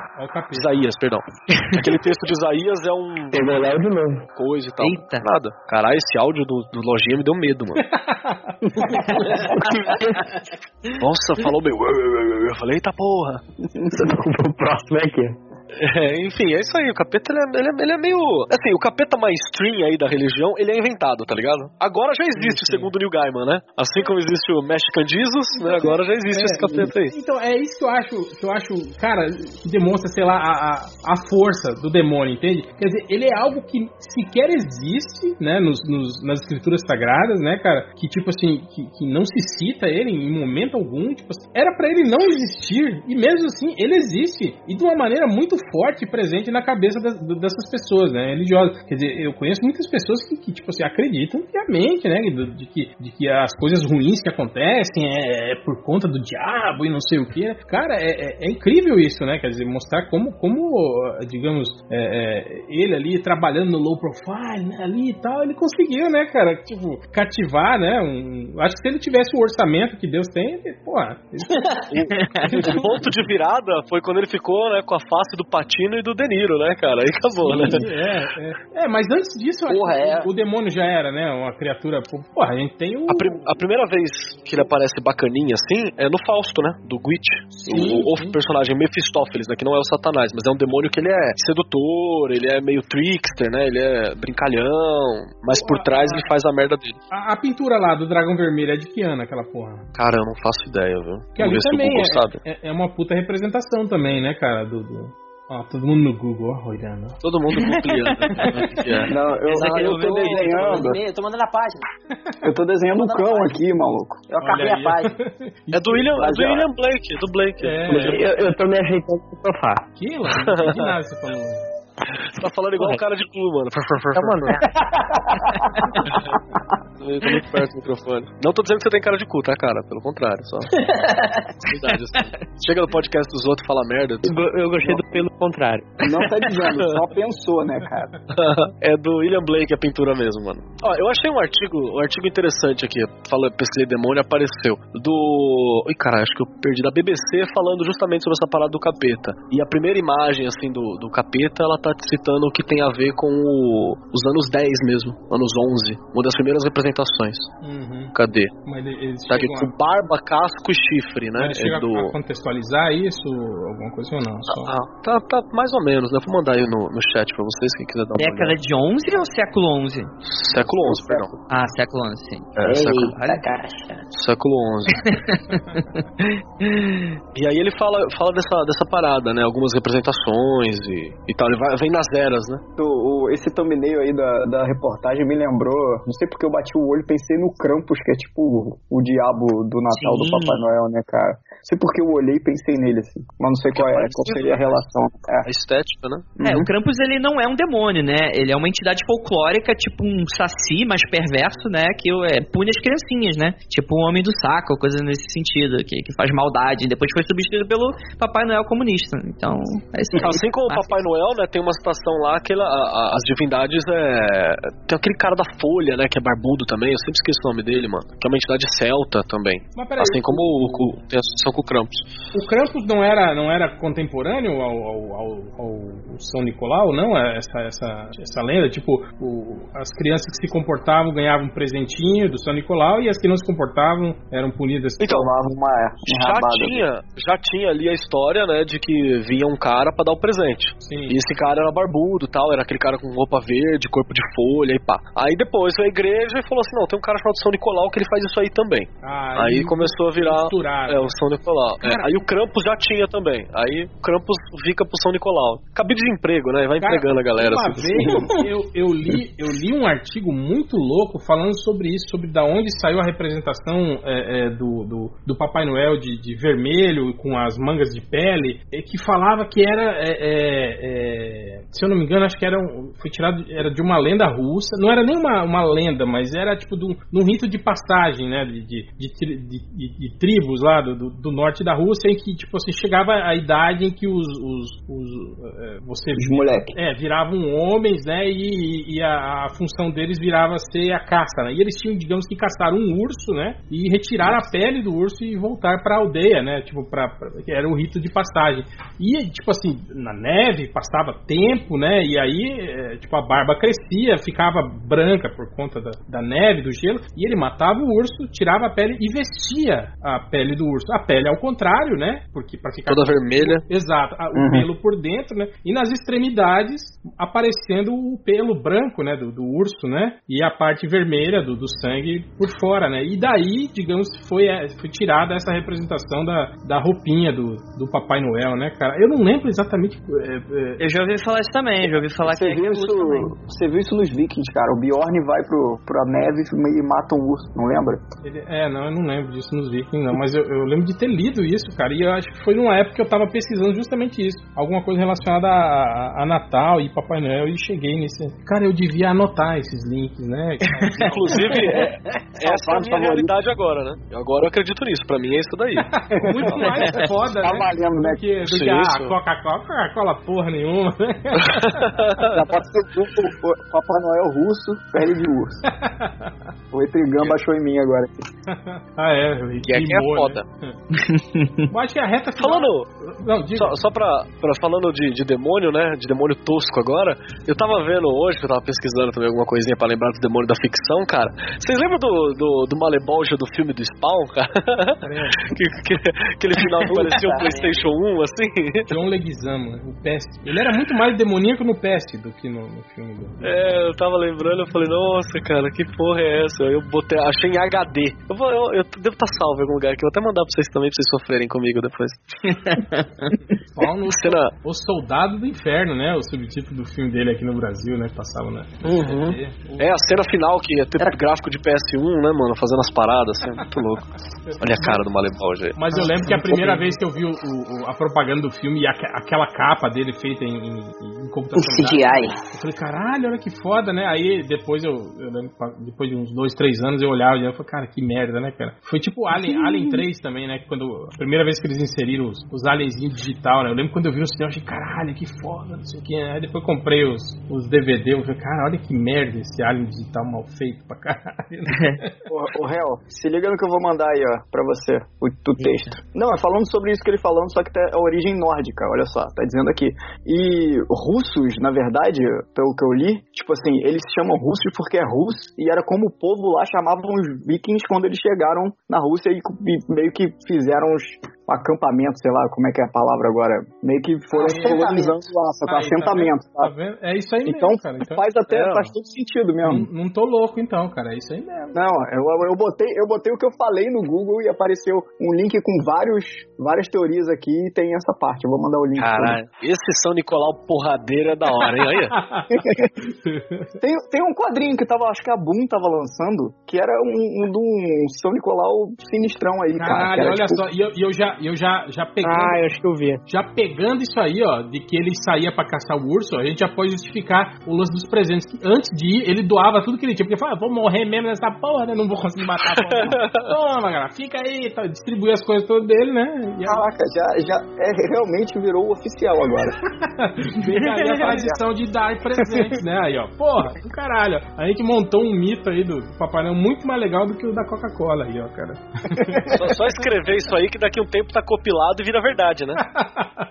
Isaías, perdão. Aquele texto de Isaías é um Pegou lá de novo. coisa e tal. Eita. Nada. Caralho, esse áudio do, do lojinha me deu medo, mano. Nossa, falou meu. Eu falei, eita porra. o próximo é aqui. É, enfim, é isso aí. O capeta ele é, ele, é, ele é meio. Assim, o capeta mainstream aí da religião, ele é inventado, tá ligado? Agora já existe, segundo o Neil Gaiman, né? Assim como existe o Mexican Jesus, né? Agora já existe esse capeta aí. Então, é isso que eu acho, que eu acho, cara, que demonstra, sei lá, a, a, força do demônio, entende? Quer dizer, ele é algo que sequer existe, né, nos, nos- nas escrituras sagradas, né, cara? Que, tipo assim, que, que não se cita ele em momento algum, tipo assim, era pra ele não existir, e mesmo assim, ele existe, e de uma maneira muito forte presente na cabeça das- dessas pessoas, né, religiosas. Quer dizer, eu conheço muitas pessoas que, que tipo assim, acreditam piamente, né, de, de que, de que as coisas ruins que acontecem é, é por conta do diabo e não sei o que. Cara, é, é- é incrível isso, né? Quer dizer, mostrar como, como digamos, é, é, ele ali trabalhando no low profile, né, ali e tal, ele conseguiu, né, cara, tipo, cativar, né? Um, acho que se ele tivesse o orçamento que Deus tem, ele, porra, ele- O ponto de virada foi quando ele ficou, né, com a face do Patino e do De Niro, né, cara? Aí acabou, né? É, é. É, mas antes disso, Porra, é. o, demônio já era, né? Uma criatura. Porra, a gente tem o. A, pri- a primeira vez que ele aparece bacaninha assim é no Fausto, né? Do Gwitch. Sim, o, o sim. personagem Mephistófeles, né? Que não é o Satanás, mas é um demônio que ele é sedutor, ele é meio trickster, né? Ele é brincalhão, mas por trás ele faz a merda dele. A, a pintura lá do dragão vermelho é de que ano aquela porra? Cara, eu não faço ideia, viu? Que ali também é, é, é uma puta representação também, né, cara? Do, do- Ó, todo mundo no Google, ó, olhando. Todo mundo copiando. Que é. Não, eu, eu é o tô desenhando. Eu tô mandando a página. Eu tô desenhando um cão aqui, maluco. Eu acabei a página. É do William, é do. William Blake, é do Blake. É. Eu, eu tô me ajeitando no sofá. Que, lá? Não entendi nada que você falou. Você tá falando igual um cara de cu, mano. É uma merda. Tá muito perto do microfone. Não tô dizendo que você tem cara de cu, tá, cara? Pelo contrário, só. Verdade, assim. Chega no podcast dos outros e fala merda. Eu gostei do pelo contrário. Não tá dizendo, só pensou, né, cara? é do William Blake a pintura mesmo, mano. Ó, eu achei um artigo, um artigo interessante aqui. Fala, pesquisei demônio, apareceu. Do. Ih, cara, acho que eu perdi. Da BBC falando justamente sobre essa parada do capeta. E a primeira imagem, assim, do, do capeta, ela tá citando o que tem a ver com o- os anos 10 mesmo, anos 11. Uma das primeiras representações. Uhum. Cadê? Mas eles Tá aqui com barba, casco e chifre, a, né? eles É do. a contextualizar isso, alguma coisa ou não? Só... Ah, tá, tá mais ou menos, né? Vou mandar aí no, no chat pra vocês, quem quiser dar uma Década olhada. de 11 ou século 11? Século XI, perdão. Ah, século 11, sim. É, século, Eita, caixa. século XI. E aí ele fala, fala dessa, dessa parada, né? Algumas representações e, e tal. Ele vai, vem nas eras, né? O- o- esse thumbnail aí da, da reportagem me lembrou, não sei porque eu bati o olho e pensei no Krampus, que é tipo o, o diabo do Natal do Sim. Papai Noel, né, cara? Não sei porque eu olhei e pensei nele, assim. Mas não sei qual, é, qual seria a relação. É. A estética, né? É, o Krampus ele não é um demônio, né? Ele é uma entidade folclórica, tipo um saci mais perverso, né? Que é, pune as criancinhas, né? Tipo um homem do saco, coisa nesse sentido, que, que faz maldade. Depois foi substituído pelo Papai Noel comunista. Então, é isso aí. Assim como o Papai Noel, né? Tem uma citação lá que ela- a- a- as divindades é. Tem aquele cara da Folha, né? Que é barbudo também. Eu sempre esqueço o nome dele, mano. Que é uma entidade celta também. Mas peraí, Assim como o, o- tem associação com o Krampus. o Krampus não era, não era contemporâneo ao, ao, ao- ao São Nicolau, não? É Essa, essa, essa lenda? Tipo, o- as crianças que se comportavam ganhavam um presentinho do São Nicolau e as que não se comportavam eram punidas. Então, uma já tinha, já tinha ali a história, né, de que vinha um cara pra dar o presente. Sim. E esse cara era barbudo tal, era aquele cara com roupa verde, corpo de folha e pá. Aí depois veio a igreja e falou assim: não, tem um cara chamado São Nicolau que ele faz isso aí também. Aí começou a virar é, o São Nicolau. É, aí o Krampus já tinha também. Aí o Krampus fica pro São Nicolau. Cabide de emprego, né? Vai Cara, empregando a galera. Uma assim. vez eu, eu, li, eu li um artigo muito louco falando sobre isso, sobre da onde saiu a representação é, é, do, do, do Papai Noel de, de vermelho com as mangas de pele, e que falava que era, é, é, se eu não me engano, acho que era foi tirado era de uma lenda russa. Não era nem uma, uma lenda, mas era tipo de um, de um rito de passagem, né, de, de, de, de- tribos lá do, do, norte da Rússia, em que tipo assim chegava a idade em que os, os, os é, você Os moleques. é, viravam homens, né? E, e a, a função deles virava ser a caça, né? E eles tinham, digamos que, caçar um urso, né? E retirar a pele do urso e voltar pra aldeia, né? Tipo, pra, pra- era o rito de passagem. E, tipo assim, na neve, passava tempo, né? E aí, é, tipo, a barba crescia, ficava branca por conta da, da neve, do gelo. E ele matava o urso, tirava a pele e vestia a pele do urso. A pele ao contrário, né? Porque para ficar Toda vermelha. Exato, a- o Uhum. pelo por dentro, né? E nas extremidades aparecendo o pelo branco, né? Do, do urso, né? E a parte vermelha do, do sangue por fora, né? E daí, digamos, foi, é, foi tirada essa representação da, da roupinha do, do Papai Noel, né, cara? Eu não lembro exatamente. é, é, Eu já ouvi falar isso também, já ouvi falar Você que viu, é isso, também. você viu isso nos Vikings, cara. O Bjorn vai pro, pra neve e mata um urso, não lembra? ele- é, não, eu não lembro disso nos Vikings, não. Mas eu, eu lembro de ter lido isso, cara. E eu acho que foi numa época que eu tava pesquisando justamente isso. Alguma coisa relacionada a, a Natal e Papai Noel. E cheguei nesse. Cara, eu devia anotar esses links, né? Inclusive, é, essa é a minha favorito. realidade agora, né? Agora eu acredito nisso. Pra mim é isso daí. Muito mais foda, Tá né? valendo, né? Do que, do que a. Coca-Cola porra nenhuma, né? Já ser o, Papai Noel russo, pele de urso. O Etrigan baixou em mim agora. ah, é. Que é que é rimou, foda. Né? Eu acho que a reta final... Falando, Não, diga. Só, só pra, pra falando de, de demônio, né? De demônio tosco agora, eu tava vendo hoje, que eu tava pesquisando também alguma coisinha pra lembrar do demônio da ficção, cara. Vocês lembram do, do, do Malebolja do filme do Spawn, cara? que, que, aquele final que parecia um PlayStation 1, assim? John Leguizamo, né? o Pest. Ele era muito mais demoníaco no Pest do que no, no filme do... É, eu tava lembrando, eu falei, nossa, cara, que porra é essa? Eu botei, achei em HD. Eu vou, eu, eu devo estar salvo em algum lugar aqui. Eu vou até mandar pra vocês também, pra vocês sofrerem comigo depois. Só no Cena. O Soldado do Inferno, né? O subtítulo do filme dele aqui no Brasil, né? que Passava na. Uhum. É, a cena final que ia ter gráfico de PS1, né, mano? Fazendo as paradas, assim, muito louco. Olha a cara do Malebol, gente. Mas eu lembro que a primeira vez que eu vi o, o- a propaganda do filme e aque- aquela capa dele feita em, em, em computação O CGI. gráfica, eu falei, caralho, olha que foda, né? Aí depois eu, eu lembro, depois de uns dois, três anos eu olhava e eu falei, cara, que merda, né, cara? Foi tipo Alien, Alien 3 também, né? que Quando a primeira vez que eles inseriram os, os alienzinhos digital, né? Eu lembro quando eu vi no cinema, eu achei, caralho, que foda, não sei o que. Aí depois eu comprei os, os DVD, eu falei, cara, olha que merda esse Alien digital mal feito pra caralho. Ô, ô Hel, se liga no que eu vou mandar aí, ó, pra você, o, o texto. Não, é falando sobre isso que ele falando, só que é a origem nórdica, olha só, tá dizendo aqui. E russos, na verdade, pelo que eu li, tipo assim, eles se chamam russos porque é russo, e era como o povo lá chamavam os vikings quando eles chegaram na Rússia e, e meio que fizeram os acampamentos, sei lá, como é que é a palavra agora, meio que foram colonizando lá, só com Aí, tá assentamento, vendo? Tá tá? vendo? É isso aí Então, mesmo, cara. Então, faz até, É, faz todo sentido mesmo. não, não tô louco então, cara. É isso aí mesmo. Não, eu, eu, botei, eu botei o que eu falei no Google e apareceu um link com vários, várias teorias aqui e tem essa parte. Eu vou mandar o link. Caralho, esse São Nicolau porradeiro é da hora, hein? Olha. Tem, tem um quadrinho que tava, acho que a Boom tava lançando, que era um, um de um São Nicolau sinistrão aí, cara. que Caralho, olha tipo, só, e eu, e eu já, eu já, já pegando, Ah, eu acho que eu vi. já pegando isso aí, ó, de que ele saía pra caçar o urso, a gente já pode justificar o lance dos presentes. Que antes de ir, ele doava tudo que ele tinha, porque ele falava, ah, vou morrer mesmo nessa porra, né? Não vou conseguir matar a porra. não. Toma, cara, fica aí, tá, distribuir as coisas todas dele, né? E Caraca, já, já é, realmente virou o oficial agora. Fica aí a tradição de dar presentes, né? Aí, ó. Porra, do caralho. A gente montou um mito aí do Papai Noel muito mais legal do que o da Coca-Cola aí, ó, cara. Só, só escrever isso aí que daqui a um tempo tá compilado e vira verdade, né?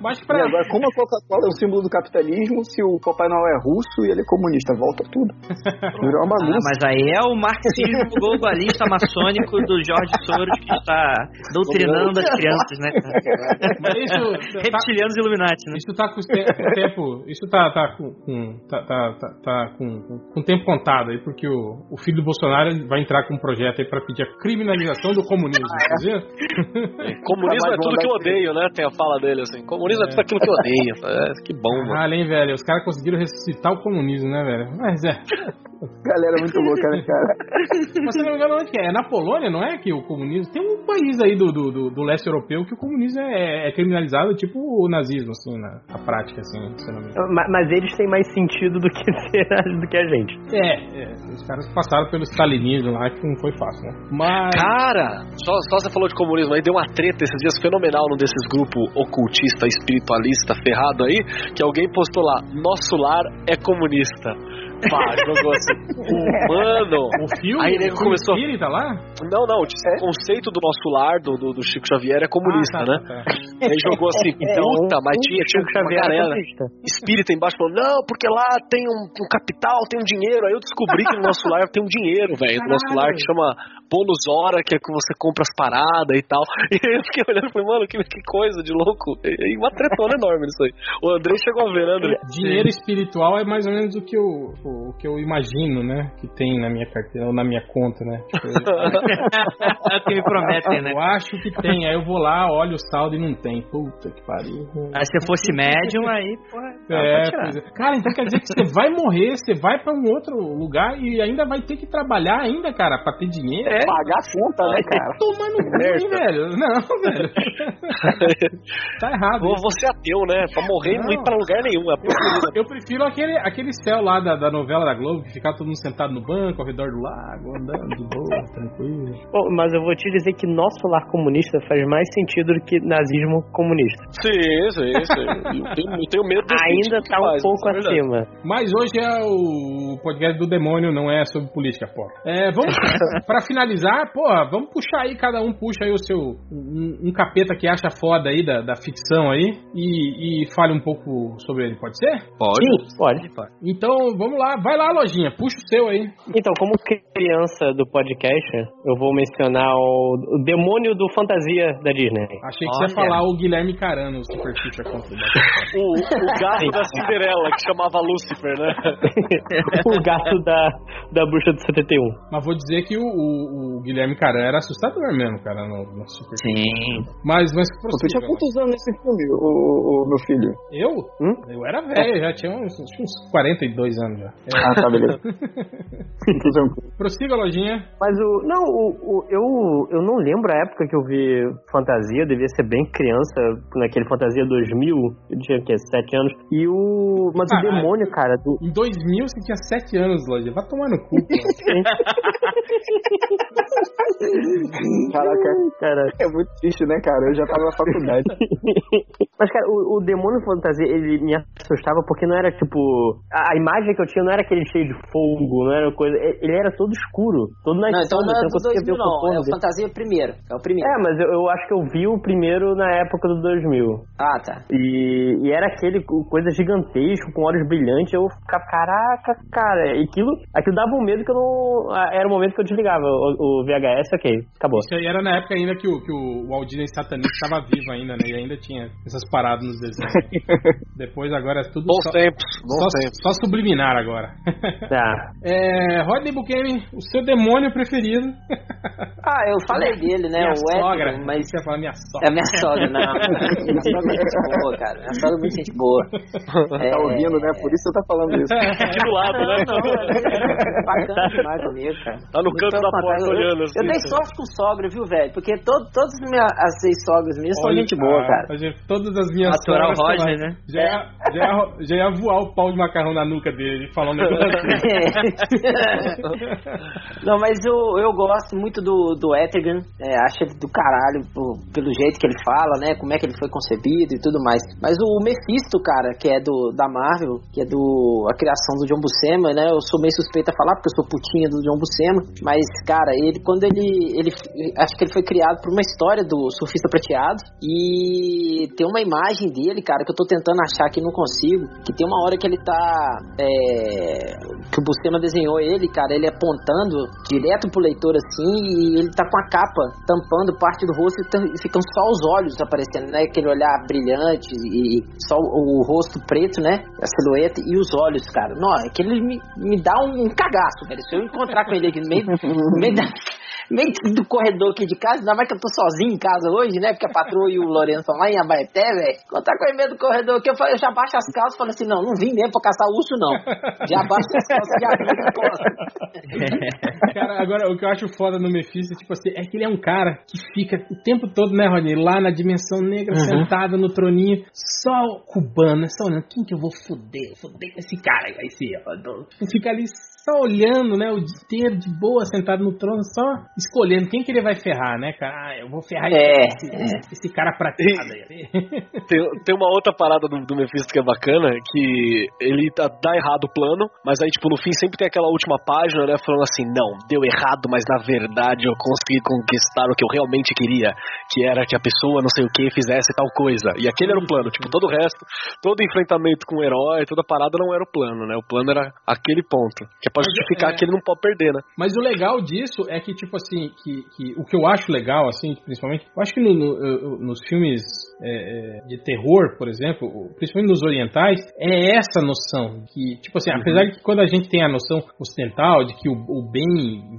Mas E pra. agora, como a Coca-Cola é o símbolo do capitalismo, se o Papai Noel é russo e ele é comunista, volta tudo. Virou uma Ah, bagunça. mas aí é o marxismo globalista maçônico do Jorge Soros que está doutrinando as crianças, né? Mas isso. tá- Reptilianos e Illuminati, né? Isso tá com, o tempo. Isso tá, tá com. com- tá, tá, tá, tá com, com, o tempo contado aí, porque o, o filho do Bolsonaro vai entrar com um projeto aí pra pedir a criminalização do comunismo, tá vendo? Comunismo é tudo que eu odeio, né? Tem a fala dele assim. Comunismo é tudo aquilo que eu odeio. É, que bom, mano. Caralho, hein, velho? Os caras conseguiram ressuscitar o comunismo, né, velho? Mas é. Galera muito louca, né, cara? Mas se não me engano, onde que é? É na Polônia, não é? Que o comunismo. Tem um país aí do, do, do, leste europeu que o comunismo é, é criminalizado, tipo o nazismo, assim, na, na prática, assim, se eu não me engano. Ma- Mas eles têm mais sentido do que, ser, do que a gente. É, é, os caras passaram pelo stalinismo lá, que não foi fácil, né? Mas. Cara, só, só você falou de comunismo aí, deu uma treta esses dias fenomenal num desses grupos ocultista, espiritualista, ferrado aí, que alguém postou lá, nosso lar é comunista. Pá, jogou assim. Mano, O filme, Aí filme começou- espírita lá? não, não, o conceito do nosso lar, do, do, do Chico Xavier, é comunista, Ah, tá, né? tá, tá. Aí jogou assim, puta, mas tinha, tinha Chico uma Xavier é galera espírita embaixo falou, não, porque lá tem um, um capital, tem um dinheiro. Aí eu descobri que no nosso lar tem um dinheiro, velho. No nosso lar que chama bônus hora, que é que você compra as paradas e tal. E aí eu fiquei olhando e falei, mano, que, que coisa de louco. E e uma tretona enorme nisso aí. O Andrei chegou a ver, né, André? Dinheiro espiritual é mais ou menos o que eu, o, o que eu imagino, né? Que tem na minha carteira, ou na minha conta, né? Tipo, É o que me prometem, né? eu acho que tem, aí eu vou lá, olho o saldo e não tem. Puta que pariu. Aí se fosse médium, aí, porra, É, pois é. Cara, então quer dizer que você vai morrer, você vai pra um outro lugar e ainda vai ter que trabalhar ainda, cara, pra ter dinheiro. É. Pagar a conta, né, cara? Tomar no cu, velho. Não, velho. tá errado. Vou, ser ateu, né? Pra morrer e não ir pra lugar nenhum. É. Eu prefiro aquele, aquele céu lá da, da novela da Globo, que ficava todo mundo sentado no banco, ao redor do lago, andando de boa, tranquilo. Pô, mas eu vou te dizer que nosso lar comunista faz mais sentido do que nazismo comunista. Sim, sim, sim. Eu tenho, eu tenho medo desse Ainda tipo tá um faz, pouco é verdade. acima. Mas hoje é o podcast do demônio, não é sobre política, pô. É, vamos, pra finalizar, porra, vamos puxar aí, cada um puxa aí o seu, um, um capeta que acha foda aí da, da ficção aí e, e fale um pouco sobre ele, pode ser? Pode. Pode. Então, vamos lá, vai lá, lojinha, puxa o seu aí. Então, como criança do podcast, eu vou mencionar o, o demônio do fantasia da Disney. Achei que você ia falar o Guilherme Carano, o Superfície Contra O, o gato da Cinderela, que chamava Lúcifer, né? o gato da, da bruxa do 71. Mas vou dizer que o, o, o Guilherme Carano era assustador mesmo, cara, no, no Superfície. Sim. Mas, mas tu prossiga, tinha quantos anos nesse filme, o, o meu filho? Eu? Hum? Eu era velho, já tinha uns, tinha uns 42 anos já. É, Ah, tá, beleza. Prossiga, lojinha. Mas o. Não, o, o- eu, eu não lembro a época que eu vi fantasia, eu devia ser bem criança, naquele fantasia 2000, eu tinha o quê? 7 anos. E o. Mas o Caralho. demônio, cara, do. Em 2000 você tinha 7 anos, lojinha. Vai tomar no cu. Caraca, Cara, é muito triste, né, cara? Eu já tava na faculdade. Mas, cara, o, o demônio fantasia, ele me assustava porque não era tipo. A, a imagem que eu tinha não era aquele cheio de fogo, não era coisa. Ele era todo escuro, todo na Não, então não é você do conseguia 2000 ver o não, é o. Fantasia primeiro, é o primeiro. É, mas eu, eu acho que eu vi o primeiro na época do 2000. Ah, tá. E, e era aquele co- coisa gigantesco, com olhos brilhantes. Eu ficava, caraca, cara. E aquilo, aquilo dava um medo que eu não. Era o momento que eu desligava o, o VHS, ok, acabou. Isso aí era na época ainda que o, que o Walt Disney satanista estava vivo ainda, né? E ainda tinha essas paradas nos desenhos. Depois agora é tudo Bons só, tempos, só, bons tempos. só subliminar agora. Tá. é, Rodney Bukemi, o seu demônio preferido. Ah, eu falei dele, né? minha o sogra. Ético, mas Você ia falar minha sogra. É minha sogra, não. Minha sogra é muito gente boa, cara. Minha sogra é muito gente boa. É, Tá ouvindo, né? Por isso você tá falando isso. Aqui do lado, né? Não, é bacana demais comigo, cara. Tá no canto Então, da porta Eu, assim. eu dei sorte com sogra, viu, velho? Porque todo, todas as minhas as seis sogras minhas são Olha, gente boa, ah, cara. a gente- Todas as minhas Natural sogras, Roger, né? Já ia, já, ia, já ia voar o pau de macarrão na nuca dele e falar um negócio assim. Não, mas eu, eu gosto muito do, do Etrigan, é, acho ele do caralho po- pelo jeito que ele fala, né? Como é que ele foi concebido e tudo mais. Mas o Mephisto, cara, que é do da Marvel, que é do a criação do John Buscema, né? Eu sou meio suspeita a falar porque eu sou putinha do John Buscema, mas cara, ele quando ele ele acho que ele foi criado por uma história do surfista prateado e tem uma imagem dele, cara, que eu tô tentando achar que não consigo, que tem uma hora que ele tá é, que o Buscema desenhou ele, cara, ele apontando direto pro leitor assim e ele tá com a capa tampando parte do rosto e ficam só os olhos aparecendo, né? Aquele olhar brilhante e só o, o rosto preto, né? A silhueta e os olhos, cara. Não, é que ele me, me dá um, cagaço, velho. Se eu encontrar com ele aqui no meio, no meio da. Meio do corredor aqui de casa, ainda mais que eu tô sozinho em casa hoje, né? Porque a patroa e o Lourenço estão lá em Abaeté, velho. Encontrar com ele no meio do corredor aqui, eu, falei, eu já baixo as calças e falo assim: não, não vim mesmo pra caçar urso, não. Já baixo as calças e abro as costas. Cara, agora o que eu acho foda no Mephisto, tipo assim, é que ele é um cara que fica o tempo todo, né, Rodney, lá na dimensão negra, sentado no troninho, só cubano, só olhando, quem que eu vou foder? Foder com esse cara aí, esse, ó, fica ali só olhando, né, o dia inteiro de boa, sentado no trono, só escolhendo quem que ele vai ferrar, né, cara? Ah, eu vou ferrar É, esse, esse, esse cara prateado aí. Tem, tem uma outra parada do, do Mephisto que é bacana, que ele tá- dá errado o plano, mas aí, tipo, no fim sempre tem aquela última página, né, falando assim, não, deu errado, mas na verdade eu consegui conquistar o que eu realmente queria, que era que a pessoa não sei o que fizesse tal coisa. E aquele era o plano, tipo, todo o resto, todo enfrentamento com o herói, toda parada não era o plano, né, o plano era aquele ponto, que é pra Mas, justificar é- que ele não pode perder, né. Mas o legal disso é que, tipo assim, que, que o que eu acho legal, assim, principalmente, eu acho que no- no- nos filmes é, é, de terror, por exemplo, principalmente nos orientais, é essa noção que, tipo assim, apesar de que quando a gente tem a noção ocidental de que o, o bem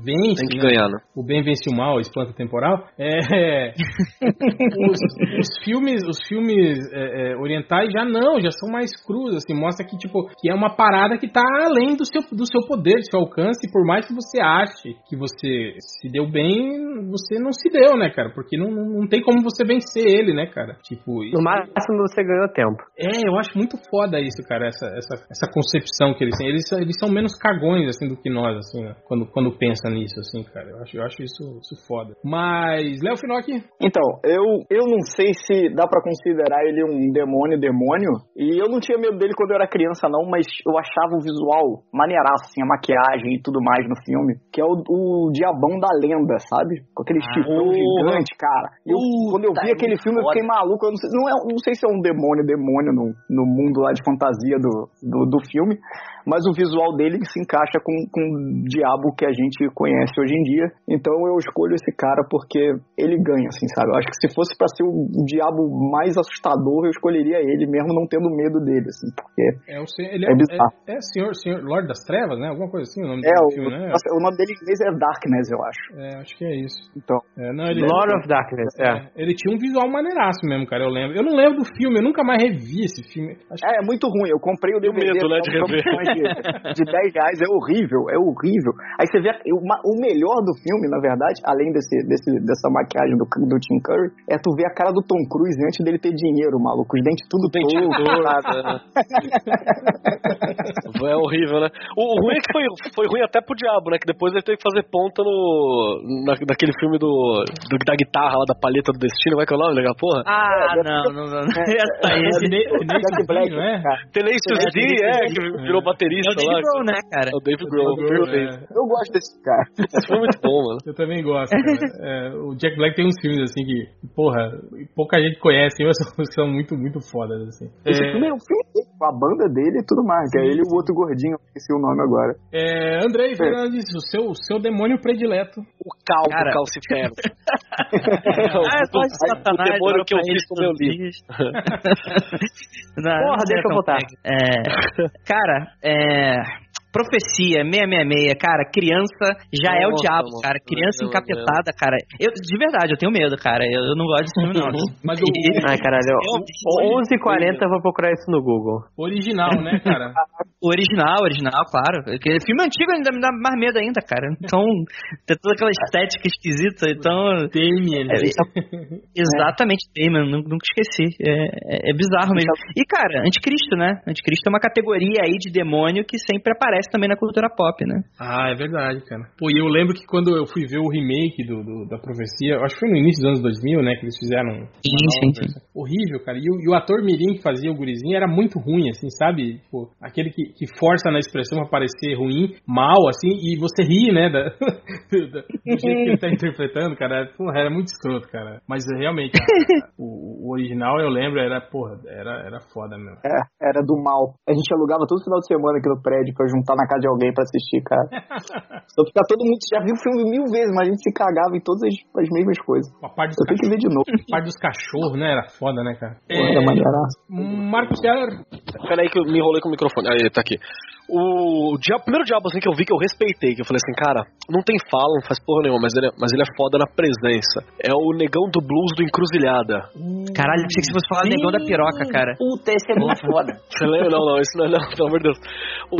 vence, Tem que né? ganhar, né. o bem vence o mal, espanto temporal, é, os, os filmes, os filmes é, é, orientais já não, já são mais crus, assim, mostra que tipo que é uma parada que tá além do seu, do seu poder, do seu alcance, e por mais que você ache que você se deu bem, você não se deu, né, cara? Porque não, não tem como você vencer ele, né, cara? Tipo, No máximo você ganhou tempo. é, eu acho muito foda isso, cara, essa, essa, essa concepção que eles têm. Eles, são- eles são menos cagões, assim, do que nós, assim, né? quando, quando pensa nisso, assim, cara. Eu acho, eu acho isso, isso foda. Mas, Léo Finocchi, Então, eu, eu não sei se dá pra considerar ele um demônio, demônio. E eu não tinha medo dele quando eu era criança, não, mas eu achava o visual maneiraço, assim, a maquiagem e tudo mais no filme, que é o, o Diabão da Lenda, sabe? Com aquele Ah, chifrão gigante, cara. Eu, quando eu vi é aquele filme, eu fiquei maluco. Eu não sei, não, é, não sei se é um demônio, demônio no, no mundo lá de fantasia do, do, do filme, mas o visual dele se encaixa com, com o diabo que a gente conhece hoje em dia. Então eu escolho esse cara porque ele ganha, assim, sabe? Eu acho que se fosse pra ser o, diabo mais assustador, eu escolheria ele, mesmo não tendo medo dele, assim, porque É o, sen- ele É é, bizarro. é, é senhor, senhor Lorde das Trevas, né? Alguma coisa assim o nome é, do o, filme, né? o nome dele em inglês é Darkness, eu acho. É, acho que é isso. Então, É, não, ele, Lord of Darkness, é. é, ele tinha um visual maneiraço mesmo, cara, eu lembro. Eu não lembro do filme, eu nunca mais revi esse filme. Acho que É, é muito ruim. Eu comprei o DVD. medo, né, de rever. De, de 10 reais. É horrível, é horrível. Aí você vê a- o, melhor do filme, na verdade, além desse, desse, dessa maquiagem do, do Tim Curry, é tu ver a cara do Tom Cruise antes dele ter dinheiro, maluco. Os dentes tudo Dente torto, sabe? É horrível, né? O, o ruim é que foi, foi ruim até pro diabo, né? Que depois ele teve que fazer ponta no. Na, naquele filme do, do. da guitarra lá, da palheta do destino. Como é que é o nome, legal? Porra? Ah, não, não, não. Essa aí. é Tene- Tenacious Jack Black, D, não é? cara. Tenacious É, D, é, que virou É baterista o Dave. Grohl, né, cara? É o Dave Grohl, perfeito. É, Eu gosto desse cara. Esse foi muito bom, mano. eu também gosto, cara. É, o Jack Black tem uns filmes assim que, porra, pouca gente conhece, mas são, são muito, muito fodas, assim. Esse É, filme é o filme dele, com a banda dele e tudo mais. Que é ele e o outro gordinho, esqueci o nome agora. é, Andrei Fernandes, o seu, o seu demônio predileto. O calvo Cara. calcifero. Ah, é só de o satanás. demônio olha que eu fiz com o meu livro. Porra, deixa eu pega. É, cara, é... É Profecia, 666, cara, criança já é o diabo, mano. cara. Criança Meu encapetada, cara. Eu, de verdade, eu tenho medo, cara. Eu, eu não gosto desse filme, não. Mas o, Ai, caralho. Eu- 11h40 eu vou procurar isso no Google. original, né, cara? Original, original, claro. Aquele filme antigo ainda me dá mais medo ainda, cara. Então, tem toda aquela estética esquisita, então... Damien. É, Exatamente, Damon, nu- nunca esqueci. É, é- é bizarro mesmo. E, cara, Anticristo, né? Anticristo é uma categoria aí de demônio que sempre aparece também na cultura pop, né? Ah, é verdade, cara. Pô, e eu lembro que quando eu fui ver o remake do, do- da profecia, acho que foi no início dos anos 2000, né, que eles fizeram. Sim, sim, sim. Horrível, cara. E o, e o ator Mirim que fazia o gurizinho era muito ruim, assim, sabe? Tipo, aquele que, que força na expressão pra parecer ruim, mal, assim, e você ri, né, da, do, do jeito que ele tá interpretando, cara. Porra, era muito escroto, cara. Mas realmente, cara, o, o original, eu lembro, era, porra, era, era foda mesmo. É, era do mal. A gente alugava todo final de semana aqui no prédio pra juntar na casa de alguém pra assistir, cara. Só ficar todo mundo já viu o filme mil vezes, mas a gente se cagava em todas as, as mesmas coisas. A parte dos, Eu tenho que ver de novo. a parte dos cachorros, né, era foda, né, cara. Pô, maneiraço. Marcos Keller, Peraí que eu me enrolei com o microfone. Aí, tá aqui. O, diabo, o primeiro diabo assim que eu vi que eu respeitei, que eu falei assim, cara, não tem fala, não faz porra nenhuma, mas ele, é, mas ele é foda na presença. É o negão do blues do Encruzilhada. Caralho, pensei que você fosse falar negão da piroca, cara. Puta, esse é muito foda. Você lembra? Não, não, isso não é não, pelo amor de Deus. O,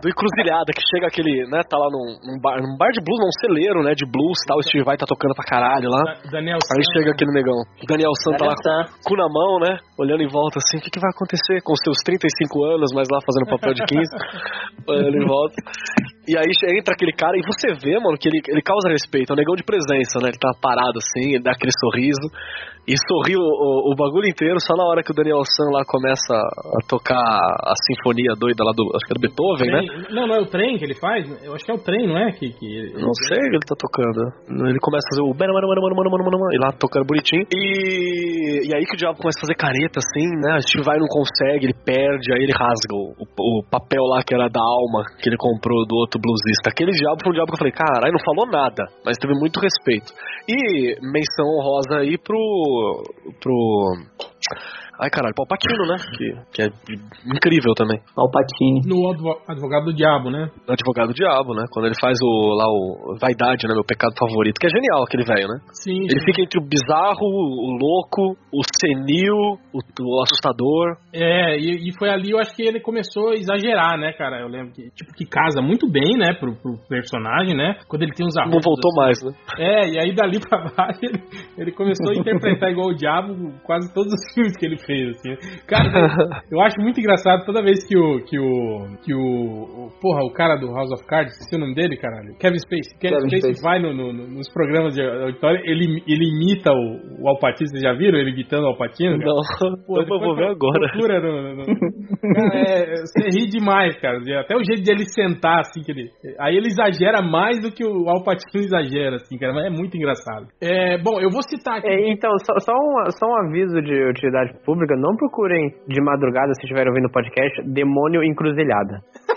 do Encruzilhada, que chega aquele, né, tá lá num, num bar, num bar de blues, num celeiro, né, de blues e tal, o Steve Vai tá tocando pra caralho lá. Da- Daniel Aí San, chega aquele negão. O Daniel San tá lá San. com o cu na mão, né? Olhando em volta assim, o que, que vai acontecer com seus 35 anos, mas lá fazendo papel de 15, olhando em volta. E aí entra aquele cara e você vê, mano, que ele, ele causa respeito, é um negão de presença, né? Ele tá parado assim, ele dá aquele sorriso. E sorri o, o, o bagulho inteiro só na hora que o Daniel San lá começa a tocar a sinfonia doida lá do. Acho que é do Beethoven, né? Trem- Não, não é o trem que ele faz? Eu acho que é o trem, não é? Que, que Não sei o que ele tá tocando. Ele começa a fazer o e lá tocando bonitinho. E, e aí que o diabo começa a fazer careta assim, né? A gente vai não consegue, ele perde, aí ele rasga o, o papel lá que era da alma que ele comprou do outro bluesista. Aquele diabo foi um diabo que eu falei, caralho, não falou nada, mas teve muito respeito. E menção honrosa aí pro. pro. Ai caralho, Palpatino, né? Que, que é incrível também. Palpatine. No advo- advogado do diabo, né? O advogado diabo, né? Quando ele faz o lá o Vaidade, né? Meu pecado favorito, que é genial aquele velho, né? Sim. Ele fica entre o bizarro, o louco, o senil, o, o assustador. É, e, e foi ali, eu acho que ele começou a exagerar, né, cara? Eu lembro que, tipo, que casa muito bem, né, pro, pro personagem, né? Quando ele tem uns Não arrombos, voltou assim. mais, né? É, e aí dali pra baixo ele, ele começou a interpretar igual o diabo quase todos os filmes que ele feio, assim. Cara, eu acho muito engraçado toda vez que o. que o. que o. o- porra, o cara do House of Cards, esqueci o nome dele, caralho. Kevin Spacey. Kevin, Kevin Spacey Spacey. vai no- no- no- nos programas de auditório, ele, ele imita o, o Alpatino, vocês já viram ele imitando o Alpatino? Não, Pô, eu vou ver agora. Procura no, no- no- Cara, é, você ri demais, cara. Até o jeito de ele sentar, assim, que ele. Aí ele exagera mais do que o Alpatino exagera, assim, cara. Mas é muito engraçado. É, bom, eu vou citar aqui. É, então, só, só, um, só um aviso de utilidade pública: não procurem de madrugada, se estiverem ouvindo o podcast, demônio encruzilhada.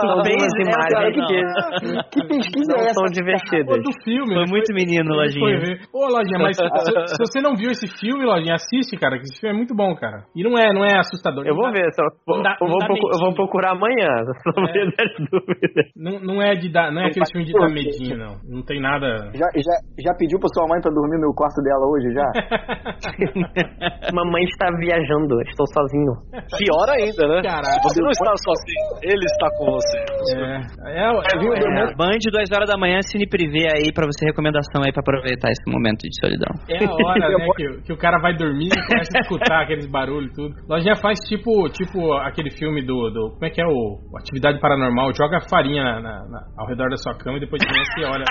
São duas essa, imagens que, Que pesquisa não é essa? são divertidas. do filme. Foi né? muito menino, Lojinha. Ô, Lojinha, mas se, se você não viu esse filme, Lojinha, assiste, cara, que esse filme é muito bom, cara. E não é, não é assustador. Eu vou dá- ver, só, não dá- eu, vou eu vou procurar amanhã, dúvidas. Não, não é de dar, não é aquele filme de dar medinho, não. Não tem nada. Já, já, já pediu pra sua mãe pra dormir no quarto dela hoje, já? Mamãe está viajando, estou sozinho. Pior ainda, né? Caralho. Você não está sozinho, ele está com você. É, é, é, É, Band, 2 horas da manhã, Cine Privé aí pra você, recomendação aí pra aproveitar esse momento de solidão. é a hora, né, que, o- que o cara vai dormir e começa a escutar aqueles barulhos e tudo. Lojinha faz tipo, tipo aquele filme do, do. Como é que é o. o Atividade Paranormal? Joga farinha na- na- na- ao redor da sua cama e depois de manhã você olha.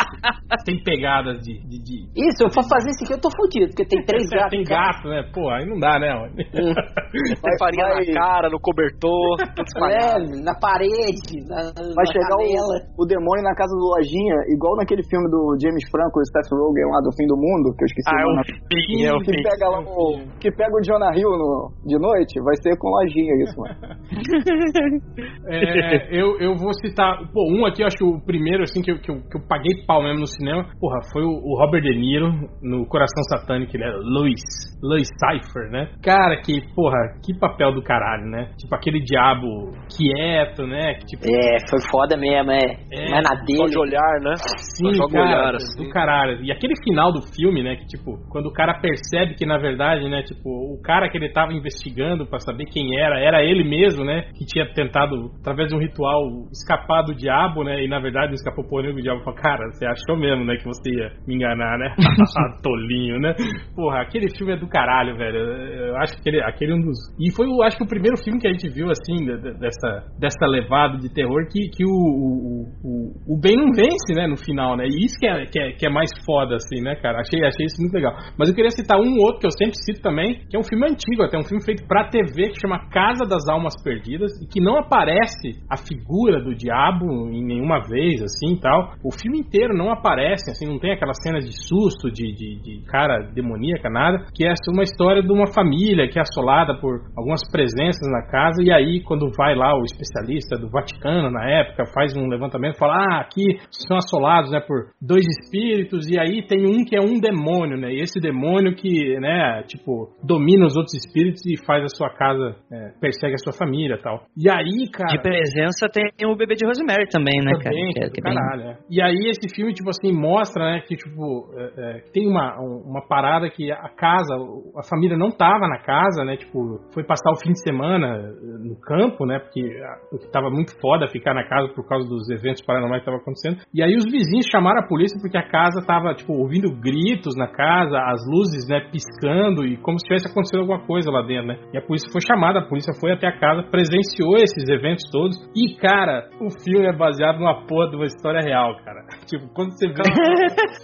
tem pegadas de. de, de- Isso, se eu for fazer isso aqui, eu tô fudido, porque tem três gatos. tem gato, né? Pô, aí não dá, né? ó. Tem farinha vai- na cara, no cobertor. É, na parede, na, Vai na chegar o, o demônio na casa do Lojinha, igual naquele filme do James Franco e Seth Rogen lá do Fim do Mundo, que eu esqueci Ah, é o um nome. fim, é um que fim. pega lá o, que pega o Jonah Hill no, de noite, vai ser com Lojinha isso, mano. É, eu, eu vou citar, pô, um aqui, eu acho que o primeiro, assim, que eu, que eu, que eu paguei pau mesmo no cinema, porra, foi o, o Robert De Niro, no Coração Satânico, ele era Louis, Louis Cypher, né? Cara, que, porra, que papel do caralho, né? Tipo, aquele diabo quieto, né? Que, tipo, É, foi foda mesmo, é. É, Mas na Só dele. de olhar, né? Sim, Só cara, olhar, assim. do caralho. E aquele final do filme, né, que tipo, quando o cara percebe que na verdade, né, tipo, o cara que ele tava investigando pra saber quem era, era ele mesmo, né, que tinha tentado, através de um ritual, escapar do diabo, né, e na verdade escapou por nenhum, o diabo falou, cara, você achou mesmo, né, que você ia me enganar, né? Tolinho, né? Porra, aquele filme é do caralho, velho. Eu acho que aquele, aquele um dos... E foi, eu acho que o primeiro filme que a gente viu, assim, de- de- dessa, dessa levada de terror, que, que o, o, o, o bem não vence, né, no final, né? E isso que é, que é, que é mais foda, assim, né, cara? Achei, achei isso muito legal. Mas eu queria citar um outro que eu sempre cito também, que é um filme antigo, até um filme feito pra TV, que chama Casa das Almas Perdidas, e que não aparece a figura do diabo em nenhuma vez, assim, e tal. O filme inteiro não aparece, assim, não tem aquelas cenas de susto, de, de, de cara demoníaca, nada, que é uma história de uma família que é assolada por algumas presenças na casa, e aí, quando vai lá o especialista do Vaticano, na época, faz um levantamento, fala, ah, aqui são assolados, né, por dois espíritos, e aí tem um que é um demônio, né, e esse demônio que, né, tipo, domina os outros espíritos e faz a sua casa, é, persegue a sua família e tal. E aí, cara... De presença tem o bebê de Rosemary também, né, cara? Também, Que é- que é bem- caralho, é. E aí esse filme, tipo assim, mostra, né, que tipo, é, é, tem uma, um- uma parada que a casa, a família não tava na casa, né, tipo, foi passar o fim de semana eh, no campo, né, porque, ah, porque tava muito foda ficar na casa por causa dos eventos paranormais que estavam acontecendo. E aí os vizinhos chamaram a polícia porque a casa tava, tipo, ouvindo gritos na casa, as luzes, né, piscando e como se tivesse acontecido alguma coisa lá dentro, né. E a polícia foi chamada, a polícia foi até a casa, presenciou esses eventos todos e, cara, o filme é baseado numa porra de uma história real, cara. Tipo, quando você vê,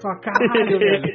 fala, caralho, velho.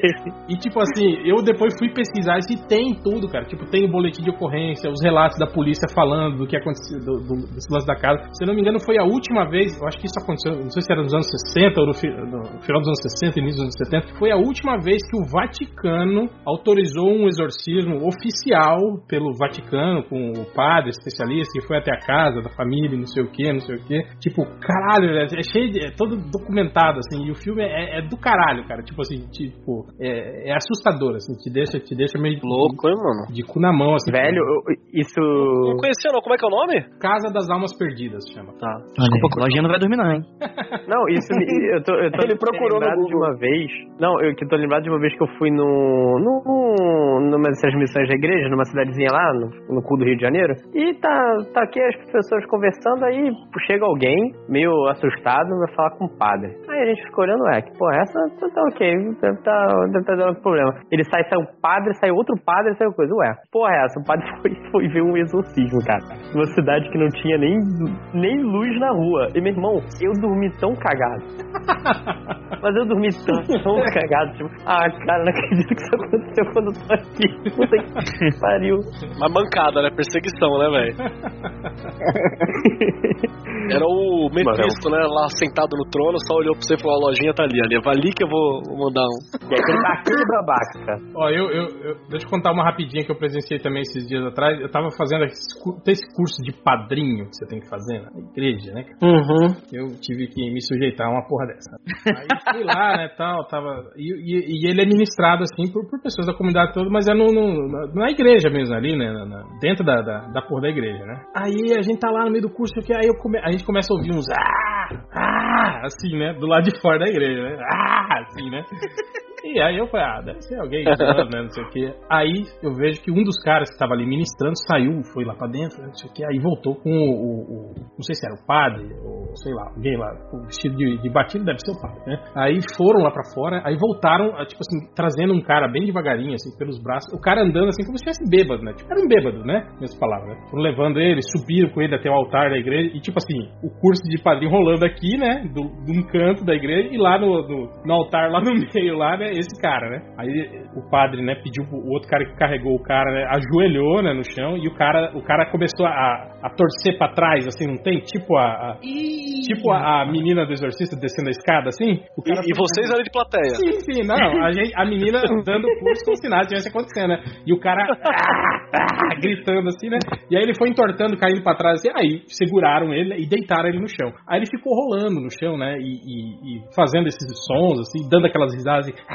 E tipo assim, eu depois fui pesquisar e tem tudo, cara. Tipo, tem o boletim de ocorrência, os relatos da polícia falando do que aconteceu, do, do, lance da casa. Se eu não me engano, foi a última vez, eu acho que isso aconteceu, não sei se era nos anos 60 ou no, no final dos anos 60, início dos anos 70, foi a última vez que o Vaticano autorizou um exorcismo oficial pelo Vaticano, com o padre especialista que foi até a casa da família, não sei o que, não sei o que. Tipo, caralho, é, é cheio de. É todo documentado, assim, e o filme é, é do caralho, cara. Tipo assim, tipo, é, é assustador, assim, te deixa, te deixa meio de- Louco, hein, mano? de cu na mão, assim. Velho, eu- isso. Não conhecia, não. Como é que é o nome? Casa das Almas Perdidas, chama. Tá. Olha, aí, lojinha não vai dormir não, hein? Não, isso me, eu tô, eu tô Ele procurou no lembrado de uma vez. Não, eu que tô lembrado de uma vez que eu fui no. no numa dessas missões da igreja, numa cidadezinha lá, no, no cu do Rio de Janeiro. E tá, tá aqui as pessoas conversando, aí chega alguém, meio assustado, vai falar com o padre. Aí a gente fica olhando, é, que porra, essa tá, tá ok, deve tá, deve tá dando problema. Ele sai, sai o padre, sai outro padre essa coisa. Ué, porra é essa? O padre foi, foi ver um exorcismo, cara. Numa cidade que não tinha nem, nem luz na rua. E meu irmão, eu dormi tão cagado. Mas eu dormi tão, tão cagado. Tipo, ah, cara, não acredito que isso aconteceu quando eu tô aqui. Puta que pariu. Uma mancada, né? Perseguição, né, velho? Era o Mephisto, né? Lá sentado no trono, só olhou pra você e falou: a lojinha tá ali, ali. Vai ali que eu vou mandar um. Ele tá aquele babaca, cara. Ó, eu, eu, eu- deixa eu contar uma rapidinha que eu presenciei também esses dias atrás. Eu tava fazendo esse, curso de padrinho que você tem que fazer na igreja, né? Uhum. Eu tive que me sujeitar a uma porra dessa. Aí fui lá, né, tal, tava... E, e- e ele é ministrado, assim, por, por pessoas da comunidade toda, mas é no, no- na, na igreja mesmo, ali, né, na- na- dentro da, da, da porra da igreja, né. Aí a gente tá lá no meio do curso, que aí eu come- a gente começa a ouvir uns ah, ah, assim, né, do lado de fora da igreja, né, ah, assim, né. E aí eu falei, ah, deve ser alguém, né, não sei o que. Aí eu vejo que um dos caras que tava ali ministrando saiu, foi lá pra dentro, não sei o que, aí voltou com o, o- o- não sei se era o padre, ou sei lá, alguém lá, vestido de, de batido, deve ser o padre, né? Aí foram lá pra fora, aí voltaram, ah, tipo assim, trazendo um cara bem devagarinho, assim, pelos braços, o cara andando assim como se estivesse bêbado, né? Tipo, era um bêbado, né? Nessa palavra, né? Foram levando ele, subiram com ele até o altar da igreja, e tipo assim, o curso de padrinho rolando aqui, né? Do, de um canto da igreja, e lá no, no, no altar, lá no meio, lá, né? Esse cara, né? Aí o padre, né, pediu pro o outro cara que carregou o cara, né? Ajoelhou, né, no chão, e o cara, o cara começou a, a torcer pra trás, assim, não tem? Tipo a. a- tipo a, a menina do exorcista descendo a escada, assim. O E, cara e vocês eram de plateia. Sim, sim, não. A, gente, a menina dando curso como se nada tivesse acontecendo, né? E o cara ah, ah, gritando assim, né? E aí ele foi entortando, caindo pra trás, assim, aí seguraram ele e deitaram ele no chão. Aí ele ficou rolando no chão, né? E, e- e fazendo esses sons, assim, dando aquelas risadas assim,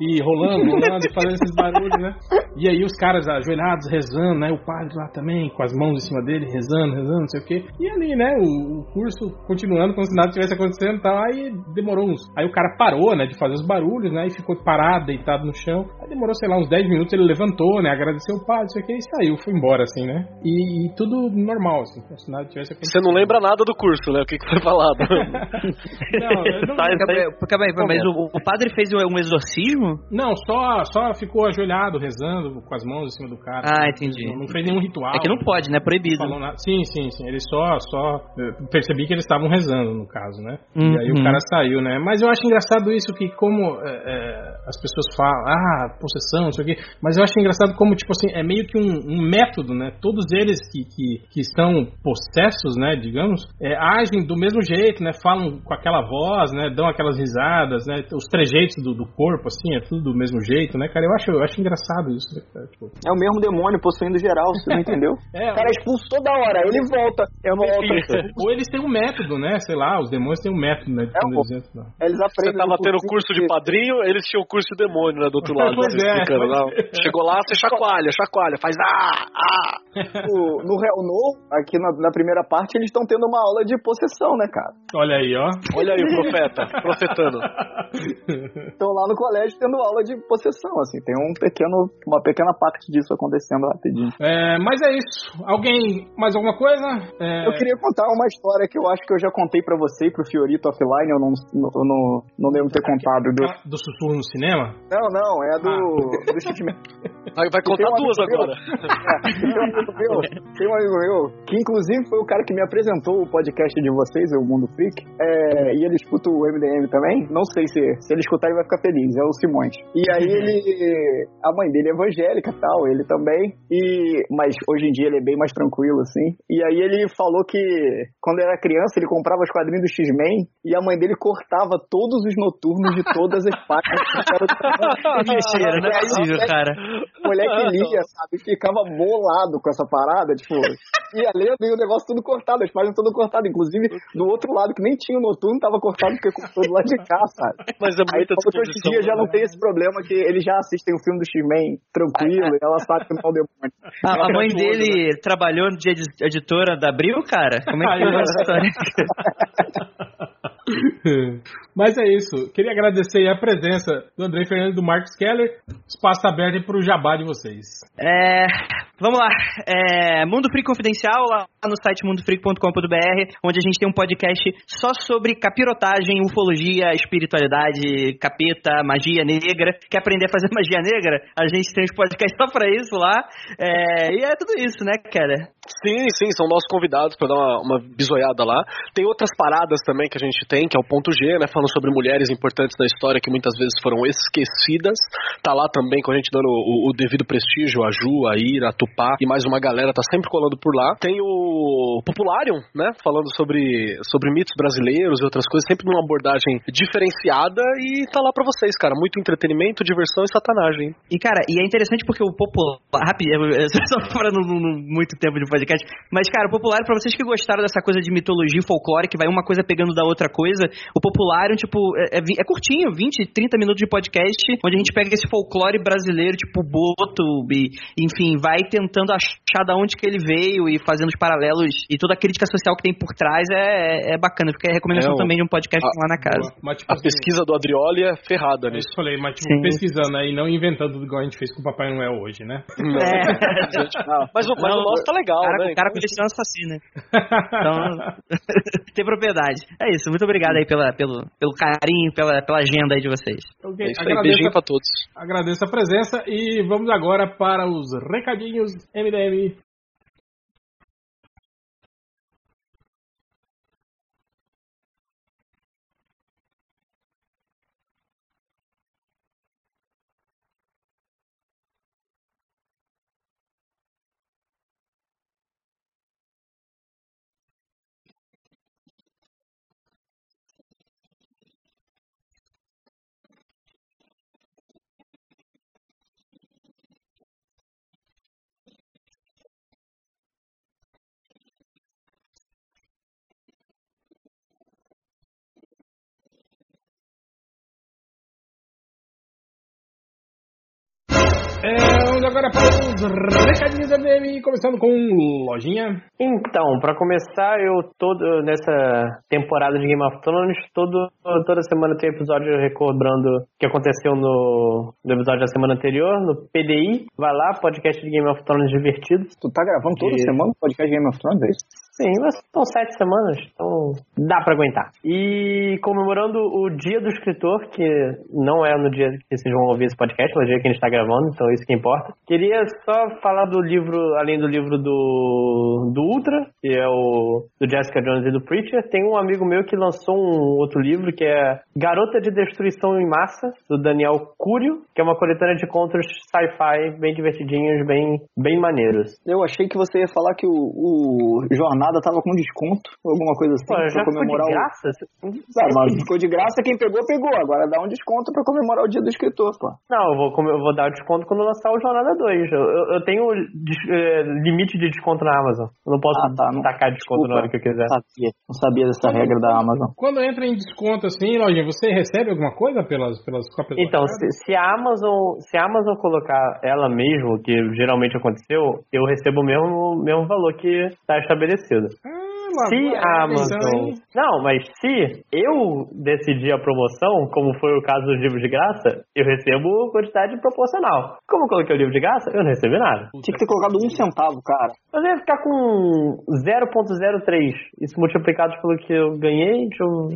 e rolando, rolando, e fazendo esses barulhos, né? E aí os caras ajoelhados, rezando, né? O padre lá também, com as mãos em cima dele, rezando, rezando, não sei o quê. E ali, né? O, o curso continuando como se nada tivesse acontecendo e tal. Aí demorou uns. Aí o cara parou, né? De fazer os barulhos, né? E ficou parado, deitado no chão. Aí demorou, sei lá, uns 10 minutos. Ele levantou, né? Agradeceu o padre, não sei o quê. E saiu, foi embora, assim, né? E, e tudo normal, assim, como se nada tivesse acontecido. Você não lembra nada do curso, né? O que, que foi falado. Não, eu não, Tá, aí, mas o, o padre fez um exorcismo? Não, só, só ficou ajoelhado, rezando, com as mãos em cima do cara. Ah, entendi. Não, não fez nenhum ritual. É que não pode, né? Proibido. falou nada. Sim, sim, sim. Ele só, só eu percebi que eles estavam rezando no caso, né? E aí Uhum. o cara saiu, né? Mas eu acho engraçado isso que como é, é, as pessoas falam, ah, possessão, não sei o quê. Mas eu acho engraçado como tipo assim é meio que um, um método, né? Todos eles que, que, que estão possessos, né? Digamos, é, agem do mesmo jeito, né? Falam com aquela voz, né? Dão aquelas risadas, né? Os trejeitos do, do corpo, assim, é tudo do mesmo jeito, né, cara? Eu acho, eu acho engraçado isso, né, cara? Tipo, É o mesmo demônio possuindo geral, você não entendeu? é, O cara é expulso toda hora, ele volta. É uma volta. Ou eles têm um método, né? Sei lá, os demônios têm um método, né? De É, pô. eles entram. Eles Você aprendem. tava no tendo curso de padrinho, eles tinham curso de demônio, né? Do outro lado. Pois você é, pois é. Chegou lá, você chacoalha, chacoalha, faz ah, ah. No, no Real No, aqui na, na primeira parte, eles estão tendo uma aula de possessão, né, cara? Olha aí, ó. Olha aí o profeta, profetando. Estão lá no colégio tendo aula de possessão, assim. Tem um pequeno, uma pequena parte disso acontecendo rapidinho. É, mas é isso. Alguém, mais alguma coisa? É, Eu queria contar uma história que eu acho que eu já contei pra você e pro Fiorito offline, eu não, eu não, não lembro ter contado. Do... aquela do sussurro no cinema? Não, não, é do, do Steve Vai, vai contar um duas agora. É, tem um amigo meu, tem um amigo meu, que inclusive foi o cara que me apresentou o podcast de vocês, o Mundo Freak, é, e ele escuta o MDM também, não sei se, se ele escutar ele vai ficar feliz, é o Simões. E aí ele, a mãe dele é evangélica e tal, ele também, e, mas hoje em dia ele é bem mais tranquilo, assim, e aí ele falou que quando era criança ele comprava os quadrinhos do X-Men e a mãe dele cortava todos os noturnos de todas as páginas. Mentira, não é E aí, possível, cara. o moleque lia, sabe? Ficava bolado com essa parada, tipo, ia lendo e o negócio tudo cortado, as páginas tudo cortado. Inclusive, do outro lado, que nem tinha o noturno, tava cortado porque cortou do lado de cá, sabe? Mas é Aí muita falou que hoje em dia já não né? tem esse problema, que eles já assistem o filme do X-Men tranquilo, e ela sabe que não é o demônio. A, a mãe Fecha o olho, dele trabalhou de edi- editora da Abril, cara? Como é que é essa história? Mas é isso. Queria agradecer a presença do André Fernandes e do Marcos Keller. Espaço aberto para o jabá de vocês. É, Vamos lá. É, Mundo Freak Confidencial, lá no site mundofreak.com.br, onde a gente tem um podcast só sobre capirotagem, ufologia, espiritualidade, capeta, magia negra. Quer aprender a fazer magia negra? A gente tem uns podcasts só pra isso lá. É, e é tudo isso, né, cara? Sim, sim, são nossos convidados para dar uma, uma bisoiada lá. Tem outras paradas também que a gente tem, que é o ponto G, né? Falando sobre mulheres importantes da história que muitas vezes foram esquecidas. Tá lá também com a gente dando o, o devido prestígio, a Ju, a Ira, a Tupá e mais uma galera tá sempre colando por lá. Tem o Popularium, né? Falando sobre, sobre mitos brasileiros e outras coisas, sempre numa abordagem diferenciada e tá lá pra vocês, cara. Muito entretenimento, diversão e satanagem. E, cara, e é interessante porque o popular. Rápido, só para não- muito tempo de podcast. Mas, cara, o popular, pra vocês que gostaram dessa coisa de mitologia e folclore, que vai uma coisa pegando da outra coisa, o popular, tipo, é, é é curtinho, 20, 30 minutos de podcast, onde a gente pega esse folclore brasileiro, tipo, boto, e, enfim, vai tentando achar da onde que ele veio e fazendo os paralelos e toda a crítica social que tem por trás é, é bacana. Fica a recomendação É, também de um podcast a- lá na casa. Mas, tipo, A pesquisa do Adrioli é ferrada É nisso. isso falei, mas tipo, Sim. pesquisando aí, não inventando igual a gente fez com o Papai Noel hoje, né? É. Mas, o- mas Não, o nosso tá legal, cara, né? O cara coleciona assassino. Então, tem propriedade. É isso, muito obrigado aí pela, pelo, pelo carinho, pela, pela agenda aí de vocês. Ok, É isso aí, agradeço, beijinho pra todos. agradeço a presença e vamos agora para os recadinhos MDM. Agora para os recadinhos MDM, começando com Lojinha. Então, pra começar, eu todo nessa temporada de Game of Thrones, todo, toda semana tem episódio recobrando o que aconteceu no, no episódio da semana anterior, no PDI. Vai lá, podcast de Game of Thrones divertido. Tu tá gravando toda E- semana o podcast Game of Thrones, é isso? Sim, mas são sete semanas, então dá pra aguentar. E comemorando o dia do escritor, que não é no dia que vocês vão ouvir esse podcast, mas no dia que a gente tá gravando, então isso que importa. Queria só falar do livro, além do livro do, do Ultra, que é o do Jessica Jones e do Preacher, tem um amigo meu que lançou um outro livro que é Garota de Destruição em Massa, do Daniel Cúrio, que é uma coletânea de contos sci-fi bem divertidinhos, bem, bem maneiros. Eu achei que você ia falar que o, o Jornada tava com desconto, alguma coisa assim, Pô, pra já ficou de comemorar o... graça? Ah, mas ficou de graça, quem pegou, pegou. Agora dá um desconto pra comemorar o dia do escritor, pô. Não, eu vou, eu vou dar o desconto quando lançar o Jornada 2. Eu, eu- eu tenho des- eh, limite de desconto na Amazon. Eu não posso Ah, tá, não- tacar desconto desculpa. na hora que eu quiser. Sabia. Não sabia dessa regra da Amazon. Quando entra em desconto assim, Lojinha, você recebe alguma coisa pelas, pelas cópias Então, se, se a Amazon se a Amazon colocar ela mesmo, que geralmente aconteceu, eu recebo o mesmo, mesmo valor que está estabelecido. because Se a Amazon. hein? Não, mas se eu decidir a promoção, como foi o caso dos livros de graça, eu recebo quantidade proporcional. Como eu coloquei o livro de graça, eu não recebi nada. Tinha que ter colocado um centavo, cara. Eu ia ficar com 0.03. Isso multiplicado pelo que eu ganhei, eu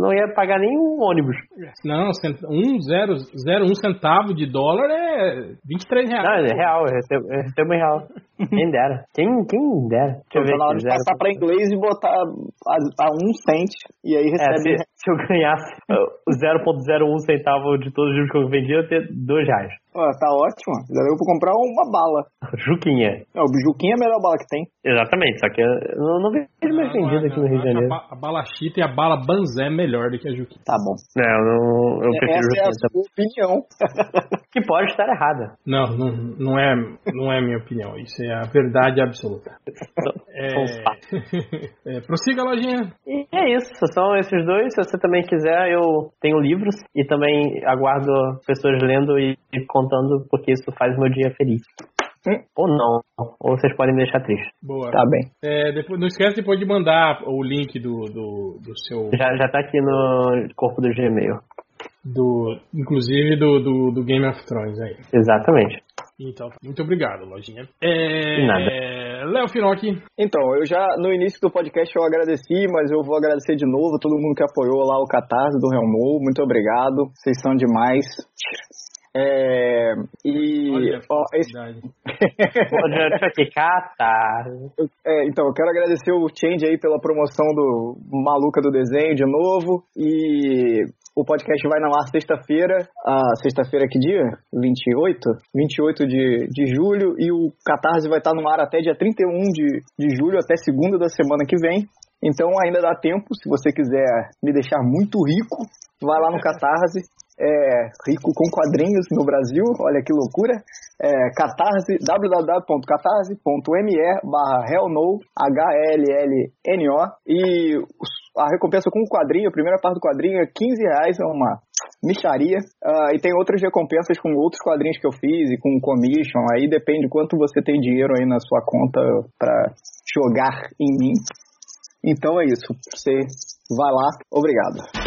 não ia pagar nem um ônibus. Não, cent- um, zero, zero, um centavo de dólar é 23 reais. Não, é real, eu recebo, eu recebo em real. Quem dera. Quem, quem dera. Deixa eu ver Tá na hora aqui, de passar pra inglês e botar a, a um cent e aí É, recebe. se, se eu ganhasse uh, o 0.01 centavo de todos os livros que eu vendi, eu ia ter 2 reais. Ó, tá ótimo. Agora eu vou comprar uma bala. Juquinha. É, o Juquinha é a melhor bala que tem. Exatamente, só que eu não, não vejo mais vendido aqui no Rio de Acho Janeiro. A, ba- a bala chita e a bala banzé é melhor do que a Juquinha. Tá bom. Não, eu, não, eu prefiro Essa é a sua opinião. Que pode estar errada. Não, não, não, é, não é a minha opinião. Isso é a verdade absoluta. Fatos. É, prossiga, Lojinha. E é isso, são esses dois. Se você também quiser, eu tenho livros e também aguardo pessoas lendo e, e contando, porque isso faz meu dia feliz. Ou não, ou vocês podem me deixar triste. Boa. Tá bem. É, depois, não esquece depois de mandar o link do, do, do seu. Já, já tá aqui no corpo do Gmail. Do, inclusive do, do, do Game of Thrones aí. Exatamente. Então, muito obrigado, lojinha. É... Nada. Léo Finocchi. Então, eu já no início do podcast eu agradeci, mas eu vou agradecer de novo a todo mundo que apoiou lá o Catarse do Real Mo. Muito obrigado, vocês são demais. É, e Olha, ó, esse- ficar, tá. é, então, eu quero agradecer o Change aí pela promoção do Maluca do Desenho de novo. E o podcast vai na ar sexta-feira. Ah, sexta-feira que dia? 28? 28 de, de julho. E o Catarse vai estar no ar até dia 31 de, de julho, até segunda da semana que vem. Então ainda dá tempo, se você quiser me deixar muito rico, vai lá no Catarse. É, rico com quadrinhos no Brasil, olha que loucura. É, catarse, www.catarse.me barra hellno, H-L-L-N-O. E a recompensa com o quadrinho, a primeira parte do quadrinho é 15 reais, é uma micharia. Ah, e tem outras recompensas com outros quadrinhos que eu fiz e com commission. Aí depende quanto você tem dinheiro aí na sua conta pra jogar em mim. Então é isso. Você vai lá. Obrigado.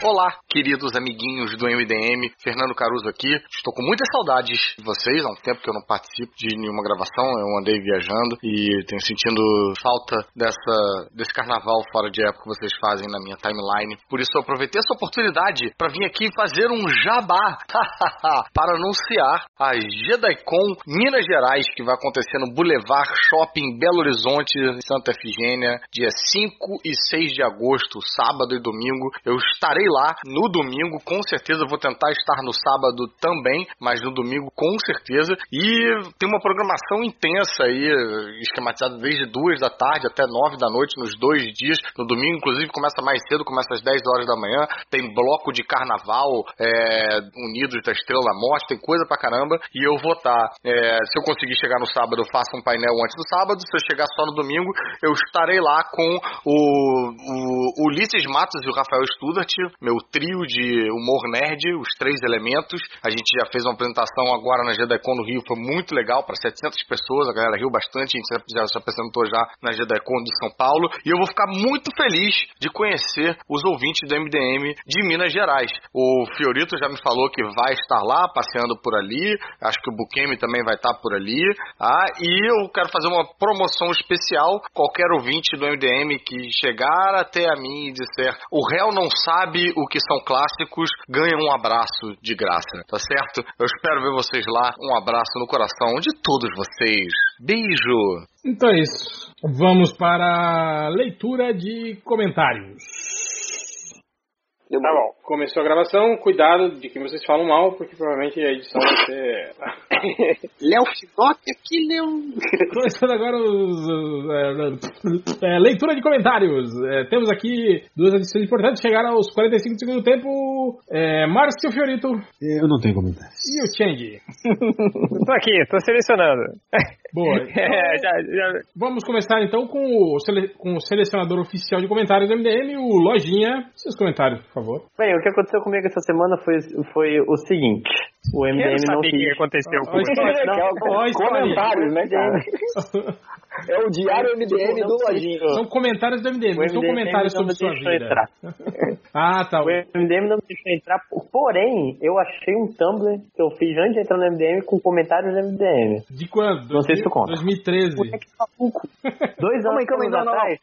Olá, queridos amiguinhos do MDM, Fernando Caruso aqui. Estou com muitas saudades de vocês, há um tempo que eu não participo de nenhuma gravação, eu andei viajando e tenho sentindo falta dessa, desse carnaval fora de época que vocês fazem na minha timeline. Por isso eu aproveitei essa oportunidade para vir aqui fazer um jabá para anunciar a JediCon Minas Gerais, que vai acontecer no Boulevard Shopping Belo Horizonte, Santa Efigênia, dia 5 e 6 de agosto, sábado e domingo. Eu estarei lá no domingo, com certeza vou tentar estar no sábado também, mas no domingo com certeza. E tem uma programação intensa aí, esquematizada desde duas da tarde até nove da noite nos dois dias. No domingo, inclusive, começa mais cedo, começa às 10 horas da manhã. Tem bloco de carnaval, é, Unidos da Estrela da Morte, tem coisa pra caramba. E eu vou estar, é, se eu conseguir chegar no sábado, eu faço um painel antes do sábado. Se eu chegar só no domingo, eu estarei lá com o, o Ulisses Matos e o Rafael Studart, meu trio de humor nerd, os três elementos. A gente já fez uma apresentação agora na GDECon no Rio, foi muito legal, para 700 pessoas, a galera riu bastante, a gente já se apresentou já na GDECon de São Paulo. E eu vou ficar muito feliz de conhecer os ouvintes do MDM de Minas Gerais. O Fiorito já me falou que vai estar lá, passeando por ali, acho que o Bukemi também vai estar por ali. Ah, e eu quero fazer uma promoção especial. Qualquer ouvinte do MDM que chegar até a mim e disser o réu não sabe o que são clássicos, ganha um abraço de graça, tá certo? Eu espero ver vocês lá. Um abraço no coração de todos vocês. Beijo! Então é isso. Vamos para a leitura de comentários. Tá bom. Começou a gravação, cuidado de quem vocês falam mal, porque provavelmente a edição vai ser. Léo Finock aqui, Léo. Começando agora os. os, é, é, leitura de comentários. É, temos aqui duas edições importantes, chegaram aos 45 do segundo tempo. É, Márcio Fiorito Eu não tenho comentários. e o Change. Tô aqui, tô selecionando. Boa. É, já, já, Vamos começar então com o, sele- com o selecionador oficial de comentários do MDM, o Lojinha. Seus comentários, por favor. Bem, o que aconteceu comigo essa semana foi, foi o seguinte. O MDM não saber o que aconteceu com é o- comentários, né, cara? É o diário MDM do Lojinha. São comentários do MDM, não são comentários não sobre sua deixou vida. entrar. ah, tá. O MDM não me deixou entrar, porém, eu achei um Tumblr que eu fiz antes de entrar no MDM com comentários do MDM. De quando? Não sei se tu conta. 2013. Moleque maluco. Dois Calma anos calma aí, não, atrás.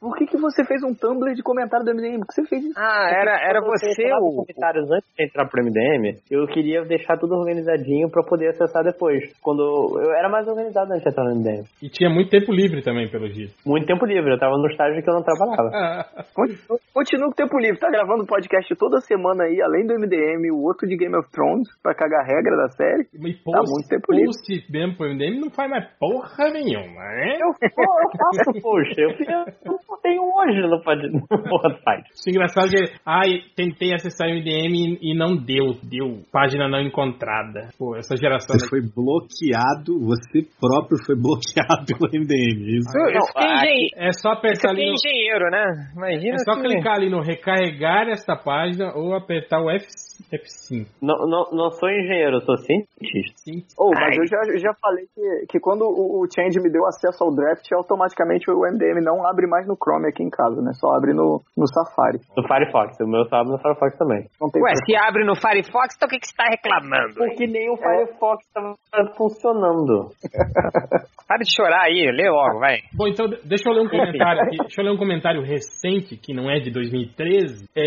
Por que, que você fez um Tumblr de comentário do MDM? Por que você fez isso? Ah, era, era você o... comentários antes de entrar pro MDM, eu queria deixar tudo organizadinho pra poder acessar depois. Quando eu era mais organizado antes de entrar no MDM. E tinha muito tempo livre também, pelo jeito. Muito tempo livre, eu tava no estágio que eu não trabalhava. Continua, continua com o tempo livre. Tá gravando podcast toda semana aí, além do MDM, o outro de Game of Thrones, pra cagar a regra da série. e Tá post, muito tempo livre. post mesmo pro MDM não faz mais porra nenhuma, né? Eu, eu faço post, eu, eu tenho hoje no pod- no site. Isso é engraçado que, ai, tentei acessar o MDM e não deu, deu. Página não encontrada. Pô, essa geração Você foi bloqueado, você próprio foi bloqueado pelo MDM. Isso. Não, Isso é engen- É só apertar ali é no, engenheiro, né? Imagina É só que... clicar ali no recarregar esta página ou apertar o F5 F5. Não, não, não sou engenheiro, eu sou cientista. Oh, mas eu já, já falei que, que quando o, o Change me deu acesso ao draft, automaticamente o MDM não abre mais no Chrome aqui em casa, né? Só abre no, no Safari. No Firefox, o meu sabe no Firefox também. Não tem Ué, se abre no Firefox, então o que, que você tá reclamando? Porque nem o Firefox tava funcionando. Para de chorar aí, lê logo, vai. Bom, então de- deixa eu ler um comentário aqui. Deixa eu ler um comentário recente, que não é de 2013. É,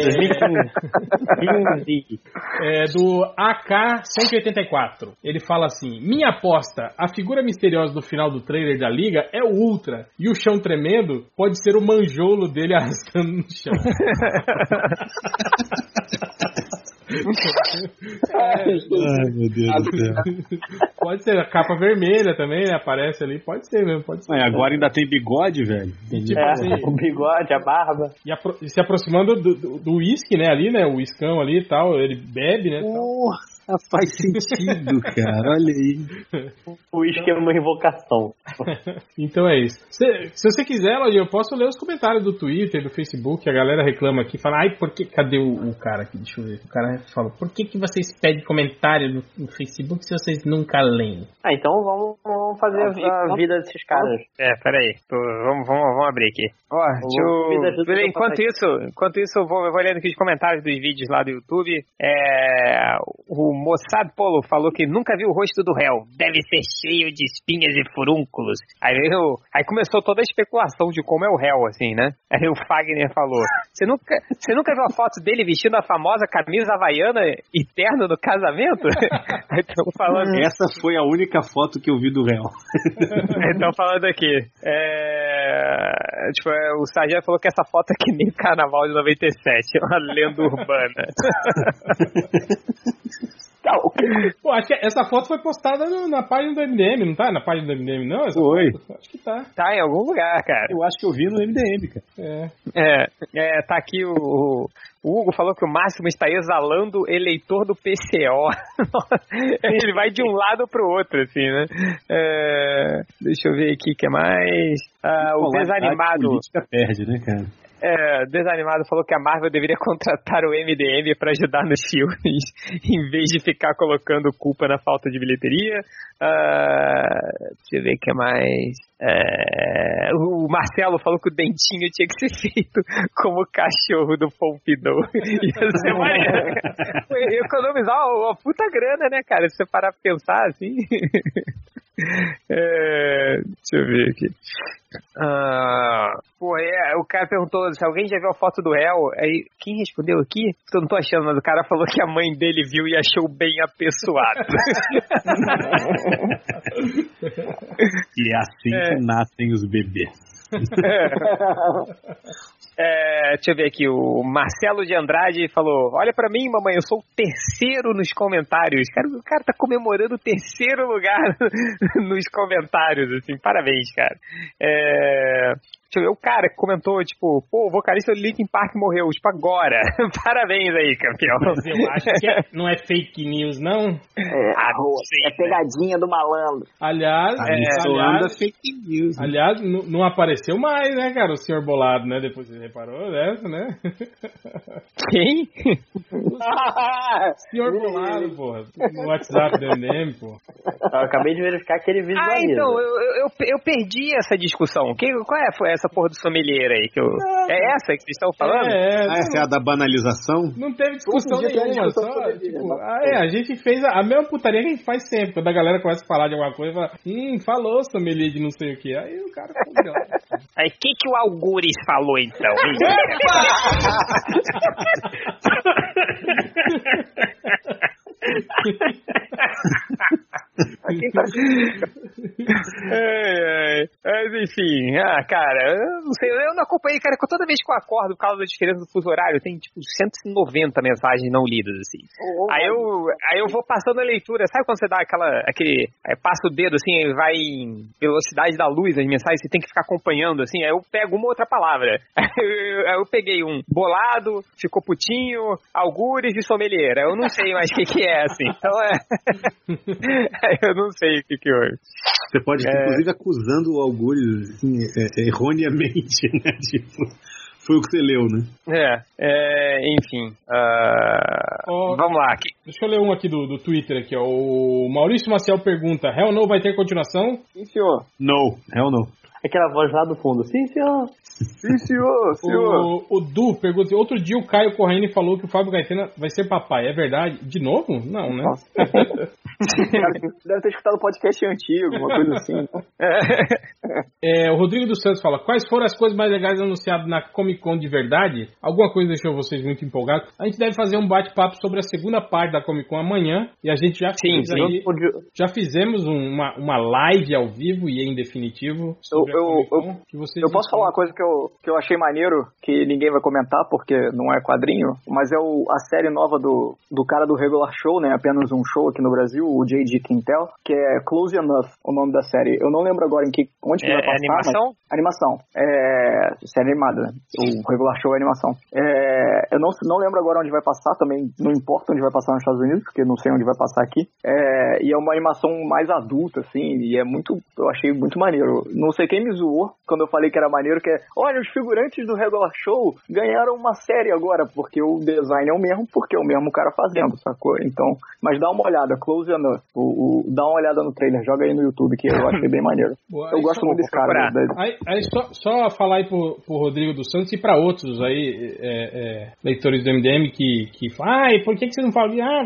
é do AK-184. Ele fala assim: Minha aposta, a figura misteriosa do final do trailer da liga é o Ultra. E o chão tremendo pode ser o manjolo dele arrastando no chão. Ai, meu Deus do céu. Pode ser a capa vermelha também, né? Aparece ali. Pode ser mesmo, pode ser. Mas agora ainda tem bigode, velho. Entendi. Tipo É, assim, o bigode, a barba. e, apro- e se aproximando do- do do uísque, né? Ali, né? O uiscão ali e tal. Ele bebe, né? tal. Porra, faz sentido, cara. Olha aí. O uísque é uma invocação. Então é isso. Se, se você quiser, eu posso ler os comentários do Twitter, do Facebook, a galera reclama aqui, fala, ai, por que. Cadê o, o cara aqui? Deixa eu ver. O cara fala, por que, que vocês pedem comentário no, no Facebook se vocês nunca leem? Ah, então vamos, vamos fazer a, a vida desses caras. É, peraí. Tô- Vamos, vamos, vamos abrir aqui. Ó, eu... eu Enquanto isso, enquanto isso eu vou, eu vou lendo aqui os comentários dos vídeos lá do YouTube. É, o Mossad Polo falou que nunca viu o rosto do réu. Deve ser cheio de espinhas e furúnculos. Aí, eu, aí começou toda a especulação de como é o réu, assim, né? Aí o Fagner falou: Você nunca, você nunca viu a foto dele vestindo a famosa camisa havaiana e terno no casamento? Aí estão falando Essa foi a única foto que eu vi do réu. Estão falando aqui. É... Tipo, é, o Sargento falou que essa foto é que nem o carnaval de 97, é uma lenda urbana. Pô, acho que essa foto foi postada no- na página do MDM, não tá? Na página do MDM, não? Essa Foi. foto? Acho que tá. Tá em algum lugar, cara. Eu acho que eu vi no MDM, cara. É. É, é, tá aqui o, o- o Hugo falou que o Máximo está exalando eleitor do PCO. Ele vai de um lado pro outro, assim, né? É, deixa eu ver aqui o que é mais. Ah, o desanimado. política perde, né, cara? É, desanimado falou que a Marvel deveria contratar o MDM para ajudar nos filmes, em vez de ficar colocando culpa na falta de bilheteria. Ah, deixa eu ver o que mais. É, o Marcelo falou que o dentinho tinha que ser feito como o cachorro do Pompidou. Economizar uma puta grana, né, cara? Se você parar pra pensar assim. É, deixa eu ver aqui. Ah, pô, é, o cara perguntou se alguém já viu a foto do réu. Aí, quem respondeu aqui? Eu não tô achando, mas o cara falou que a mãe dele viu e achou bem apessoado. E é assim É. que nascem os bebês. É, deixa eu ver aqui, o Marcelo de Andrade falou: Olha pra mim, mamãe, eu sou o terceiro nos comentários. Cara, o cara tá comemorando o terceiro lugar nos comentários, assim, parabéns, cara. É, deixa eu ver, o cara que comentou, tipo, pô, o vocalista do Linkin Park morreu, tipo, agora. parabéns aí, campeão. Mas eu acho que é- não é fake news, não. É, Ah, é pegadinha do malandro. Aliás, Ah, é, aliás, fake news. né? aliás não, não apareceu mais, né, cara, o senhor bolado, né? Depois você reparou dessa, né? Quem? senhor bolado, porra. No WhatsApp do MDM, pô. Eu acabei de verificar que ele Ah, visualiza. então, eu, eu, eu- eu perdi essa discussão. Que, qual é foi essa porra do sommelier aí? Que eu, é essa que vocês estão falando? É, Ah, essa é a da banalização? Não teve discussão nenhuma, só, sobre tipo, ah, é, a gente fez a, a mesma putaria que a gente faz sempre, quando a galera começa a falar de alguma coisa, fala, hum, falou sommelier de não sei o que, aí o cara. Aí, o que, que o Algures falou então? Mas enfim, ah, cara, eu não sei, eu não acompanhei, cara, toda vez que eu acordo por causa da diferença do fuso horário, tem tipo 190 mensagens não lidas, assim. Aí eu, aí eu vou passando a leitura, sabe quando você dá aquela, aquele, aí passa o dedo assim, vai em velocidade da luz as mensagens, você tem que ficar acompanhando, assim, aí eu pego uma outra palavra. Aí eu, aí eu peguei um bolado, ficou putinho, algures e sommelier. Aí Eu não sei mais o que que é, assim. Então é... Aí eu não sei o que que houve. Você pode, É. inclusive, acusando o Algures assim, é, é, erroneamente, né? Tipo, Foi o que você leu, né? É, é enfim. ah, Ó, Vamos lá. aqui. Deixa eu ler um aqui do, do Twitter aqui, ó. O Maurício Maciel pergunta: Hell No vai ter continuação? Sim, senhor. No, hell no. Aquela voz lá do fundo. Sim, senhor. Sim, senhor, senhor. O, o Du pergunta: outro dia o Caio Corraine falou que o Fábio Gaetano vai ser papai. É verdade? De novo? Não, né? Deve ter escutado o podcast antigo, uma coisa assim. É, o Rodrigo dos Santos fala: quais foram as coisas mais legais anunciadas na Comic Con de verdade? Alguma coisa deixou vocês muito empolgados? A gente deve fazer um bate-papo sobre a segunda parte da Comic Con amanhã e a gente já Sim, fez sim. aí- já fizemos um- uma, uma live ao vivo e em definitivo Eu- eu- que posso falar uma coisa que eu, que eu achei maneiro, que ninguém vai comentar porque não é quadrinho, mas é o, a série nova do, do cara do Regular Show, né? Apenas um show aqui no Brasil, o J.D. Quintel, que é Close Enough, o nome da série. Eu não lembro agora em que, onde que É, vai é passar. animação? mas- Animação. É. Série animada, né? O regular show é animação. É, eu não, não lembro agora onde vai passar, também não importa onde vai passar nos Estados Unidos, porque não sei onde vai passar aqui. É, e é uma animação mais adulta, assim, e é muito. Eu achei muito maneiro. Não sei quem me zoou quando eu falei que era maneiro, que é. Olha, os figurantes do regular show ganharam uma série agora, porque o design é o mesmo, porque é o mesmo cara fazendo, sacou? Então. Mas dá uma olhada, Close Enough. O, o- dá uma olhada no trailer, joga aí no YouTube, que eu achei bem maneiro. Boa, Eu gosto muito desse cara. da- Aí, aí só, só falar aí pro, pro Rodrigo dos Santos e para outros aí, é, é, leitores do MDM que, que falam, ai, por que, que vocês não falam? Ah,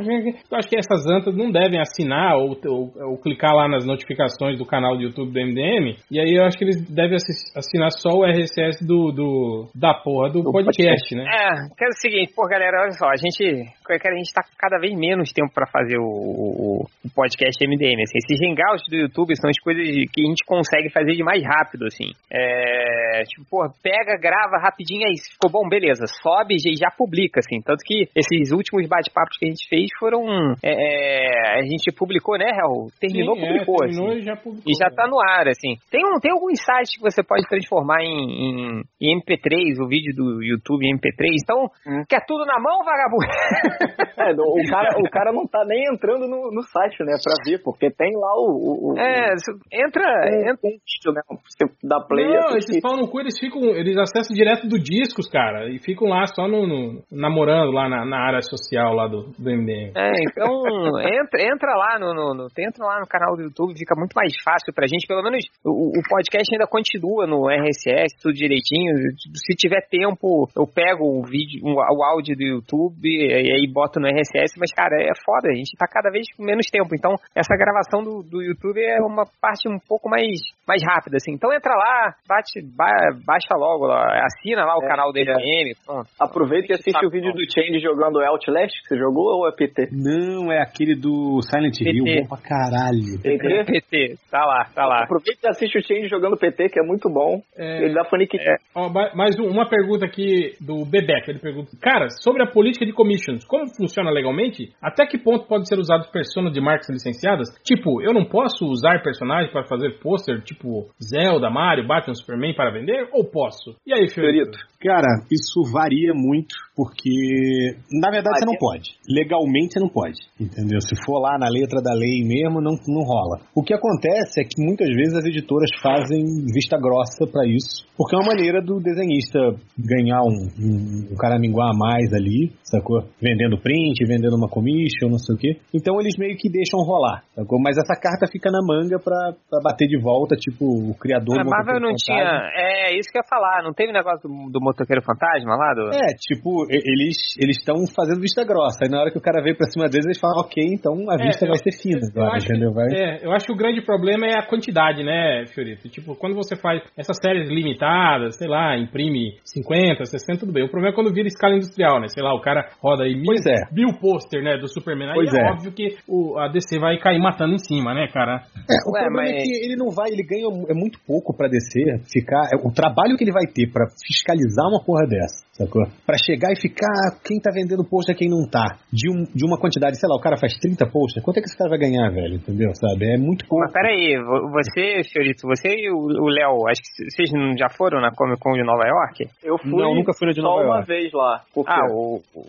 eu acho que essas antas não devem assinar ou, ou, ou clicar lá nas notificações do canal do YouTube do MDM, e aí eu acho que eles devem assi- assinar só o RSS do, do da porra do, Do podcast, né? É, quero o seguinte, pô, galera, olha só, a gente, a gente tá com cada vez menos tempo pra fazer o, o- o podcast MDM, assim, esses hangouts do YouTube são as coisas que a gente consegue fazer de mais rápido, assim, é, tipo, pô, pega, grava rapidinho aí, se ficou bom, beleza, sobe e já publica, assim, tanto que esses últimos bate-papos que a gente fez foram, é, é, a gente publicou, né, Hel? Terminou, Sim, é, publicou, terminou assim. e já publicou. E já tá no ar, assim. Tem, um, tem alguns sites que você pode transformar em, em, em MP3, o vídeo do YouTube em MP3. Então, quer tudo na mão, vagabundo? É, o cara, o cara não tá nem entrando no, no site, né, pra ver, porque tem lá o. o, É, entra, tem, entra. tem vídeo, né? Você dá play Não, esses pau no cu, eles ficam. Eles acessam direto do discos, cara. E ficam lá só no, no- namorando lá na, na área social lá do, do MDM. É, então, entra, entra lá no, no, no- entra lá no canal do YouTube, fica muito mais fácil pra gente. Pelo menos o, o podcast ainda continua no RSS, tudo direitinho. Se tiver tempo, eu pego o vídeo, o, áudio do YouTube e, aí boto no RSS, mas, cara, é foda, a gente tá cada vez com menos tempo. Então, essa gravação do, do YouTube é uma parte um pouco mais, mais rápida, assim. Então entra lá, bate, ba- baixa logo, lá, assina lá o É, canal do é. FM, pronto. Aproveita e assiste o vídeo do Change jogando Outlast que você jogou ou é PT? Não, é aquele do Silent Hill, PT. bom pra caralho. PT? PT, tá lá, tá lá. Aproveita e assiste o Change jogando PT, que é muito bom. É. Ele dá faniquite. Ó, ba- mais um- uma pergunta aqui do Bebeca. Ele pergunta: Cara, sobre a política de commissions, como funciona legalmente? Até que ponto pode ser usado personas de marcas licenciadas? Tipo, eu não posso usar personagens para fazer pôster, tipo Zelda, Mario, Batman, Superman para vender? Ou posso? E aí, Fiorito? Cara, isso varia muito, porque na verdade você não pode. Legalmente você não pode, entendeu? Se for lá na letra da lei mesmo, não, não rola. O que acontece é que muitas vezes as editoras fazem vista grossa pra isso, porque é uma maneira do desenhista ganhar um, um, um caraminguá a mais ali, sacou? Vendendo print, vendendo uma commission, não sei o quê. Então eles meio que deixam rolar, sacou? Mas essa carta fica na manga pra, pra bater de volta, tipo, o criador A do Marvel não tinha. Fantasma. É, isso que eu ia falar. Não teve negócio do, do motoqueiro fantasma lá? Do... É, tipo, eles eles estão fazendo vista grossa. Aí na hora que o cara veio pra cima deles, eles falam, ok, então a É, vista eu- vai ser fina Eu agora, acho, que, entendeu? Vai... é, eu acho que o grande problema é a quantidade, né, Fiorito? Tipo, quando você faz essas séries limitadas, sei lá, imprime 50, 60, tudo bem. O problema é quando vira escala industrial, né? Sei lá, o cara roda aí mil, Pois é. mil pôster, né, do Superman. Aí Pois é, é. óbvio que o, a DC vai cair matando em cima, né, cara? É, o Ué, problema mas- é que ele não vai, ele ganha é muito pouco pra descer, ficar. é, O trabalho que ele vai ter pra fiscalizar uma porra dessa, sacou? Pra chegar e ficar quem tá vendendo post e quem não tá. De, um, de uma quantidade, sei lá, o cara faz 30 posts, quanto é que esse cara vai ganhar, velho? Entendeu? Sabe? É muito pouco. Mas peraí, vo- você, senhorito, você e o Léo, acho que vocês não já foram na Comic Con de Nova York? Eu fui Não, nunca fui na de só Nova uma York. vez lá. Ah, o, o,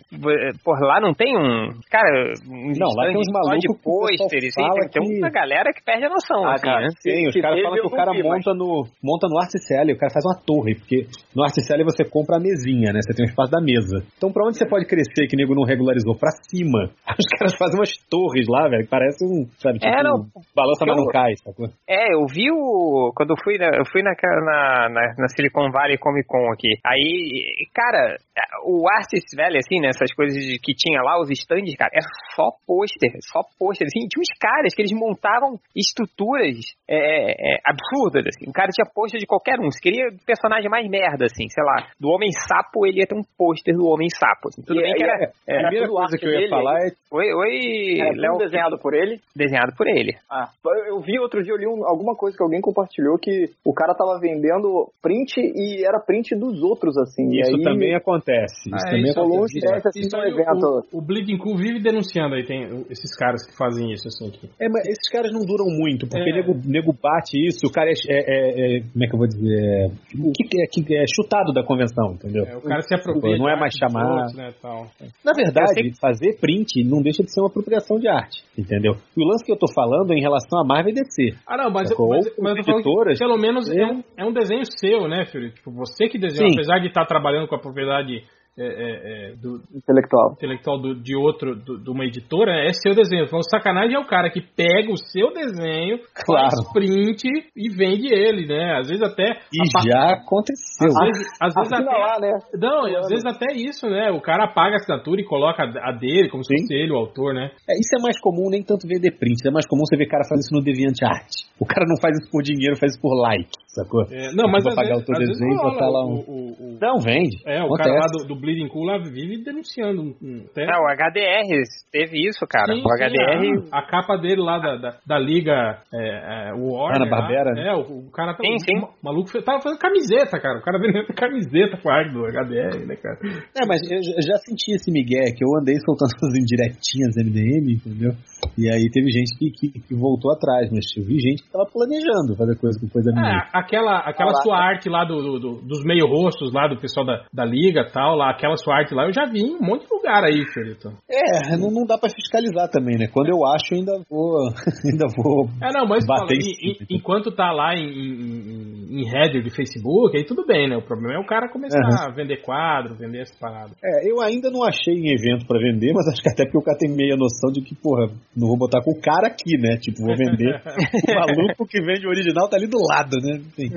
por lá não tem um. Cara, um Não, lá tem uns só malucos de pôster, tem, tem que- uma galera que perde a noção, Ah, assim, cara, né? Sim, os caras falam que o cara vi, mas- monta no, monta no Articelli, o cara faz uma torre, porque no Articelli você compra a mesinha, né? Você tem o espaço da mesa. Então pra onde você pode crescer que o nego não regularizou? Pra cima. Os caras fazem umas torres lá, velho, que parece um, sabe, tipo, É, não, balança mas não cai, sacou? É, eu vi o. Quando eu fui na, eu fui na, na, na, na Silicon Valley Comic Con aqui. Aí, cara, o Artist Valley, assim, né? Essas coisas que tinha lá, os stands, cara, é só pôster, só pôster. Assim, tinha uns caras que eles montavam estruturas é, é, absurdas, assim. O cara tinha pôster de qualquer um. Se queria personagem mais merda, assim, sei lá, do Homem-Sapo, ele ia ter um pôster do Homem-Sapo. Assim. Tudo E- bem que e- era. A primeira tudo coisa arte que eu ia dele, falar é Oi, oi, Era Léo. desenhado por ele? Desenhado por ele. Ah, eu- vi outro dia, eu li um- alguma coisa que alguém compartilhou que o cara tava vendendo print e era print dos outros, assim. e isso aí, também acontece. Isso Ah, é, também isso acontece. assim Isso no aí, evento. o, o Bleeding Cool vive denunciando aí, tem esses caras que fazem isso, assim. Que... É, mas esses caras não duram muito, porque É. nego, nego bate isso, o cara é, é- é- é- Como é que eu vou dizer? É, que, é, que é chutado da convenção, entendeu? É, o cara se apropria Não é mais chamar. outros, né, tal. Na verdade, Eu sei fazer print não deixa de ser uma apropriação de arte, entendeu? E o lance que eu tô falando é em relação a Marvel e DC. Ah, não, mas, Sacou? mas, mas eu editoras, pelo menos é é. um, é um desenho seu, né, filho? Tipo, você que desenhou, Sim. apesar de estar trabalhando com a propriedade é, é, é, do Intelectual. intelectual do- de outro, do- de uma editora, é seu desenho. Então, o sacanagem é o cara que pega o seu desenho, Claro. faz print e vende ele, né? Às vezes até... E já aconteceu. Às vezes, às vezes até... lá, né? Não, e às vezes até isso, né? O cara paga a assinatura e coloca a dele, como se Sim. fosse ele o autor, né? É, isso é mais comum, nem tanto vender print. É mais comum você ver cara fazendo isso no DeviantArt. O cara não faz isso por dinheiro, faz isso por like, sacou? É, não, mas às pagar vezes, o teu desenho e botar lá um... o- o- Não, vende. É, o Acontece. cara lá do Bleeding Cool lá vive denunciando. até- É, o HDR teve isso, cara. Sim, o sim, HDR. a, a capa dele lá da, da, da liga é, é, Warner. Hanna-Barbera, lá, né? É, o, o cara tá, Sim, sim. o maluco tava fazendo camiseta, cara. O cara vendendo camiseta com a arte do HDR, né, cara? É, mas eu já- eu já senti esse migué, que eu andei soltando as indiretinhas MDM, entendeu? E aí teve gente que, que, que voltou atrás, mas eu vi gente que tava planejando fazer coisa com coisa minha. É, aquela, aquela sua arte lá do, do- do- dos meio rostos lá do pessoal da, da liga e tal, lá, aquela sua arte lá, eu já vi em um monte de lugar aí, Fiorito. É, não, não dá pra fiscalizar também, né? Quando eu acho, eu ainda vou. ainda vou. É, não, mas Bater fala, em em- em- enquanto tá lá em, em, em header de Facebook, aí tudo bem, né? O problema é o cara começar Uhum. a vender quadro, vender essas paradas. É, eu ainda não achei em evento pra vender, mas acho que até porque o cara tem meia noção de que, porra, não vou botar com o cara aqui, né? Tipo, vou vender. o maluco que vende o original tá ali do lado, né? Enfim.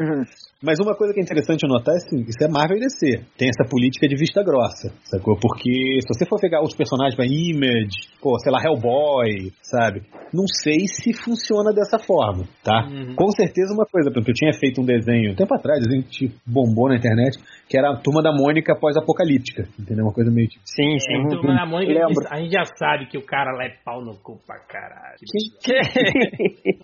Mas uma coisa que é interessante notar é assim, isso é Marvel e DC. Tem essa política de vista grossa, sacou? Porque se você for pegar os personagens pra Image, pô, sei lá, Hellboy, sabe? Não sei se funciona dessa forma, tá? Uhum. Com certeza uma coisa, por exemplo, eu tinha feito um desenho, um tempo atrás, desenho que bombou na internet, que era a Turma da Mônica pós-apocalíptica, entendeu? Uma coisa meio tipo... Sim, sim. Mas a Mônica, Lembro. a gente já sabe que o cara lá é pau no cu pra caralho.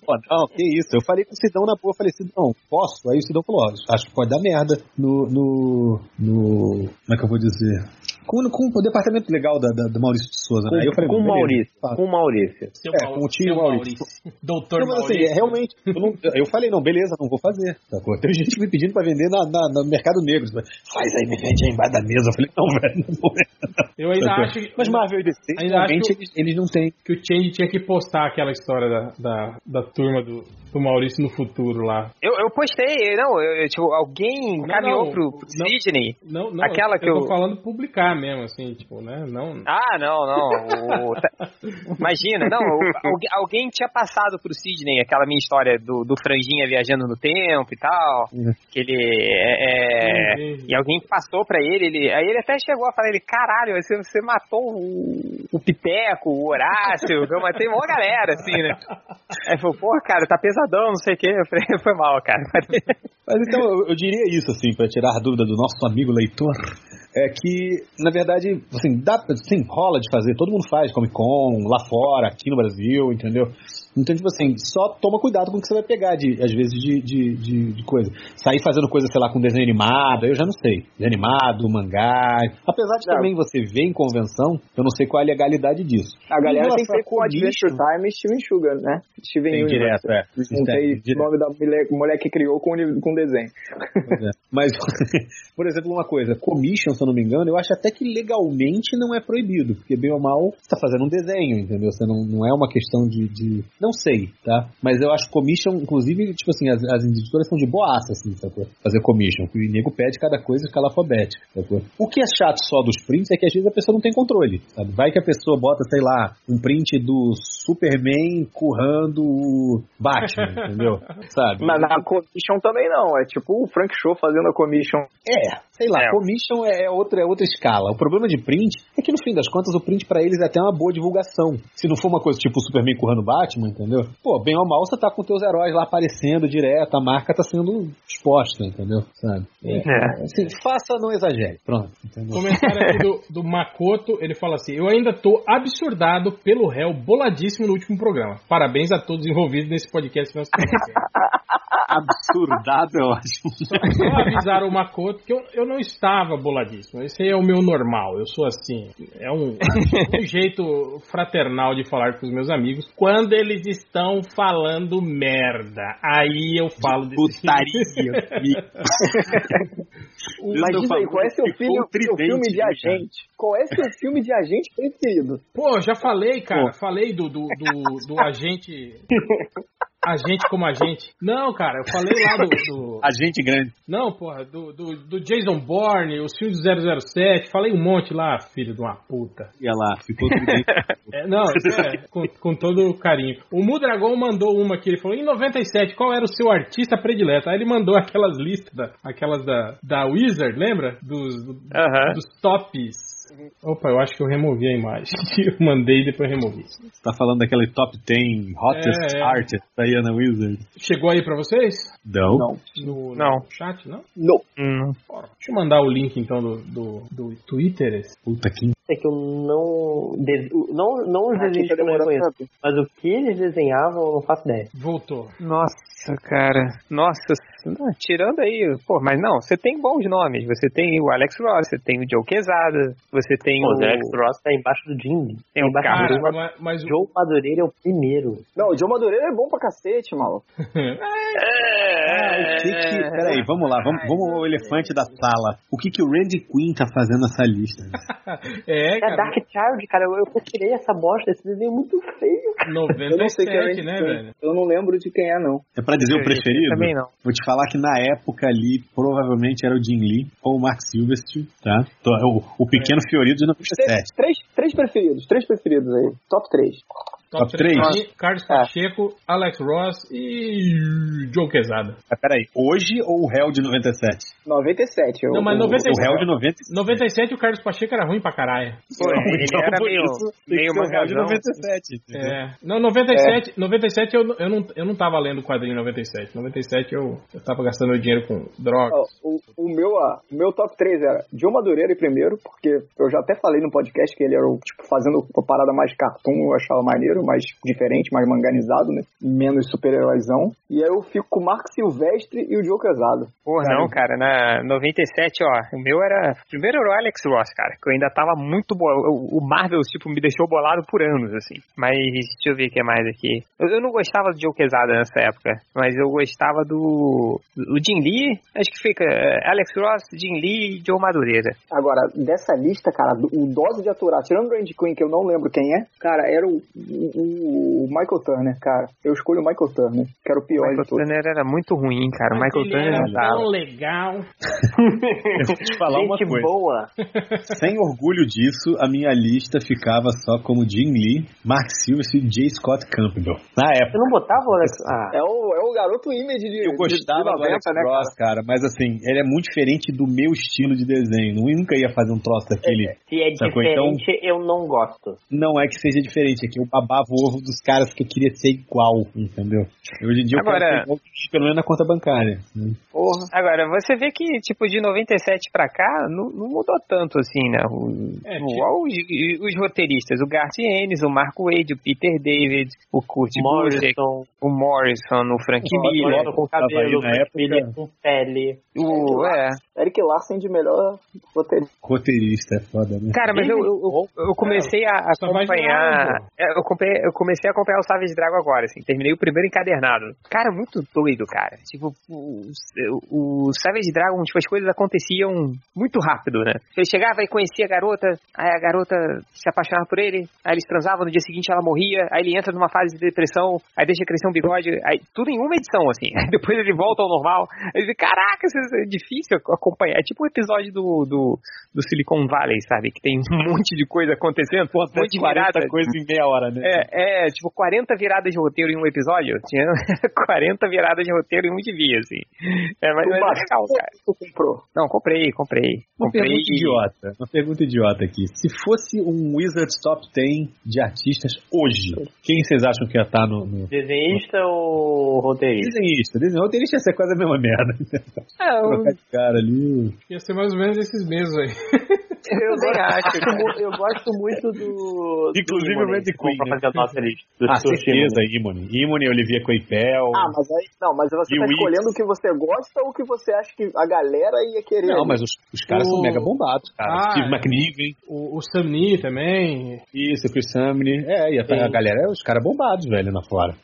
Pô, não, que isso. Eu falei com o Sidão na boa, falei, Sidão, posso? Aí o Sidão falou, ó, acho que pode dar merda no, no, no, como é que eu vou dizer? Com, com o departamento legal da, da- do Maurício de Souza, né? Aí eu falei, com o Maurício. tá. Com o Maurício. Seu É, com o tio seu Maurício. Doutor Não, mas assim, Maurício. é, realmente, eu, não- eu falei, não, beleza, não vou fazer. Sacou? Teve gente me pedindo pra vender na, na- no mercado negro. Faz aí, me vende aí embaixo da mesa. Eu falei, não, velho, não vou vender. Eu ainda Sacou? acho que. Mas Marvel e DC, Ainda realmente, acho eles, eles não têm. que o Change tinha que postar aquela história da, da, da turma do, do Maurício no futuro lá. Eu, eu postei, não, eu, eu, tipo, alguém Não, encaminhou não, pro, pro não. Sidney. Não, não, Aquela eu, que eu tô falando publicar mesmo, assim, tipo, né? Não. Ah, não, não. o- imagina, não. alguém tinha passado pro Sidney aquela minha história do, do Franjinha viajando no tempo e tal. Que ele é. é- e alguém passou pra ele, ele. Aí ele até chegou a falar, ele, caralho, você, você matou o, o Piteco, o Horácio, eu matei uma galera, assim, né? Aí falou, porra, cara, tá pesadão, não sei o quê. Eu falei, foi mal, cara. Mas então, eu, eu diria isso, assim, pra tirar a dúvida do nosso amigo leitor, é que, na verdade, assim, dá, assim, rola de fazer, todo mundo faz Comic Con, lá fora, aqui no Brasil, entendeu? Então, tipo assim, só toma cuidado com o que você vai pegar, de, às vezes, de, de, de, de coisa. Sair fazendo coisa, sei lá, com desenho animado, eu já não sei. Desenho animado, mangá. Apesar de Não. também você ver em convenção, eu não sei qual é a legalidade disso. A galera Em tem relação feito com Adventure Time e Steven Sugar, né? Steven Tem Universe. direto, é. Não tem Direto. o nome da mulher, mulher que criou com, com desenho. É. Mas, por exemplo, uma coisa, commission, se eu não me engano, eu acho até que legalmente não é proibido, porque bem ou mal você tá fazendo um desenho, entendeu? Você não, não é uma questão de, de- Não sei, tá? Mas eu acho commission, inclusive, tipo assim, as, as editoras são de boaça, assim, sacou? Fazer commission. O nego pede cada coisa escala alfabética, sacou? O que é chato só dos prints é que às vezes a pessoa não tem controle, sabe? Vai que a pessoa bota, sei lá, um print do Superman currando o Batman, entendeu? Sabe? Mas na commission também não. É tipo o Frank Show fazendo a commission. É, sei lá, É. commission é outra, é outra escala. O problema de print é que no fim das contas o print pra eles é até uma boa divulgação. Se não for uma coisa tipo o Superman currando Batman, entendeu? Pô, bem ou mal você tá com teus heróis lá aparecendo direto, a marca tá sendo exposta, entendeu? Sabe? É. Assim, faça, não exagere. Pronto, entendeu? Comentário aqui do, do Makoto, ele fala assim: Eu ainda tô absurdado pelo réu boladíssimo no último programa. Parabéns a todos envolvidos nesse podcast. que nós temos aqui." Absurdado é ótimo. Só, só avisar o Makoto que eu, eu não estava boladíssimo. Esse aí é o meu normal. Eu sou assim. É um, um jeito fraternal de falar com os meus amigos quando eles estão falando merda. Aí eu falo desse Putaria. O- Mas diz aí, qual é seu, filme, seu filme de agente? Qual é seu filme de agente preferido? Pô, já falei, cara. Falei do, do, do, do agente. Agente como agente. Não, cara, eu falei lá do. do- Agente grande. não, porra, do, do, do Jason Bourne, os filmes do 007. Falei um monte lá, filho de uma puta. Ia lá, ficou tridente. É, não, é, com, com todo carinho. O Mudragon mandou uma aqui, ele falou, em 97, qual era o seu artista predileto? Aí ele mandou aquelas listas, da- aquelas da, da Wizard, lembra? Dos, do- Aham. dos tops. Opa, eu acho que eu removi a imagem. Eu mandei e depois removi. Você tá falando daquela top 10 hottest É, é. artist da Iana Wizard? Chegou aí pra vocês? Não. Não. No, Não. no chat, não? Não. Hum. Deixa eu mandar o link então do, do, do Twitter. Puta que. É que eu não. de- Não, não os desenhos que eu não reconheço, mas o que eles desenhavam eu não faço ideia. Voltou. Nossa, cara. Nossa. não, tirando aí. Pô, mas não, você tem bons nomes. Você tem o Alex Ross, você tem o Joe Quesada, você tem Pô, o. o Alex Ross tá embaixo do Jim. Tem o cara, do Joe, mas, mas o- Joe Madureira é o primeiro. Não, o Joe Madureira é bom pra cacete, maluco. Ah, o que que. Peraí, vamos lá, vamos, vamos ao elefante da sala. O que que o Randy Quinn tá fazendo nessa lista? é, É cara, Dark Child, cara. Eu, eu tirei essa bosta. Esse desenho é muito feio. Eu não sei quem é 97, né, velho? Eu não lembro de quem é, não. É pra dizer o Eu preferido? também não. Vou te falar que na época ali, provavelmente era o Jim Lee ou o Mark Silvestre, tá? Tô- O, o pequeno Fiorito de 97. Três, três preferidos, três preferidos aí. Top 3. Top Top 3. três? Carlos É. Pacheco, Alex Ross e Joe Quesada. Mas peraí, hoje ou o réu de 97? 97. Eu, Não, mas eu- 97. O réu de 97. 97 o Carlos Pacheco era ruim pra caralho. Pô, ele Então, era meio, meio réu de mangazão. 97. entendeu? É. Não, 97, 97 eu, eu, não, eu não tava lendo o quadrinho 97. 97 eu, eu tava gastando meu dinheiro com drogas. Ó, o, o meu, o meu top 3 era Joe Madureira em primeiro, porque eu já até falei no podcast que ele era o, tipo, fazendo uma parada mais cartoon, eu achava maneiro, mais diferente, mais manganizado, né? Menos super-heróizão. E aí eu fico com o Mark Silvestre e o Joe Casado. Pô, não, cara, na 97, ó, o meu era. Primeiro era o Alex Ross, cara, que eu ainda tava muito boa. O Marvel, tipo, me deixou bolado por anos, assim. Mas deixa eu ver o que é mais aqui. Eu, eu não gostava do Joe Quesada nessa época, mas eu gostava do. O Jim Lee, acho que fica. é, Alex Ross, Jim Lee e Joe Madureira. Agora, dessa lista, cara, o dose de aturar, tirando o Randy Quinn, que eu não lembro quem é, cara, era o, o- o Michael Turner, cara. Eu escolho o Michael Turner, que era o pior Michael de todos. Turner era muito ruim, cara. O Mas Michael ele Turner era não dava. tão legal. Eu vou te falar uma Gente coisa. boa. Sem orgulho disso, a minha lista ficava só como Jim Lee, Mark Silvestre e J. Scott Campbell. Na época. Você não botava o Alex. Ah, É o, é o garoto image de. Eu gostava de, de do Alex 90, né, Ross, cara, mas assim, ele é muito diferente do meu estilo de desenho. Eu nunca ia fazer um troço daquele. se é Sacou? Então- diferente, eu não gosto. Não é que seja diferente, é que eu babava roubava o ovo dos caras que eu queria ser igual, entendeu? Hoje em dia Agora- eu quero ser igual, pelo menos na conta bancária. né? Porra. Agora, você vê que, tipo, de 97 pra cá, não, não mudou tanto, assim, né? O, É, o- tipo- os, os roteiristas, o Garth Ennis, o Marco Wade, o Peter David, o Kurt Busiek, Morrison, o Morrison, o Frank Miller, Morrison com cabelo, na época. com pele. o... É. Eric Larsen de melhor roteiro. Roteirista é foda, né? Cara, mas eu, eu, eu- eu comecei a acompanhar. é, Eu, comecei a acompanhar o Savage Dragon agora, assim. Terminei o primeiro encadernado. Cara, muito doido, cara. Tipo, o, o, Savage Dragon, tipo, as coisas aconteciam muito rápido, né? Ele chegava e conhecia a garota, aí a garota se apaixonava por ele, aí eles transavam, no dia seguinte ela morria, aí ele entra numa fase de depressão, aí deixa crescer um bigode, aí tudo em uma edição, assim. Aí depois ele volta ao normal. Aí ele, caraca, isso é difícil acompanhar. É tipo o episódio do, do, do Silicon Valley, sabe? Que tem um monte de coisa acontecendo, um monte de virada. coisa em meia hora, né? É, é, tipo, 40 viradas de roteiro em um episódio. Tinha 40 viradas de roteiro em um de via, assim. É, mas, mas é legal, cara. Tu comprou? Não, comprei, comprei. Uma Comprei. pergunta idiota, uma pergunta idiota aqui. Se fosse um Wizards Top 10 de artistas hoje, quem vocês acham que ia estar no, no... Desenhista ou roteirista? Desenhista, desenhista. Roteirista ia ser quase a mesma merda. É, de cara ali. Ia ser mais ou menos esses meses aí. eu nem acho. Eu, gosto muito do. Inclusive do o Red Queen, Pra né? fazer a nossa lista. Ah, certeza, Imone. Imone, Olivia Coipel. Ah, mas aí. Não, mas você E tá o escolhendo o que você gosta ou o que você acha que a galera ia querer. Não, mas os, os caras O- são mega bombados, cara. Ah, Steve é. McNiven, O, o Sam Nee também. isso, Chris Samney. É, ia tá, a galera, os caras bombados, velho, na fora.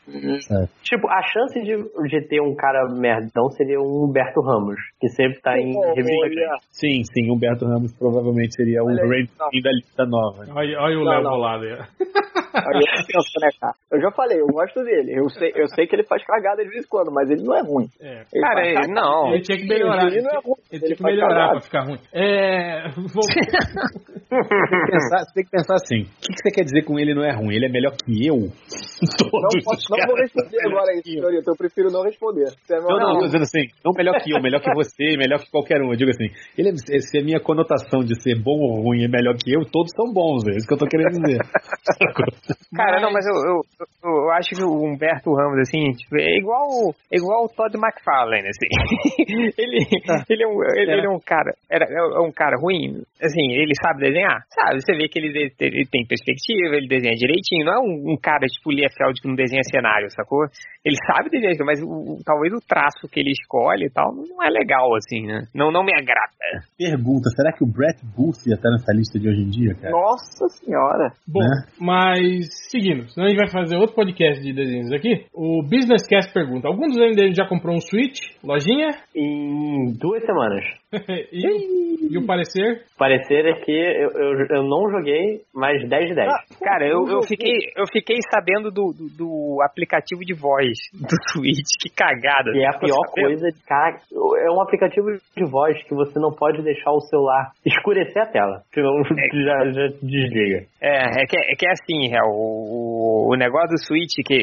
Tipo, a chance de, de ter um cara merdão seria o Humberto Ramos, que sempre tá em revista. Sim, sim, Humberto Ramos provavelmente seria o Olha não. Queen da lista nova. Olha, olha o Não, Léo não. bolado aí. Aí eu penso, né, cara? Eu já falei, eu gosto dele. Eu sei, eu sei que ele faz cagada de vez em quando, mas ele não é ruim. É. Ele Cara, ele- não. Ele tinha que melhorar. Ele não é ruim. Ele tinha que melhorar cagada. pra ficar ruim. É. vou- Tem que pensar- Você tem que pensar assim: o que, que você quer dizer com ele não é ruim? Ele é melhor que eu? Não, posso- os não vou responder agora isso, senhorita. Eu prefiro não responder. Você é Não, não, tô dizendo assim, não melhor que eu, melhor que você, melhor que qualquer um. Eu digo assim, ele, é- se a minha conotação de ser bom ou ruim é melhor que eu, todos são bons, é isso que eu tô querendo dizer. Cara, não, mas eu, eu, eu, acho que o Humberto Ramos, assim, tipo, é igual, é igual o Todd McFarlane, assim. ele, ele, é um, ele, ele é um cara, era, é um cara ruim, assim, ele sabe desenhar? Sabe, você vê que ele, ele tem perspectiva, ele desenha direitinho, não é um, um cara tipo Liefeld que não desenha cenário, sacou? Ele sabe desenhar, mas o, o- talvez o traço que ele escolhe e tal não é legal, assim, né? Não, não me agrada. Pergunta, será que o Brett Booth ia estar nessa lista de hoje em dia, cara? Nossa senhora. Bom, Né? mas seguindo, senão a gente vai fazer outro podcast de desenhos aqui. O Business Cast pergunta: algum dos MDM já comprou um Switch? Lojinha? Em duas semanas. e, e o parecer? Parecer é que eu, eu, eu não joguei mais 10 de 10. Cara, eu, eu, fiquei, eu fiquei sabendo do, do, do aplicativo de voz do Switch, que cagada. E é a pior sabendo? coisa, cara, é um aplicativo de voz que você não pode deixar o celular escurecer a tela, senão já, já desliga. É, é que é, que é assim, é, o, o negócio do Switch, que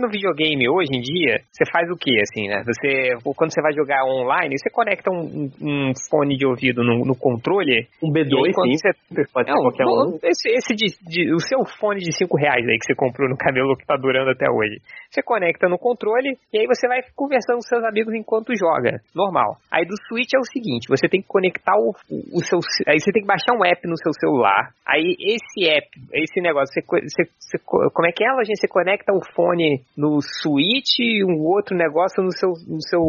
no videogame hoje em dia, você faz o que, assim, né? Você, quando você vai jogar online, você conecta um, um fone de ouvido no, no controle. Um e aí B2, quando sim, você pode ser Não, qualquer um. esse, esse de, de- o seu fone de 5 reais aí que você comprou no cabelo que tá durando até hoje. Você conecta no controle e aí você vai conversando com seus amigos enquanto joga. Normal. Aí do Switch é o seguinte, você tem que conectar o, o seu. Aí você tem que baixar um app no seu celular. Aí esse app, esse negócio, você, você- você co- como é que é, gente? Você conecta o fone no Switch e um outro negócio no seu. No seu,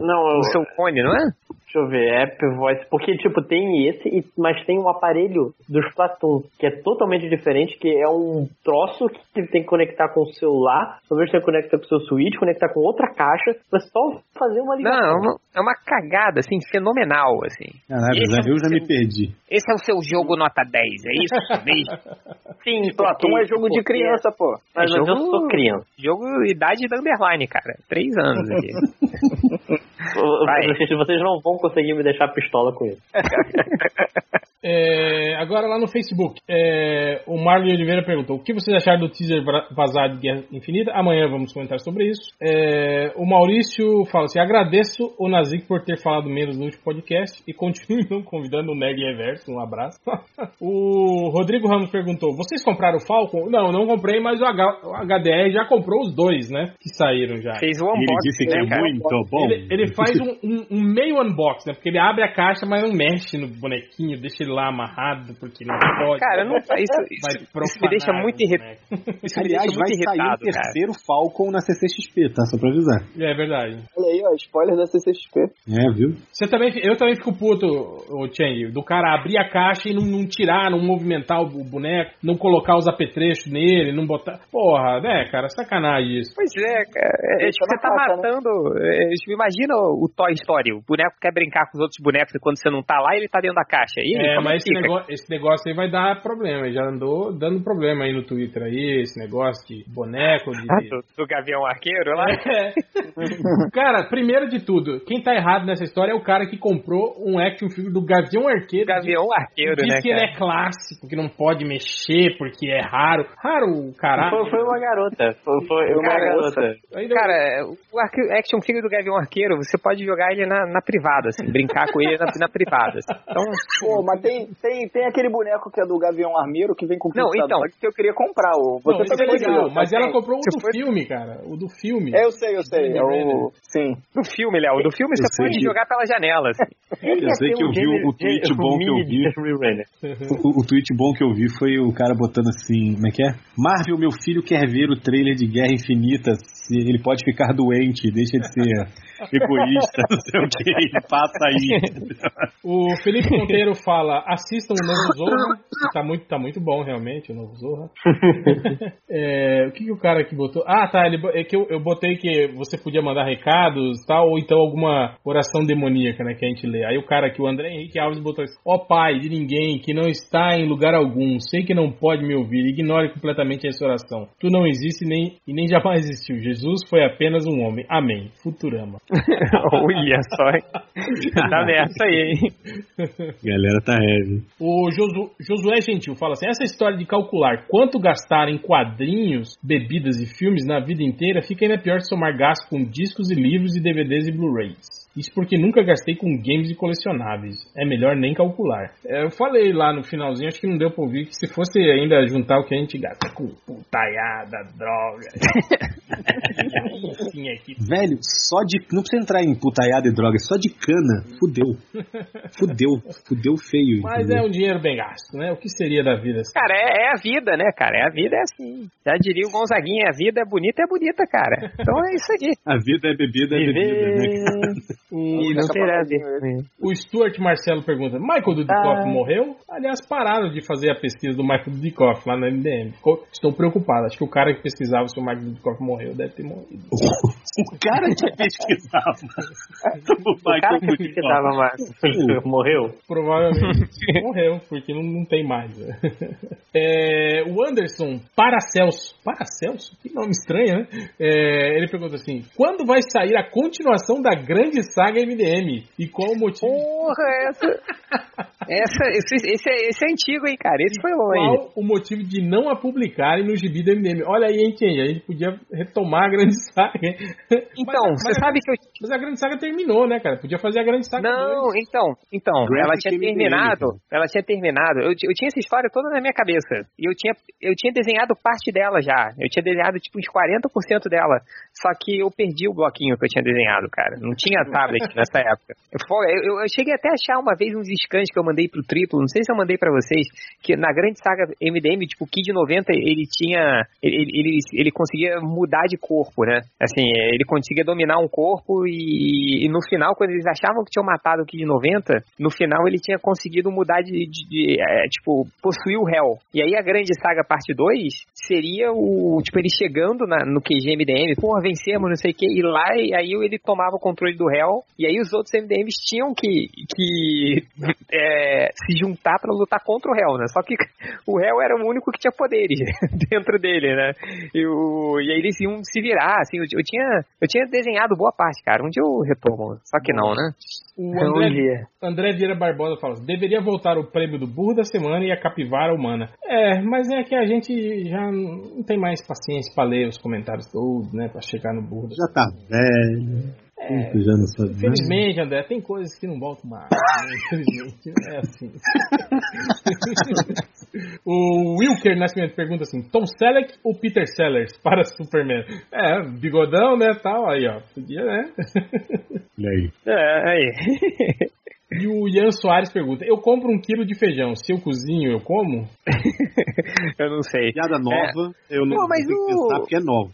Não, no seu fone, não é? Deixa eu ver, App Voice. Porque, tipo, tem esse, mas tem um aparelho dos Splatoon, que é totalmente diferente, que é um troço que tem que conectar com o celular, talvez você conecta com o seu Switch, conectar com outra caixa, pra só fazer uma Não, ligação. é uma, é uma cagada, assim, fenomenal, assim. É eu o já me seu- perdi. Esse é o seu jogo nota 10, é isso mesmo? Sim, Platum é jogo de criança, pô. Mas É eu jogo- sou criança. Jogo idade da underline, cara. Três anos aqui. Vai. Vocês, vocês não vão conseguir me deixar pistola com isso. É, agora lá no Facebook, é, o Marlon Oliveira perguntou: o que vocês acharam do teaser vazado de Guerra Infinita? Amanhã vamos comentar sobre isso. É, o Maurício fala assim: agradeço o Nazik por ter falado menos no último podcast e continue não convidando o Nerd Reverso. Um abraço. o Rodrigo Ramos perguntou: vocês compraram o Falcon? Não, não comprei, mas o, H- o HDR já comprou os dois, né? Que saíram já. Fez o Ele unboxing, disse que né, é cara? muito bom. Ele, ele faz um, um- um meio unbox, né? Porque ele abre a caixa, mas não mexe no bonequinho, deixa ele lá amarrado, porque não pode. Cara, não, isso, Vai isso, isso me deixa muito irritado. Isso Aliás, deixa vai muito sair o irritado, cara. terceiro Falcon na CCXP, tá? Só pra avisar. É verdade. Olha aí, ó, spoiler da CCXP. É, viu? Você também, eu também fico puto, o Chang, do cara abrir a caixa e não, não tirar, não movimentar o boneco, não colocar os apetrechos nele, não botar. Porra, né, cara, sacanagem isso. Pois é, cara. É, é, tipo, você tá na caixa, né? matando. é, tipo, imagina o, o Toy Story. O boneco quer brincar com os outros bonecos e quando você não tá lá, ele tá dentro da caixa. E, É, como mas esse negócio, esse negócio aí vai dar problema. ele Já andou dando problema aí no Twitter aí, esse negócio de boneco, de. Ah, do, do Gavião Arqueiro lá? É. cara, primeiro de tudo, quem tá errado nessa história é o cara que comprou um action figure do Gavião Arqueiro. Gavião Arqueiro, Diz né, que ele cara? é clássico, que não pode mexer porque é raro. Raro, caralho. Foi, foi uma garota. Foi, foi uma Cara, garota. Ainda- Cara, o action figure do Gavião Arqueiro, você pode jogar ele na, na privada, assim, brincar com ele na, na privada. assim. Então, Pô, mas tem, tem, tem aquele boneco que é do Gavião Armeiro que vem com Não, pixel então. que eu queria comprar. O, Não, você é também legal, viu, mas ela comprou o do foi- filme, cara. O do filme. É, eu sei, eu sei. É o... Sim. do filme, Léo, do filme Eu você pode que- jogar pela janela, assim. Eu sei que eu vi o, o tweet bom que eu vi. O, o tweet bom que eu vi foi o cara botando assim, como é que é? Marvel, meu filho quer ver o trailer de Guerra Infinita, se ele pode ficar doente, deixa de ser egoísta, não sei o que, ele passa aí. O Felipe Monteiro fala: assistam o novo Zorra. que Tá muito, tá muito bom, realmente, o novo Zorra. É, o que, que o cara aqui botou? Ah, tá. Ele, é que eu, eu botei que você podia mandar recados tal, ou então alguma oração demoníaca, né? Que a gente lê. Aí o cara aqui, o André Henrique Alves, botou assim: Ó Pai de ninguém que não está em lugar algum, sei que não pode me ouvir, ignore completamente essa oração. Tu não existe nem, e nem jamais existiu. Jesus foi apenas um homem. Amém. Futurama. Olha só, hein? Tá nessa aí, hein? Galera tá heavy. O Josu- Josué Gentil fala assim: essa história de calcular quanto gastar em quadrinhos, bebidas e filmes na vida inteira fica ainda pior se somar gasto com discos e livros e DVDs e Blu-rays. Isso porque nunca gastei com games e colecionáveis. É melhor nem calcular. É, eu falei lá no finalzinho, acho que não deu pra ouvir, que se fosse ainda juntar o que a gente gasta com putaiada, droga. Sim, aqui. Velho, só de. Não precisa entrar em putaiada e droga, só de cana, fudeu. Fudeu, fudeu feio. Mas entendeu? é um dinheiro bem gasto, né? O que seria da vida assim? Cara, é, é a vida, né, cara? É a vida é assim. Já diria o Gonzaguinha, a vida é bonita, é bonita, cara. Então é isso aí. A vida é bebida, é bebida, né? E não terá a ver. O Stuart Marcelo pergunta: Michael Dudikoff Ah. morreu? Aliás, pararam de fazer a pesquisa do Michael Dudikoff lá na MDM. Ficou- estou preocupado. Acho que o cara que pesquisava se o Michael Dudikoff morreu deve ter morrido. O cara que pesquisava. O O cara Michael que pesquisava morreu? Provavelmente morreu, porque não, não tem mais. É, o Anderson Paracelso. Paracelso? Que nome estranho, né? É, ele pergunta assim: quando vai sair a continuação da grande saga MDM? E qual o motivo? Porra, essa. essa esse, esse, é, esse é antigo, hein, cara? Esse foi longe. Qual o motivo de não a publicarem no gibi do MDM? Olha aí, hein, Kenji, a gente podia retomar a grande saga. hein? Então, Mas- você mas- sabe que eu. Mas a grande saga terminou, né, cara? Podia fazer a grande saga. Não, dois. então, então, ela tinha MDM, terminado, cara. ela tinha terminado, eu, eu tinha essa história toda na minha cabeça, e eu tinha, eu tinha desenhado parte dela já, eu tinha desenhado tipo uns 40% dela, só que eu perdi o bloquinho que eu tinha desenhado, cara, não tinha tablet nessa época. Eu, eu- eu cheguei até a achar uma vez uns scans que eu mandei pro triplo, não sei se eu mandei pra vocês, que na grande saga MDM, tipo, o Kid 90, ele tinha, ele, ele, ele conseguia mudar de corpo, né, assim, ele conseguia dominar um corpo e, e no final, quando eles achavam que tinham matado o Kid 90, no final ele tinha conseguido mudar de, de- de, é, tipo, possuir o réu. E aí a grande saga parte 2 seria o, tipo, ele chegando na- no QG MDM, porra, vencemos, não sei o que, e lá, e aí ele tomava o controle do réu e aí os outros MDMs tinham que, que é, se juntar para lutar contra o réu, né? Só que o réu era o único que tinha poderes dentro dele, né? E, o, e aí eles iam se virar, assim, eu, eu, tinha, eu tinha desenhado boa parte, cara. Um dia eu retomo, só que não, né? O André, André Vieira Barbosa fala assim, deveria voltar o prêmio do burro da semana e a capivara humana. É, mas é que a gente já não tem mais paciência para ler os comentários todos, né? Pra chegar no burro. Já tá velho. É, já não sabe infelizmente, André, tem coisas que não voltam mais. Né? Infelizmente, é assim. o Wilker Nascimento pergunta assim: Tom Selleck ou Peter Sellers para Superman? É, bigodão, né? Tal, aí, ó. Podia, né? Olha aí. É, aí. E o Ian Soares pergunta: Eu compro um quilo de feijão, se eu cozinho, eu como? eu não sei. Piada nova, é. eu não Pô, mas o... pensar porque é nova.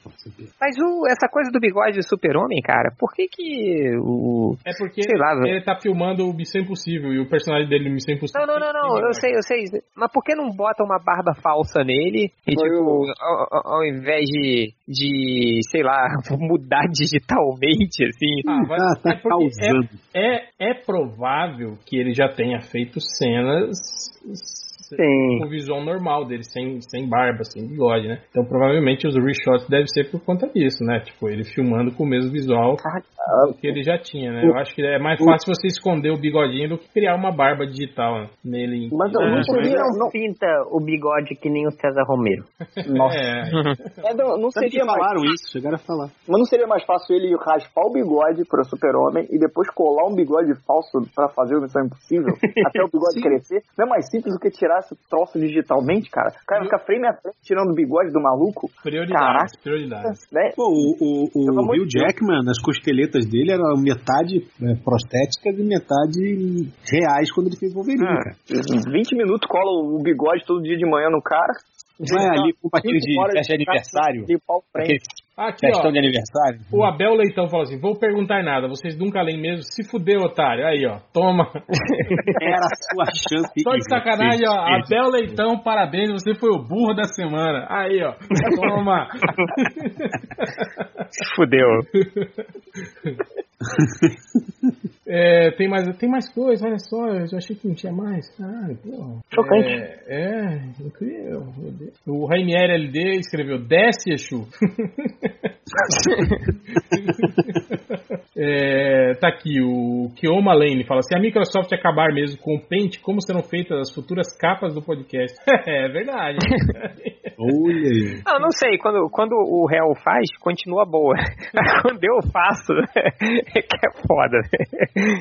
Mas o, essa coisa do bigode do super-homem, cara, por que que o... É porque sei lá, ele tá filmando o Missão Impossível e o personagem dele no Missão Impossível... Não, não, não, não, eu sei, eu sei. Mas por que não bota uma barba falsa nele e, Foi tipo, ao, ao, invés de, de, sei lá, mudar digitalmente, assim... Ah, vai, ah tá é, causando. É, é, é provável que ele já tenha feito cenas Sim. com o visual normal dele, sem, sem barba, sem bigode, né? Então provavelmente os reshots devem ser por conta disso, né? Tipo, ele filmando com o mesmo visual que ele já tinha, né? Eu acho que é mais fácil você esconder o bigodinho do que criar uma barba digital nele. Mas é, não seria, não pinta o bigode que nem o César Romero. Nossa. É. É, não, não seria mais falaram isso, chegaram a falar. Mas não seria mais fácil ele raspar o bigode pro super-homem e depois colar um bigode falso pra fazer o Missão Impossível até o bigode crescer? Não é mais simples do que tirar esse troço digitalmente, cara? O cara fica frame a frente tirando o bigode do maluco. Prioridades, prioridades. Né? Pô, o, o, o Hugh Jackman, as costeletas dele eram metade é, prostéticas e metade reais quando ele fez Wolverine, Ah, cara. 20 minutos cola o bigode todo dia de manhã no cara. É ali com aquele de de aniversário? De pau Aquele. Aqui, festão ó. de aniversário? O Abel Leitão falou assim: vou perguntar nada, vocês nunca leem mesmo. Se fuder, otário. Aí, ó. Toma. Era a sua chance. Só de sacanagem, ó. Abel Leitão, parabéns, você foi o burro da semana. Aí, ó. Toma. Se fudeu. É, tem mais, tem mais coisa, olha só, eu já achei que não tinha mais. Ah, pô. Chocante. É, é, incrível. meu Deus. O Rainier LD escreveu Desce, Exu. É, tá aqui, o Kioma Lane fala: se a Microsoft acabar mesmo com o Paint, como serão feitas as futuras capas do podcast? é verdade. Olha aí. Ah, não sei, quando, quando o réu faz, continua boa. quando eu faço, é que é foda.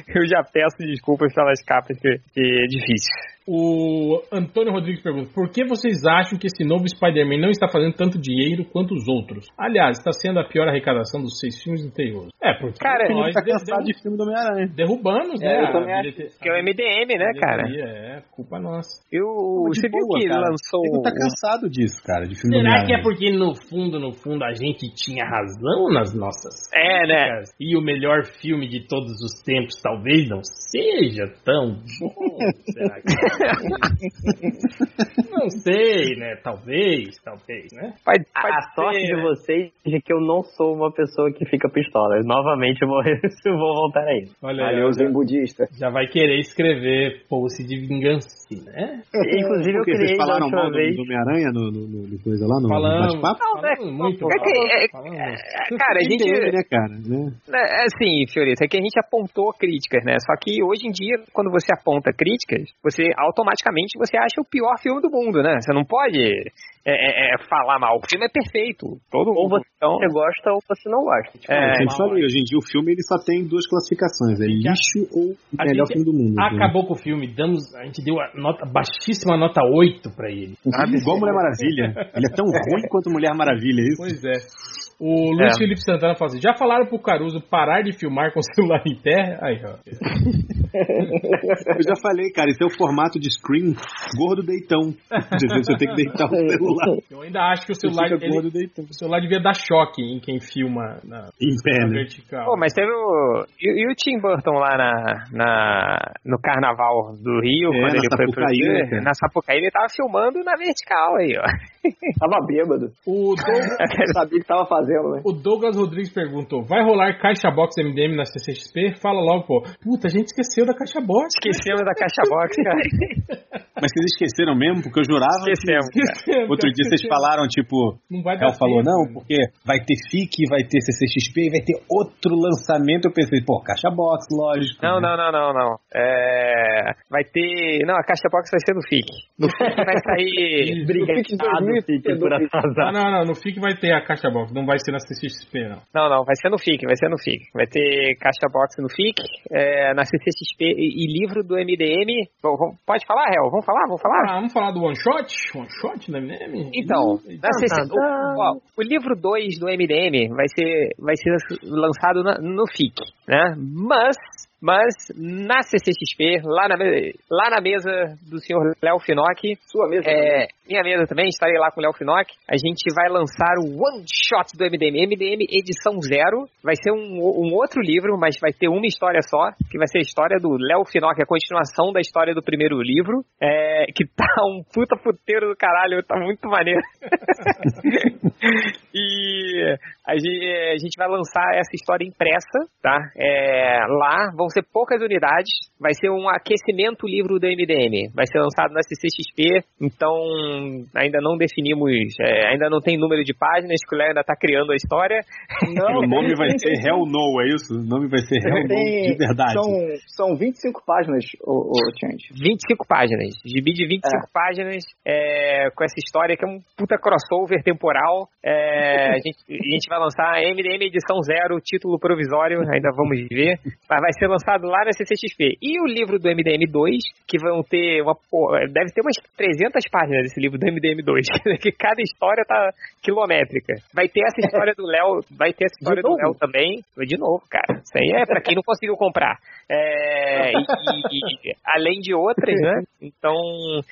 Eu já peço desculpas pelas capas, que, que é difícil. O Antônio Rodrigues pergunta: por que vocês acham que esse novo Spider-Man não está fazendo tanto dinheiro quanto os outros? Aliás, está sendo a pior arrecadação dos seis filmes anteriores. É, porque Cara, Ele nós tá de- cansado de filme do Homem-Aranha. derrubamos, É, né? eu também acho Que é o MDM, né, cara? É, culpa nossa. Eu, você viu que cara. lançou. Nego tá cansado disso, cara, de filme do Será que é porque no fundo, no fundo, a gente tinha razão nas nossas É, né? E o melhor filme de todos os tempos talvez não seja tão bom? Será que... Não sei, né? Talvez, talvez, né? Pode, A, pode a sorte ser, de né? vocês é que eu não sou uma pessoa que fica pistola. Novamente eu vou, eu vou voltar a isso. Olha aí, Valeu, já, Zen budista. já vai querer escrever post de vingança, né? Inclusive eu criei vocês falaram mal do, vez. do Homem-Aranha no, no, no, no coisa lá, no, bate-papo? falamos muito. É que- é-. É, Cara, a gente. dele, né, cara? Né? É assim, Fiorito, é que a gente apontou críticas, né? Só que hoje em dia, quando você aponta críticas, você automaticamente você acha o pior filme do mundo, né? Você não pode é, é, é, falar mal. O filme é perfeito. Todo Ou mundo. você, Então, você gosta ou você não gosta. Tipo, É, eu falei, hoje em dia o filme ele só tem duas classificações, é lixo ou a melhor filme do mundo. né? Acabou com o filme, damos, a gente deu a nota, baixíssima nota 8 pra ele. Igual Mulher Maravilha. Ele é tão ruim quanto Mulher Maravilha, é isso? Pois é. O Luiz É. Felipe Santana fala assim: já falaram pro Caruso parar de filmar com o celular em terra? Aí, ó. Eu já falei, cara, esse é o formato de screen gordo deitão. Você tem que deitar o celular. Eu ainda acho que o celular, ele, o celular devia dar choque em quem filma na, Em pé, na né? vertical. Pô, mas teve o. E, e o Tim Burton lá na, na, no carnaval do Rio, É, quando ele foi pro Rio, né, na Sapucaí, ele tava filmando na vertical aí, ó. Tava bêbado. O, Doug- Não sabia que tava fazendo, né? o Douglas Rodrigues perguntou: vai rolar caixa box MDM na CCXP? Fala logo, pô. Puta, a gente esqueceu da caixa box. Esquecemos da caixa box, cara. Mas vocês esqueceram mesmo? Porque eu jurava Esquecemos, que... cara. Outro dia vocês falaram, tipo... Não vai dar Hel falou, tempo, não, porque vai ter FIC, vai ter CCXP e vai ter outro lançamento. Eu pensei, pô, caixa box, lógico. Não, né? não, não, não, não. É, vai ter. Não, a caixa box vai ser no FIC. No FIC vai sair. Obrigado, Fique, por Não, não, não. No FIC vai ter a caixa box. Não vai ser na CCXP, não. Não, não, vai ser no FIC, vai ser no FIC. Vai ter caixa box no FIC, é, na CCXP e, e livro do MDM. Bom, vamos- pode falar, Hel? Vamos falar? Vamos falar? Ah, vamos falar do one shot? One shot da MDM? Então, Ih, na CC o, ó, o livro 2 do MDM vai ser, vai ser lançado na- no FIC, né? Mas, mas na CCXP, lá na, lá na mesa do senhor Léo Finocchi, Sua mesa. é, minha mesa também, estarei lá com o Léo Finocchi. A gente vai lançar o One Shot do MDM, MDM edição zero. Vai ser um, um outro livro, mas vai ter uma história só, que vai ser a história do Léo Finocchi, a continuação da história do primeiro livro, é, que tá um puta puteiro do caralho, tá muito maneiro. e a gente, a gente vai lançar essa história impressa, tá? É, lá vão ser poucas unidades, vai ser um aquecimento livro do MDM, vai ser lançado na CCXP, então ainda não definimos, é, ainda não tem número de páginas, que o Léo ainda tá criando a história. Não, o nome vai ser Hell No, é isso? O nome vai ser Hell No tem- de verdade. São, são 25 páginas, o, o Change. 25 páginas, gibi de 25 páginas, é, com essa história que é um puta crossover temporal. É, a, gente, a gente vai lançar MDM edição zero, título provisório, ainda vamos ver. Mas vai ser lançado lá na CCXP. E o livro do MDM 2, que vão ter uma. Deve ter umas 300 páginas esse livro do MDM 2, que cada história tá quilométrica. Vai ter essa história do Léo, vai ter essa história do? Léo também. De novo, cara. Isso aí é pra quem não conseguiu comprar. É, e, e- e- além de outras, né? Então,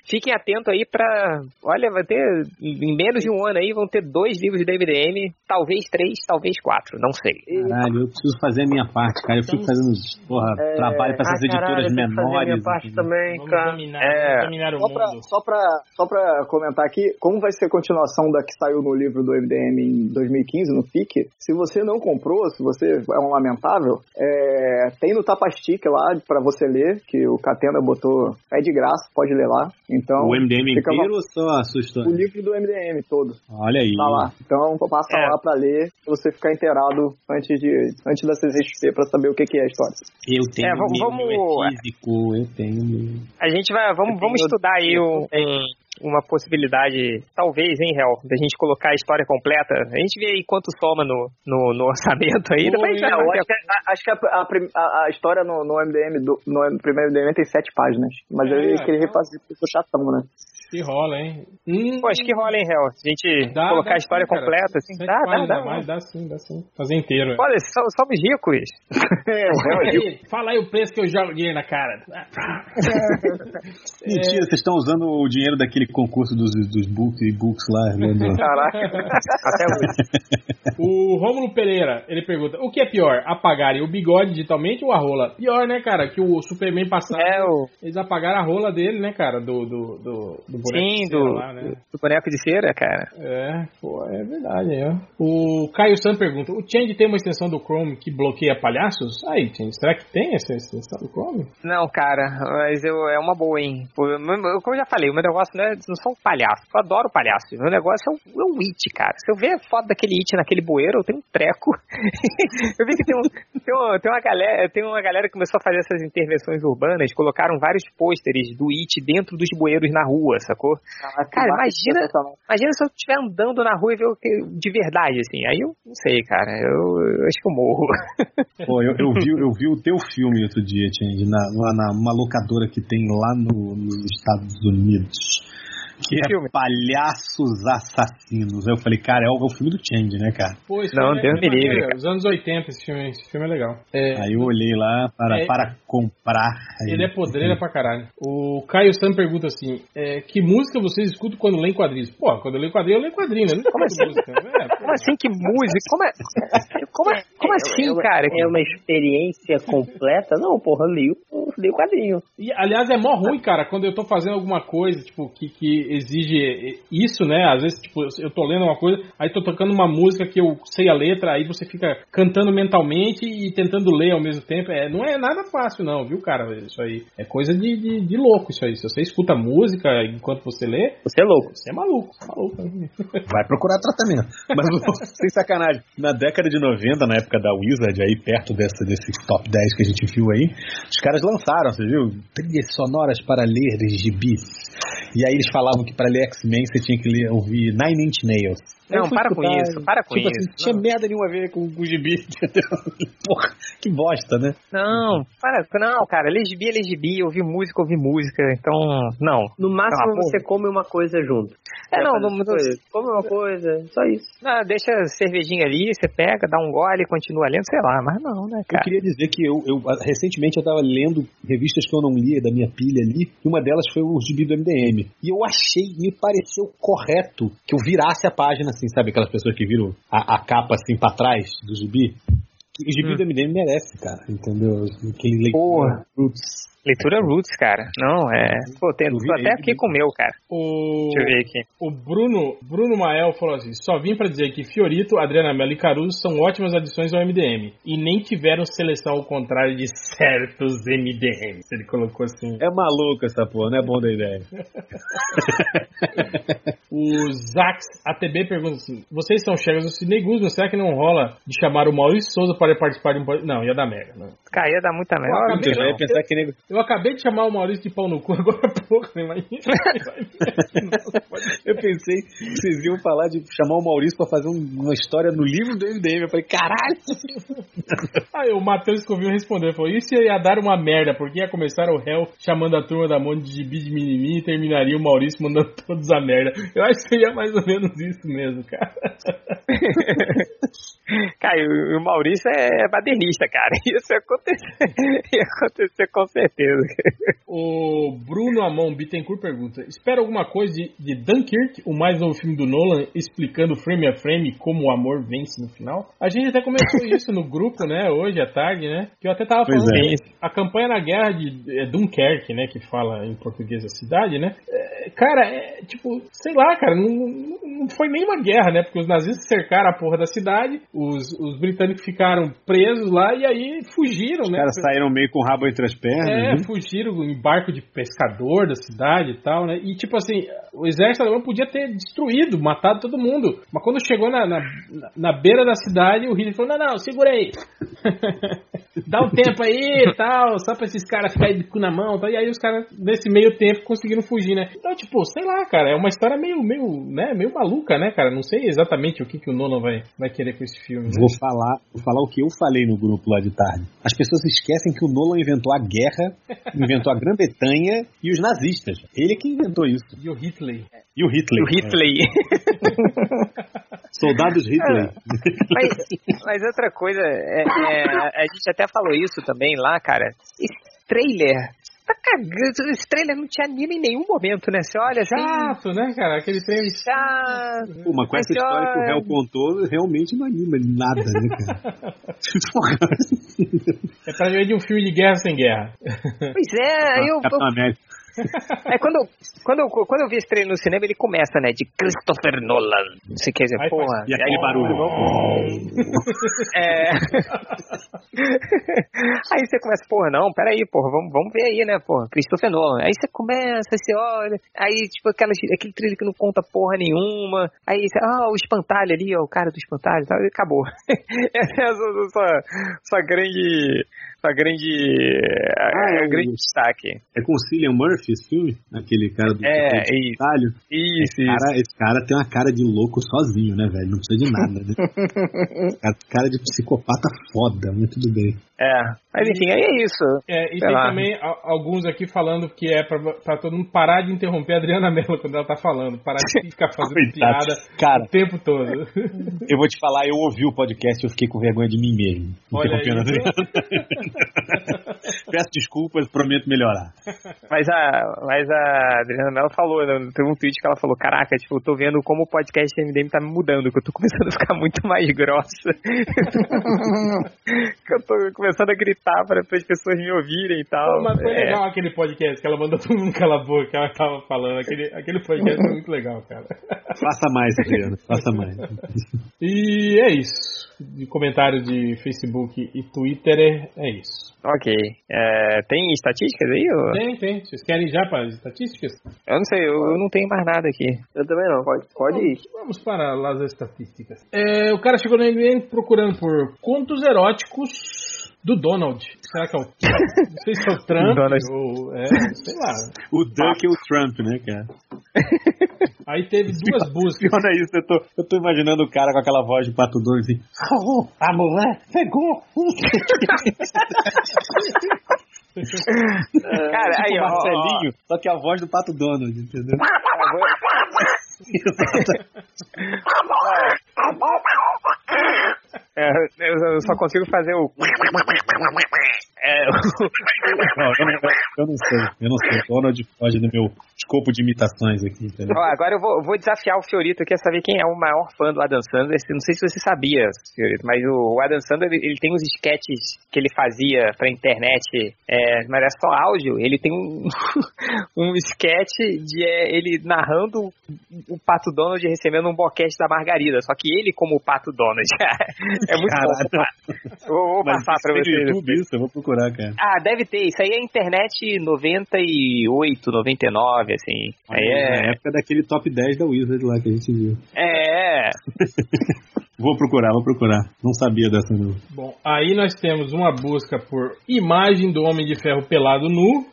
fiquem atentos aí pra. Olha, vai ter. Em menos de um ano aí, vão ter dois livros da MDM, talvez três, talvez quatro, não sei. Caralho, eu preciso fazer a minha parte, cara. Eu fico fazendo porra, trabalho pra essas Ah, caralho, editoras a menores. minha parte também, Vamos cara. dominar, É. dominar o Só pra, mundo. só, pra, só pra comentar aqui, como vai ser a continuação da que saiu no livro do MDM em 2015, no FIC, se você não comprou, se você é um lamentável, é, tem no Tapastic lá pra você ler, que o Catena botou, é de graça, pode ler lá. Então, O MDM inteiro ou só o livro do MDM todo, Olha aí. tá lá. Então, passa É. lá pra ler, pra você ficar inteirado antes, de, antes da CCXP pra saber o que, que é a história. Eu tenho É, vamos- meu, vamos- é físico, eu tenho meu. A gente vai. Vamos, vamos estudar aí um- um- uma possibilidade, talvez, hein, Hel, da gente colocar a história completa. A gente vê aí quanto soma no, no, no orçamento aí. É, eu bater acho que, a, acho que a, a a- história no, no MDM, do, no primeiro MDM tem sete páginas. Mas eu É, queria então. refazer porque eu sou chatão, né? Que rola, hein? Hum, Pô, acho que rola, hein, Hel? Se a gente dá- colocar dá a história sim, completa, assim. Dá, dá, páginas dá. mais, dá sim, dá sim. Fazer inteiro. Olha, so- somos ricos. Fala aí, fala aí o preço que eu jogo dinheiro na cara. Mentira, vocês estão usando o dinheiro daquele concurso dos, dos books e books lá. do- Caraca. Até hoje. O Rômulo Pereira, ele pergunta: o que é pior, apagarem o bigode digitalmente ou a rola? Pior, né, cara? Que o Superman passado, É, o... eles apagaram a rola dele, né, cara? Do, do, do, do boneco Sim, de cera do, lá, né? do boneco de cera, cara. É, pô, é verdade, é. O Caio Sam pergunta: o Change tem uma extensão do Chrome que bloqueia palhaços? Aí, Change, será que tem essa extensão do Chrome? Não, cara, mas eu, é uma boa, hein? Eu- como eu já falei, o meu negócio não, é, não são palhaços. Eu adoro palhaço. O meu negócio é o, é o It, cara. Se eu ver foto daquele It naquele bueiro, eu tenho um treco. eu vi que tem, um, tem, uma, tem, uma galera, tem uma galera que começou a fazer essas intervenções urbanas, colocaram vários pôsteres do It dentro dos bueiros na rua, sacou? Cara, imagina, imagina se eu estiver andando na rua e ver o que- de verdade, assim. Aí eu não sei, cara. Eu, eu acho que eu morro. Pô, eu, eu vi, eu vi o teu filme outro dia, Change, na, lá na uma locadora que tem lá no- nos Estados Unidos. que é filme? Palhaços Assassinos. Eu falei, cara, é o, é o filme do Change, né, cara? Pô, esse Não, filme Deus é, me é livre, Os anos 80 esse filme, esse filme é legal. É, Aí eu olhei lá para, É. para comprar. Aí- Ele é podreira pra caralho. O Caio Sam pergunta assim: é, que música vocês escutam quando leem quadrinhos? Pô, quando eu leio quadrinho, eu leio quadrinho, né? Não Como escuto música. É, pô. Como assim que música? Como, é, como, é- como assim, é cara? É uma experiência completa? Não, porra, eu li, o- li o quadrinho. E, aliás, é mó ruim, cara, quando eu tô fazendo alguma coisa, tipo, que, que exige isso, né? Às vezes, tipo, eu tô lendo uma coisa, aí tô tocando uma música que eu sei a letra, aí você fica cantando mentalmente e tentando ler ao mesmo tempo. É, não é nada fácil, não, viu, cara? Isso aí é coisa de, de, de louco, isso aí. Se você escuta música enquanto você lê, Você é louco. você é maluco, você é maluco. Vai procurar tratamento. Mas, sem sacanagem, na década de 90, na época da Wizard, aí perto dessa, desse top 10 que a gente viu aí, os caras lançaram, você viu? Trilhas sonoras para ler gibis. E aí eles falavam que para ler X-Men você tinha que ler, ouvir Nine Inch Nails. Não, eu para com escutar, isso, para com tipo isso. Assim, não tinha merda nenhuma a ver com o gibi, entendeu? Porra, que bosta, né? Não, para, não, cara, lesbi é lesbi, ouvir música, ouvir música, então, não. No máximo Ah, porra. você come uma coisa junto. É, não, não- coisa. Come uma coisa, só isso. Não, deixa a cervejinha ali, você pega, dá um gole, continua lendo, sei lá, mas não, né, Eu cara? queria dizer que eu, eu recentemente eu estava lendo revistas que eu não lia da minha pilha ali, e uma delas foi o gibi do MDM. E eu achei, me pareceu correto que eu virasse a página assim, sabe aquelas pessoas que viram a, a capa assim pra trás do gibi? O gibi Hum. do MDM merece, cara, entendeu? Aquele leitura Porra. Roots. Leitura roots, cara. Não, é. Pô, tem, tô até aqui com o meu, cara. O, Deixa eu ver aqui. o Bruno, Bruno Mael falou assim: só vim pra dizer que Fiorito, Adriana Mello e Caruso são ótimas adições ao MDM. E nem tiveram seleção ao contrário de certos MDMs. Ele colocou assim. É maluco essa porra, não é bom da ideia. O Zax ATB pergunta assim: vocês são chegas do Sidney Guzman, será que não rola de chamar o Maurício Souza para participar de um. Não, ia dar merda. Né? Cara, ia dar muita merda. Claro, Eu pensar que nego... Eu acabei de chamar o Maurício de pau no cu agora há pouco, né? Imagina. Eu pensei que vocês iam falar de chamar o Maurício pra fazer um- uma história no livro do MDM. Eu falei, caralho! Aí o Matheus Escovinho respondeu, falou, isso ia dar uma merda, porque ia começar o réu chamando a turma da Monte de gibi de mimimi e terminaria o Maurício mandando todos a merda. Eu acho que seria mais ou menos isso mesmo, cara. Cara, e o, Maurício é badernista, cara. Isso ia acontecer. Ia acontecer com certeza. O Bruno Amon Bittencourt pergunta, espera alguma coisa de, de Dunkirk, o mais novo filme do Nolan, explicando frame a frame como o amor vence no final? A gente até começou isso no grupo, né, hoje à tarde, né, que eu até tava Pois falando é. isso. A campanha na guerra de é, Dunkerque, né, que fala em português a cidade, né, é, cara, é, tipo, sei lá, cara, não, não- não foi nem uma guerra, né, porque os nazistas cercaram a porra da cidade, os, os britânicos ficaram presos lá e aí fugiram, Os né. caras saíram meio com o rabo entre as pernas. É, né? fugiram em barco de pescador da cidade e tal, né? E tipo assim, o exército alemão podia ter destruído, matado todo mundo. Mas quando chegou na, na, na beira da cidade, o Hitler falou: não, não, segura aí. Dá um tempo aí e tal, só pra esses caras ficarem de cu na mão. Tal. E aí os caras, nesse meio tempo, conseguiram fugir, né? Então, tipo, sei lá, cara, é uma história meio, meio, né, meio maluca, né, cara? Não sei exatamente o que, que o Nolan vai, vai querer com esse filme. Né? Vou falar, vou falar o que eu falei no grupo lá de tarde. As pessoas esquecem que o Nolan inventou a guerra, inventou a Grã-Bretanha e os nazistas. Ele é que inventou isso. E o Hitler. E o Hitler. O Hitler. Soldados Hitler. Mas, mas outra coisa, é, é, a gente até falou isso também lá, cara. Esse trailer. Tá cagando. Esse trailer não te anima em nenhum momento, né? Você olha assim. Chato, né, cara? Aquele trem Chato. Pô, mas com essa história que o olha, réu contou, realmente não anima nada, né, cara? É pra ver de um filme de guerra sem guerra. Pois é, eu. Capitão América. É quando, eu- quando, eu, quando eu vi esse trailer no cinema, ele começa, né? De Christopher Nolan. Você quer dizer, Aí faz- porra. E aquele aí- barulho. É. aí você começa, porra, não, peraí, porra, vamos, vamos ver aí, né, porra, Christopher Nolan. Aí você começa, você olha, aí, tipo, aquela, aquele trailer que não conta porra nenhuma. Aí você, ah, o espantalho ali, ó, o cara do espantalho e tal, e acabou. Essa é a sua, sua, sua grande. Sua grande. Ah, é o grande o- destaque. É com o Cillian Murphy esse filme? Aquele cara do É, do isso. Talho. Isso, esse cara, esse cara tem uma cara de louco sozinho, né, velho? Não precisa de nada. Né? cara, de psicopata foda, mas tudo bem. É. Mas enfim, aí é isso. É, e Sei tem lá. também a- alguns aqui falando que é pra, pra todo mundo parar de interromper a Adriana Mello quando ela tá falando. Parar de ficar fazendo Coitado. piada Cara, o tempo todo. eu vou te falar, eu ouvi o podcast e eu fiquei com vergonha de mim mesmo. Olha aí. Interrompendo a Adriana. Peço desculpas, prometo melhorar. Mas a, mas a Adriana Mello falou, né, teve um tweet que ela falou, caraca, tipo, eu tô vendo como o podcast MDM tá me mudando, que eu tô começando a ficar muito mais grossa. que eu tô começando a gritar para as pessoas me ouvirem e tal. Mas foi É. legal aquele podcast que ela mandou todo mundo calar a boca que ela tava falando. Aquele, aquele podcast foi muito legal, cara. Faça mais, Adriano, faça mais. E é isso. De comentário de Facebook e Twitter é, é isso. Ok. É, tem estatísticas aí? ou- Tem, tem. Vocês querem ir já para as estatísticas? Eu não sei, eu, eu não tenho mais nada aqui. Eu também não, pode, pode ir. Vamos para as estatísticas. É, o cara chegou no MDM procurando por contos eróticos do Donald. Será que é o. Não sei se é o Trump Donald. ou. É, sei lá. O Duck e o Trump, né, cara? Aí teve duas buscas. Olha isso, eu tô, eu tô imaginando o cara com aquela voz de pato dono assim. "Oh, a mulher pegou! Cara, aí, tipo ó, ó, Marcelinho, só que a voz do pato Donald, entendeu? É, eu só consigo fazer o. É, Não, eu, não, eu não sei, eu não sei. Donald foge do meu escopo de imitações aqui? Ó, agora eu vou, vou desafiar o Fiorito aqui a saber quem é o maior fã do Adam Sandler. Não sei se você sabia, Fiorito, mas o Adam Sandler ele, tem uns sketches que ele fazia pra internet, é, mas é só áudio. Ele tem um, um sketch de é, ele narrando o Pato Donald recebendo um boquete da Margarida. Só que ele como o Pato Donald. é muito Caralho. bom. Vou, vou passar pra vocês. YouTube isso, eu vou procurar, cara. Ah, deve ter. Isso aí é internet 98, 99, assim. Aí Na é. época daquele top 10 da Wizard lá que a gente viu. É. Vou procurar, vou procurar. Não sabia dessa não. Bom, aí nós temos uma busca por imagem do Homem de Ferro pelado nu.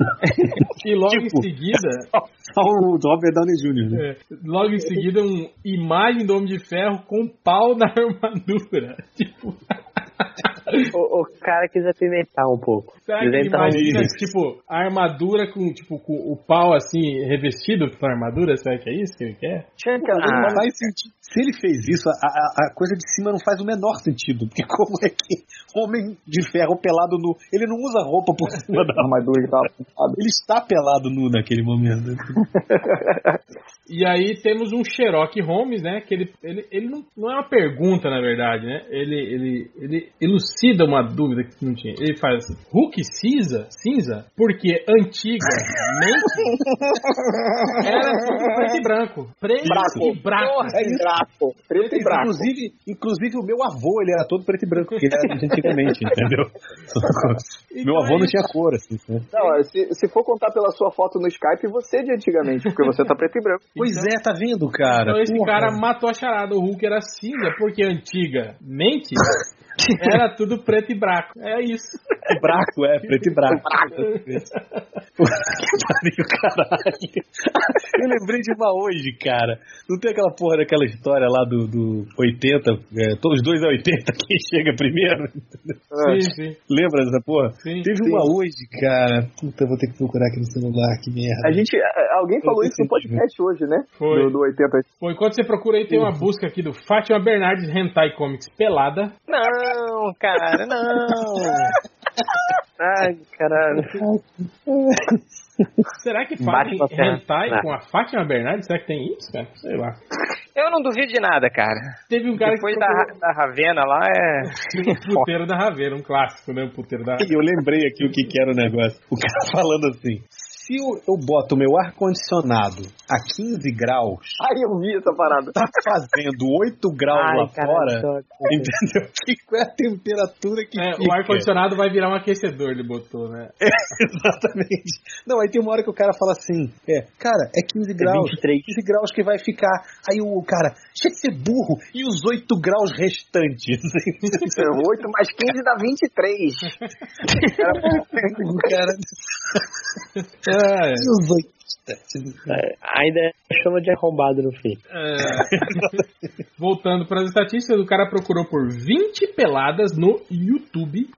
e logo em Tipo. seguida, Só o Robert Downey Jr., né? é, logo em seguida, um imagem do Homem de Ferro com pau na armadura. Tipo, O, o cara quis apimentar um pouco. será que imagina, isso. tipo, a armadura com, tipo, com o pau assim, revestido com a armadura? Será que é isso que ele quer? Não faz sentido. Se ele fez isso, a, a- a coisa de cima não faz o menor sentido. Porque como é que homem de ferro pelado nu, ele não usa roupa por cima da armadura Ele está pelado nu naquele momento. E aí temos um Sherlock Holmes, né? Que ele, ele, ele não, não é uma pergunta, na verdade, né? Ele, ele, ele elucida uma dúvida que não tinha. Ele faz assim, Hulk cinza? Cinza? Porque antigamente era tudo preto e branco. Preto e branco. É. Braco, preto e branco. Inclusive, inclusive o meu avô, ele era todo preto e branco, porque ele era de antigamente, entendeu? meu avô não tinha cor, assim. né? Não, se, se for contar pela sua foto no Skype, você é de antigamente, porque você tá preto e branco. Pois é, tá vendo, cara? Então esse Porra. cara matou a charada. O Hulk era cinza porque antigamente era tudo preto e branco. É isso. Braco, é, preto e branco. que pariu, caralho. Eu lembrei de uma hoje, cara. Não tem aquela porra daquela história lá do, do 80, é, todos os dois é 80, quem chega primeiro? Sim, sim. Lembra dessa porra? Sim, Teve sim. uma hoje, cara. Puta, eu vou ter que procurar aqui no celular, que merda. A gente, alguém falou isso no podcast hoje, né? Foi. Do, do 80. Pô, enquanto você procura aí, tem uma busca aqui do Fátima Bernardes Hentai Comics pelada. Não, cara, não. Ai, caralho. Será que fazem com a perna. hentai Não. com a Fátima Bernardes? Será que tem isso, cara? Sei lá. Eu não duvido de nada, cara. Teve um cara Depois que da, procurou da Ravena lá é. o puteiro da Raveira, um clássico, né? O puteiro da E eu lembrei aqui o que, que era o negócio. O cara falando assim: Se eu, eu boto o meu ar-condicionado a 15 graus, Ai, eu vi essa parada. tá fazendo 8 graus Ai, lá cara, fora, tô- entendeu? Que, qual é a temperatura que É, fica? o ar-condicionado vai virar um aquecedor, ele botou, né? Exatamente. Não, aí tem uma hora que o cara fala assim, é, cara, é 15 graus, 23. 15 graus que vai ficar. Aí o cara, deixa de ser burro, e os 8 graus restantes? 8 mais 15 dá 23. o cara... É, E os 8 É, ainda chama de arrombado no fim. é. Voltando para as estatísticas, o cara procurou por 20 peladas no YouTube.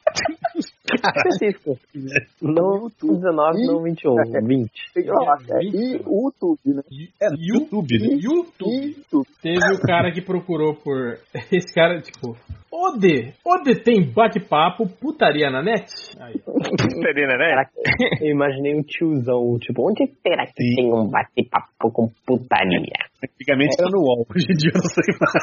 Específico. Não 19, não 21. 20. Tem que falar, é, e o YouTube, né? É, YouTube, né? YouTube. YouTube. Teve o cara que procurou por. Esse cara, tipo. Ode! Ode tem bate-papo, putaria na net? Aí. Serena, né? Caraca, eu imaginei um tiozão, tipo, onde será que Sim. tem um bate-papo com putaria? Antigamente era no UOL, hoje em dia eu não sei mais.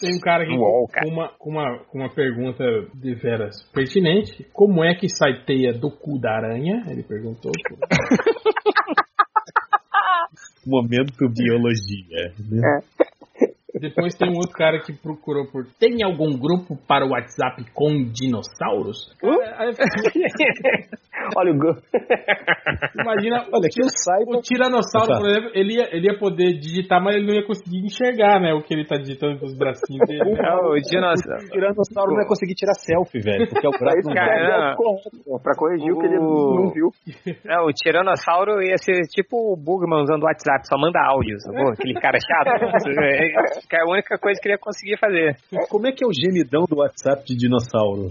Tem um cara aqui com, cara. uma, com, uma, com uma pergunta de veras pertinente. Como é que sai teia do cu da aranha? Ele perguntou. Momento biologia. Né? Depois tem um outro cara que procurou por. Tem algum grupo para o WhatsApp com dinossauros? Cara, fico- Olha o go... Imagina. Olha, que eu saiba. O Tiranossauro, por exemplo, ele ia, ele ia poder digitar, mas ele não ia conseguir enxergar, né? O que ele tá digitando com os bracinhos dele. É o dinossauro. O Tiranossauro não ia conseguir tirar selfie, velho. Porque é o braço não vai. pra corrigir o que ele O- não viu. É, o Tiranossauro ia ser tipo o Bugman usando o WhatsApp, só manda áudio, sacou? Aquele cara chato. É, que é a única coisa que ele ia conseguir fazer. Como é que é o gemidão do WhatsApp de dinossauro?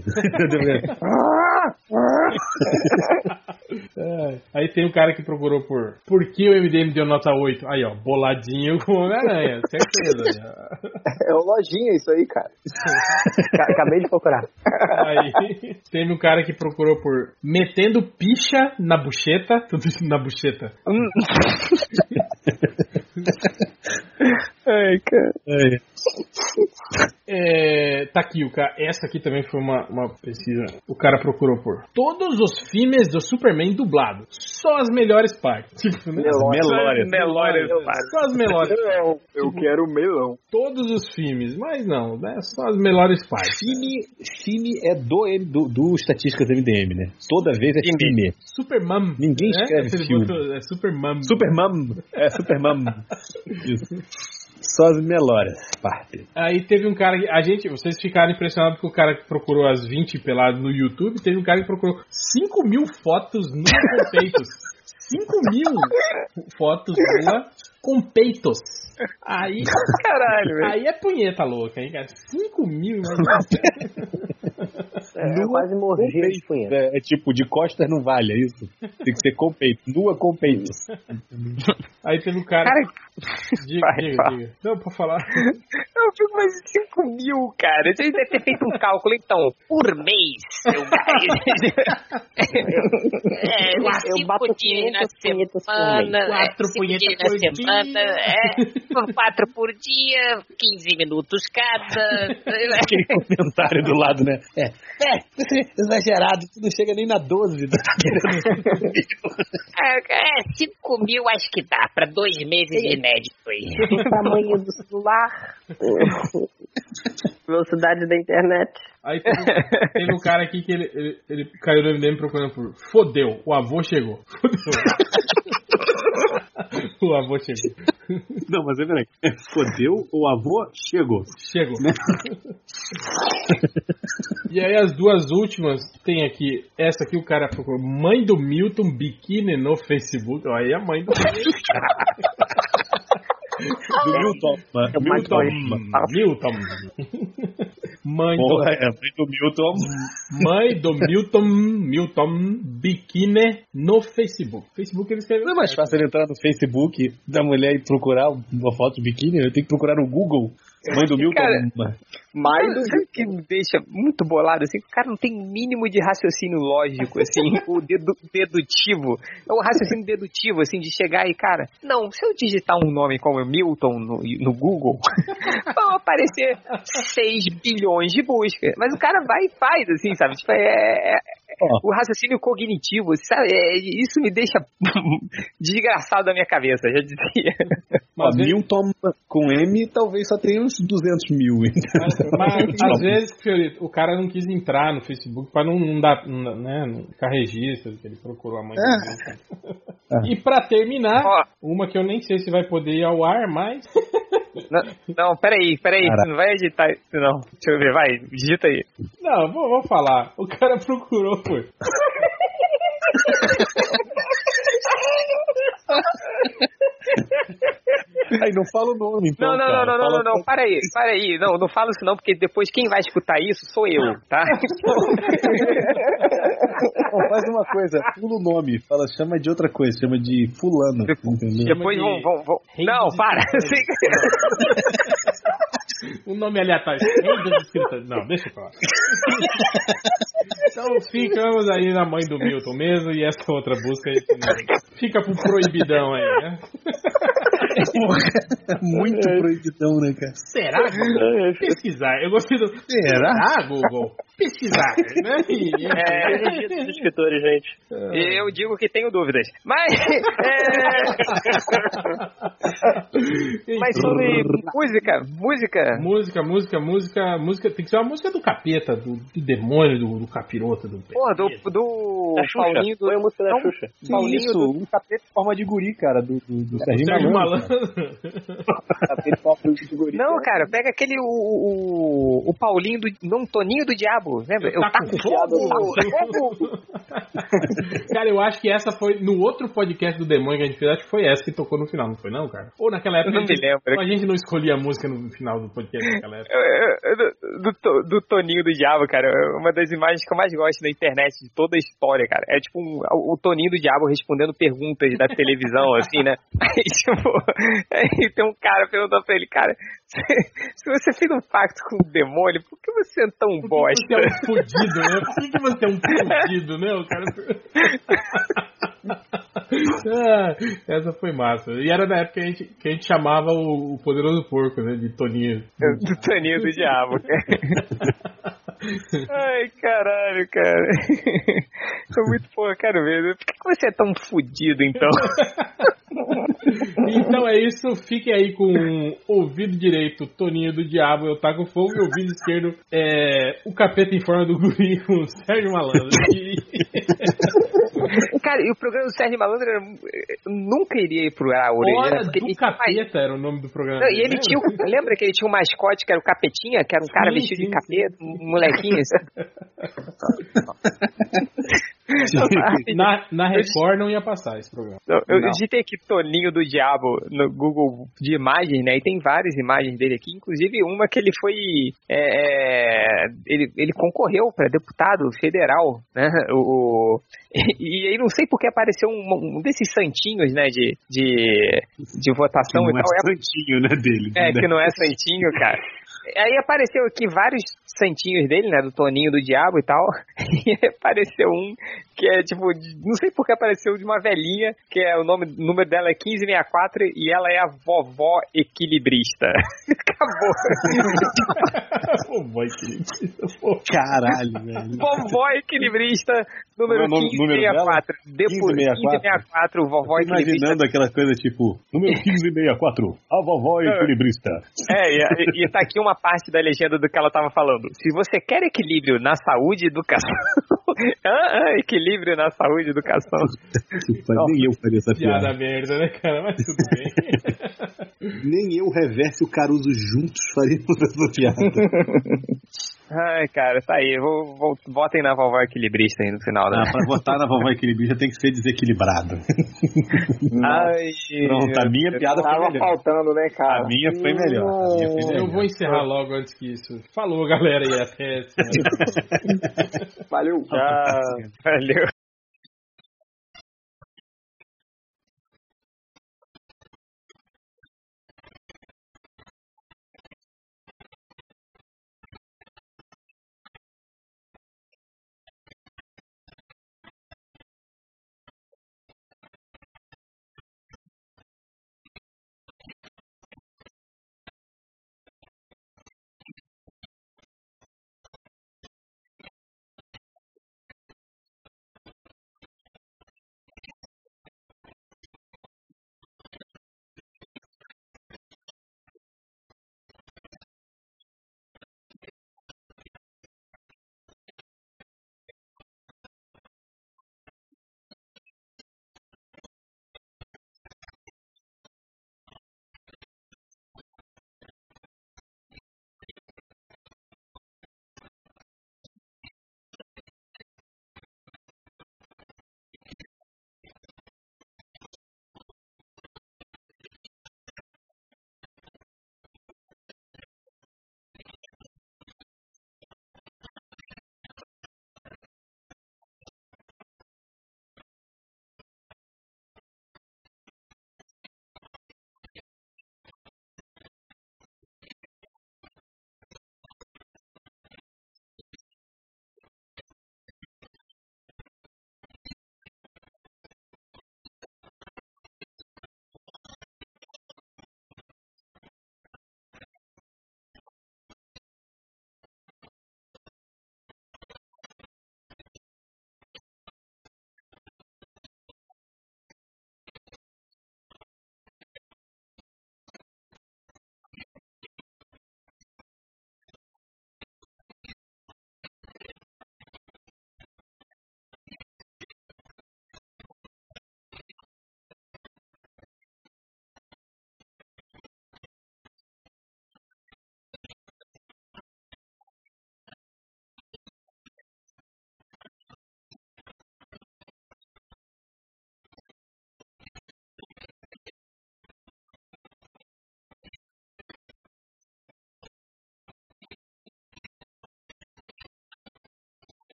É. Aí tem o cara que procurou por por que o MDM deu nota 8? Aí, ó, boladinho com Homem-Aranha, certeza. É o lojinha isso aí, cara. Ca- Acabei de procurar. Aí teve um cara que procurou por metendo picha na bucheta, tudo isso na bucheta. Ai, cara. É. É, tá aqui, o cara, essa aqui também foi uma, uma pesquisa. O cara procurou por todos os filmes do Superman dublado, só as melhores partes. Tipo, né? Melórias. Melórias. Só as melhores. Eu, eu quero o melão. Todos os filmes, mas não, né? Só as melhores partes. Filme, filme é do, do, do Estatísticas MDM, né? Toda vez é filme. Superman. Ninguém né? escreve Ele filme. botou- É Superman. Superman. É, Superman. Isso. Só as melhores partes. Aí teve um cara que. A gente, vocês ficaram impressionados com o cara que procurou as 20 peladas no YouTube. Teve um cara que procurou 5 mil fotos nua com peitos. 5 mil fotos nua com peitos. Aí. Caralho, velho. Aí é punheta louca, hein, cara? 5 mil, É, eu quase morri de punheta. É, é tipo, de costas não vale, é isso? Tem que ser com peito. Nua com peitos. Aí teve um cara. Cara, diga, vai, diga, fala. diga. Não, pra falar. eu fico mais de 5 mil, cara. Você deve ter feito um cálculo, então. Por mês, eu É, Eu bato 500 punhetas por mês. semana, Quatro cinco punhetas por na semana, é, quatro por dia, 15 minutos cada. Aquele comentário do lado, né? É, é, exagerado, tu não chega nem na 12. Tá É, 5 mil acho que dá pra dois meses de inédito aí. O tamanho do celular. Velocidade da internet. Aí teve, teve um cara aqui que ele, ele, ele caiu no MDM procurando por. Fodeu, o avô chegou. Fodeu. o avô chegou. Não, mas é peraí. Fodeu, o avô chegou. Chegou. e aí as duas últimas tem aqui. Essa aqui o cara procurou. Mãe do Milton biquíni no Facebook. Ó, Aí a mãe do Do Milton. Milton. Milton. Mãe do, é, mãe do Milton. mãe do Milton, Milton Biquíni no Facebook. Facebook ele escreveu. Não é mais fácil ele entrar no Facebook da mulher e procurar uma foto de biquíni? Eu tenho que procurar no Google. Mãe do Milton. Cara, Mais do o que me deixa muito bolado, assim? O cara não tem mínimo de raciocínio lógico, assim, o dedu dedutivo. É o raciocínio dedutivo, assim, de chegar e, cara, não, se eu digitar um nome como Milton no, no Google, vão aparecer 6 bilhões de buscas. Mas o cara vai e faz, assim, sabe? Tipo, é, é, o raciocínio cognitivo, sabe? É, isso me deixa desgraçado da minha cabeça, já dizia. Ó, Milton com M talvez só tenha uns 200 mil. Mas às vezes, Fiorito, o cara não quis entrar no Facebook pra não, não dar, não, né, não ficar registro que ele procurou a mãe dele. E pra terminar, uma que eu nem sei se vai poder ir ao ar, mas. Não, não peraí, peraí, Cara. você não vai editar isso não. Deixa eu ver, vai, digita aí. Não, vou, vou falar. O cara procurou por. Aí não fala o nome, então. Não, não, cara. não, não, não, Fala- não, não, para aí, para aí. Não, não fala isso não, porque depois quem vai escutar isso sou eu, tá? Não, faz uma coisa, pula o nome, fala, chama de outra coisa, chama de fulano, entendeu? Depois vão, vão, vão. Não, para. Um nome aleatório. Não, deixa eu falar. Então ficamos aí na mãe do Milton mesmo e essa outra busca aí fica pro proibidão aí, né? Muito proibidão, né, cara? Será? Google? Pesquisar. Eu gostei do. Será? Ah, Google. Pesquisar, né? É, dos escritores, gente. eu digo que tenho dúvidas. Mas. é, Mas sobre música, música. Música, música, música, música. Tem que ser uma música do capeta, do, do demônio, do, do capiroto, do. Porra, do, do. Paulinho do. Foi a música da Xuxa. Paulinho isso, do. um capeta em forma de guri, cara, do, do, do Serginho Sérgio Malandro. Não, cara, pega aquele o, o, o Paulinho do. Não, Toninho do Diabo, lembra? Eu taco fogo! fogo. Cara, eu acho que essa foi no outro podcast do Demônio que a gente fez, acho que foi essa que tocou no final, não foi não, cara? Ou naquela época Eu não a gente, me lembro. a gente não escolhia a música no final do podcast naquela época. Eu- eu- eu- do, do, do Toninho do Diabo, cara, é uma das imagens que eu mais gosto na internet de toda a história, cara. É tipo um- o Toninho do Diabo respondendo perguntas da televisão, assim, né? Aí, tipo, aí tem um cara perguntando pra ele, cara, se, você fez um pacto com o demônio, por que você é tão bosta? Você é um fudido, né? Por que, que você é um fudido, né? O cara. Ah, essa foi massa. E era na época que a gente, que a gente chamava o, o Poderoso Porco, né? De Toninho. Do Toninho do Diabo. Ai, caralho, cara. Foi muito porra, quero ver. Por que você é tão fudido, então? Então é isso, fiquem aí com o ouvido direito, Toninho do Diabo, eu taco fogo, e o ouvido esquerdo é o capeta em forma do guri o Sérgio Malandro. E- Cara, e o programa do Sérgio Malandro era, eu nunca iria ir pro ar. Hora né? Do ele- Capeta era o nome do programa. Não, e ele lembra? tinha, lembra que ele tinha um mascote que era o Capetinha, que era um cara Sim, vestido sim, de capeta, um molequinho assim. na, na Record não ia passar esse programa. Eu, eu Não. digitei aqui Toninho do Diabo no Google de imagens, né? E tem várias imagens dele aqui, inclusive uma que ele foi. é, é, ele, ele concorreu para deputado federal, né? O, o- e, aí não sei porque apareceu um, um desses santinhos, né? De, de, de votação Que e não é tal. santinho, né, dele. É, que não é santinho, cara. Aí apareceu aqui vários santinhos dele, né? Do Toninho do Diabo e tal. E apareceu um que é tipo, não sei por que apareceu de uma velhinha, que é o nome, o número dela é 1564 e ela é a vovó equilibrista. Acabou. Vovó equilibrista. Caralho, velho. vovó equilibrista, número Como é 1564. Depois 1564? 1564, vovó equilibrista. imaginando aquela coisa tipo, número 1564, a vovó equilibrista. É, e, e tá aqui uma parte da legenda do que ela tava falando. Se você quer equilíbrio na saúde e educação. ah, ah, equilíbrio na saúde e educação. Nem eu faria essa Piada piada. merda, né, cara? Mas tudo bem. Nem eu, Reverso e o Caruso juntos faríamos essa piada. Ai, cara, tá aí. Vou, vou, votem na vovó equilibrista aí no final, né? Ah, pra votar na vovó equilibrista tem que ser desequilibrado. Ai, Pronto, a minha piada foi Tava melhor. faltando, né, cara? A minha foi melhor. A minha foi melhor. Eu vou encerrar logo antes que isso. Falou, galera, e até. Valeu. Valeu.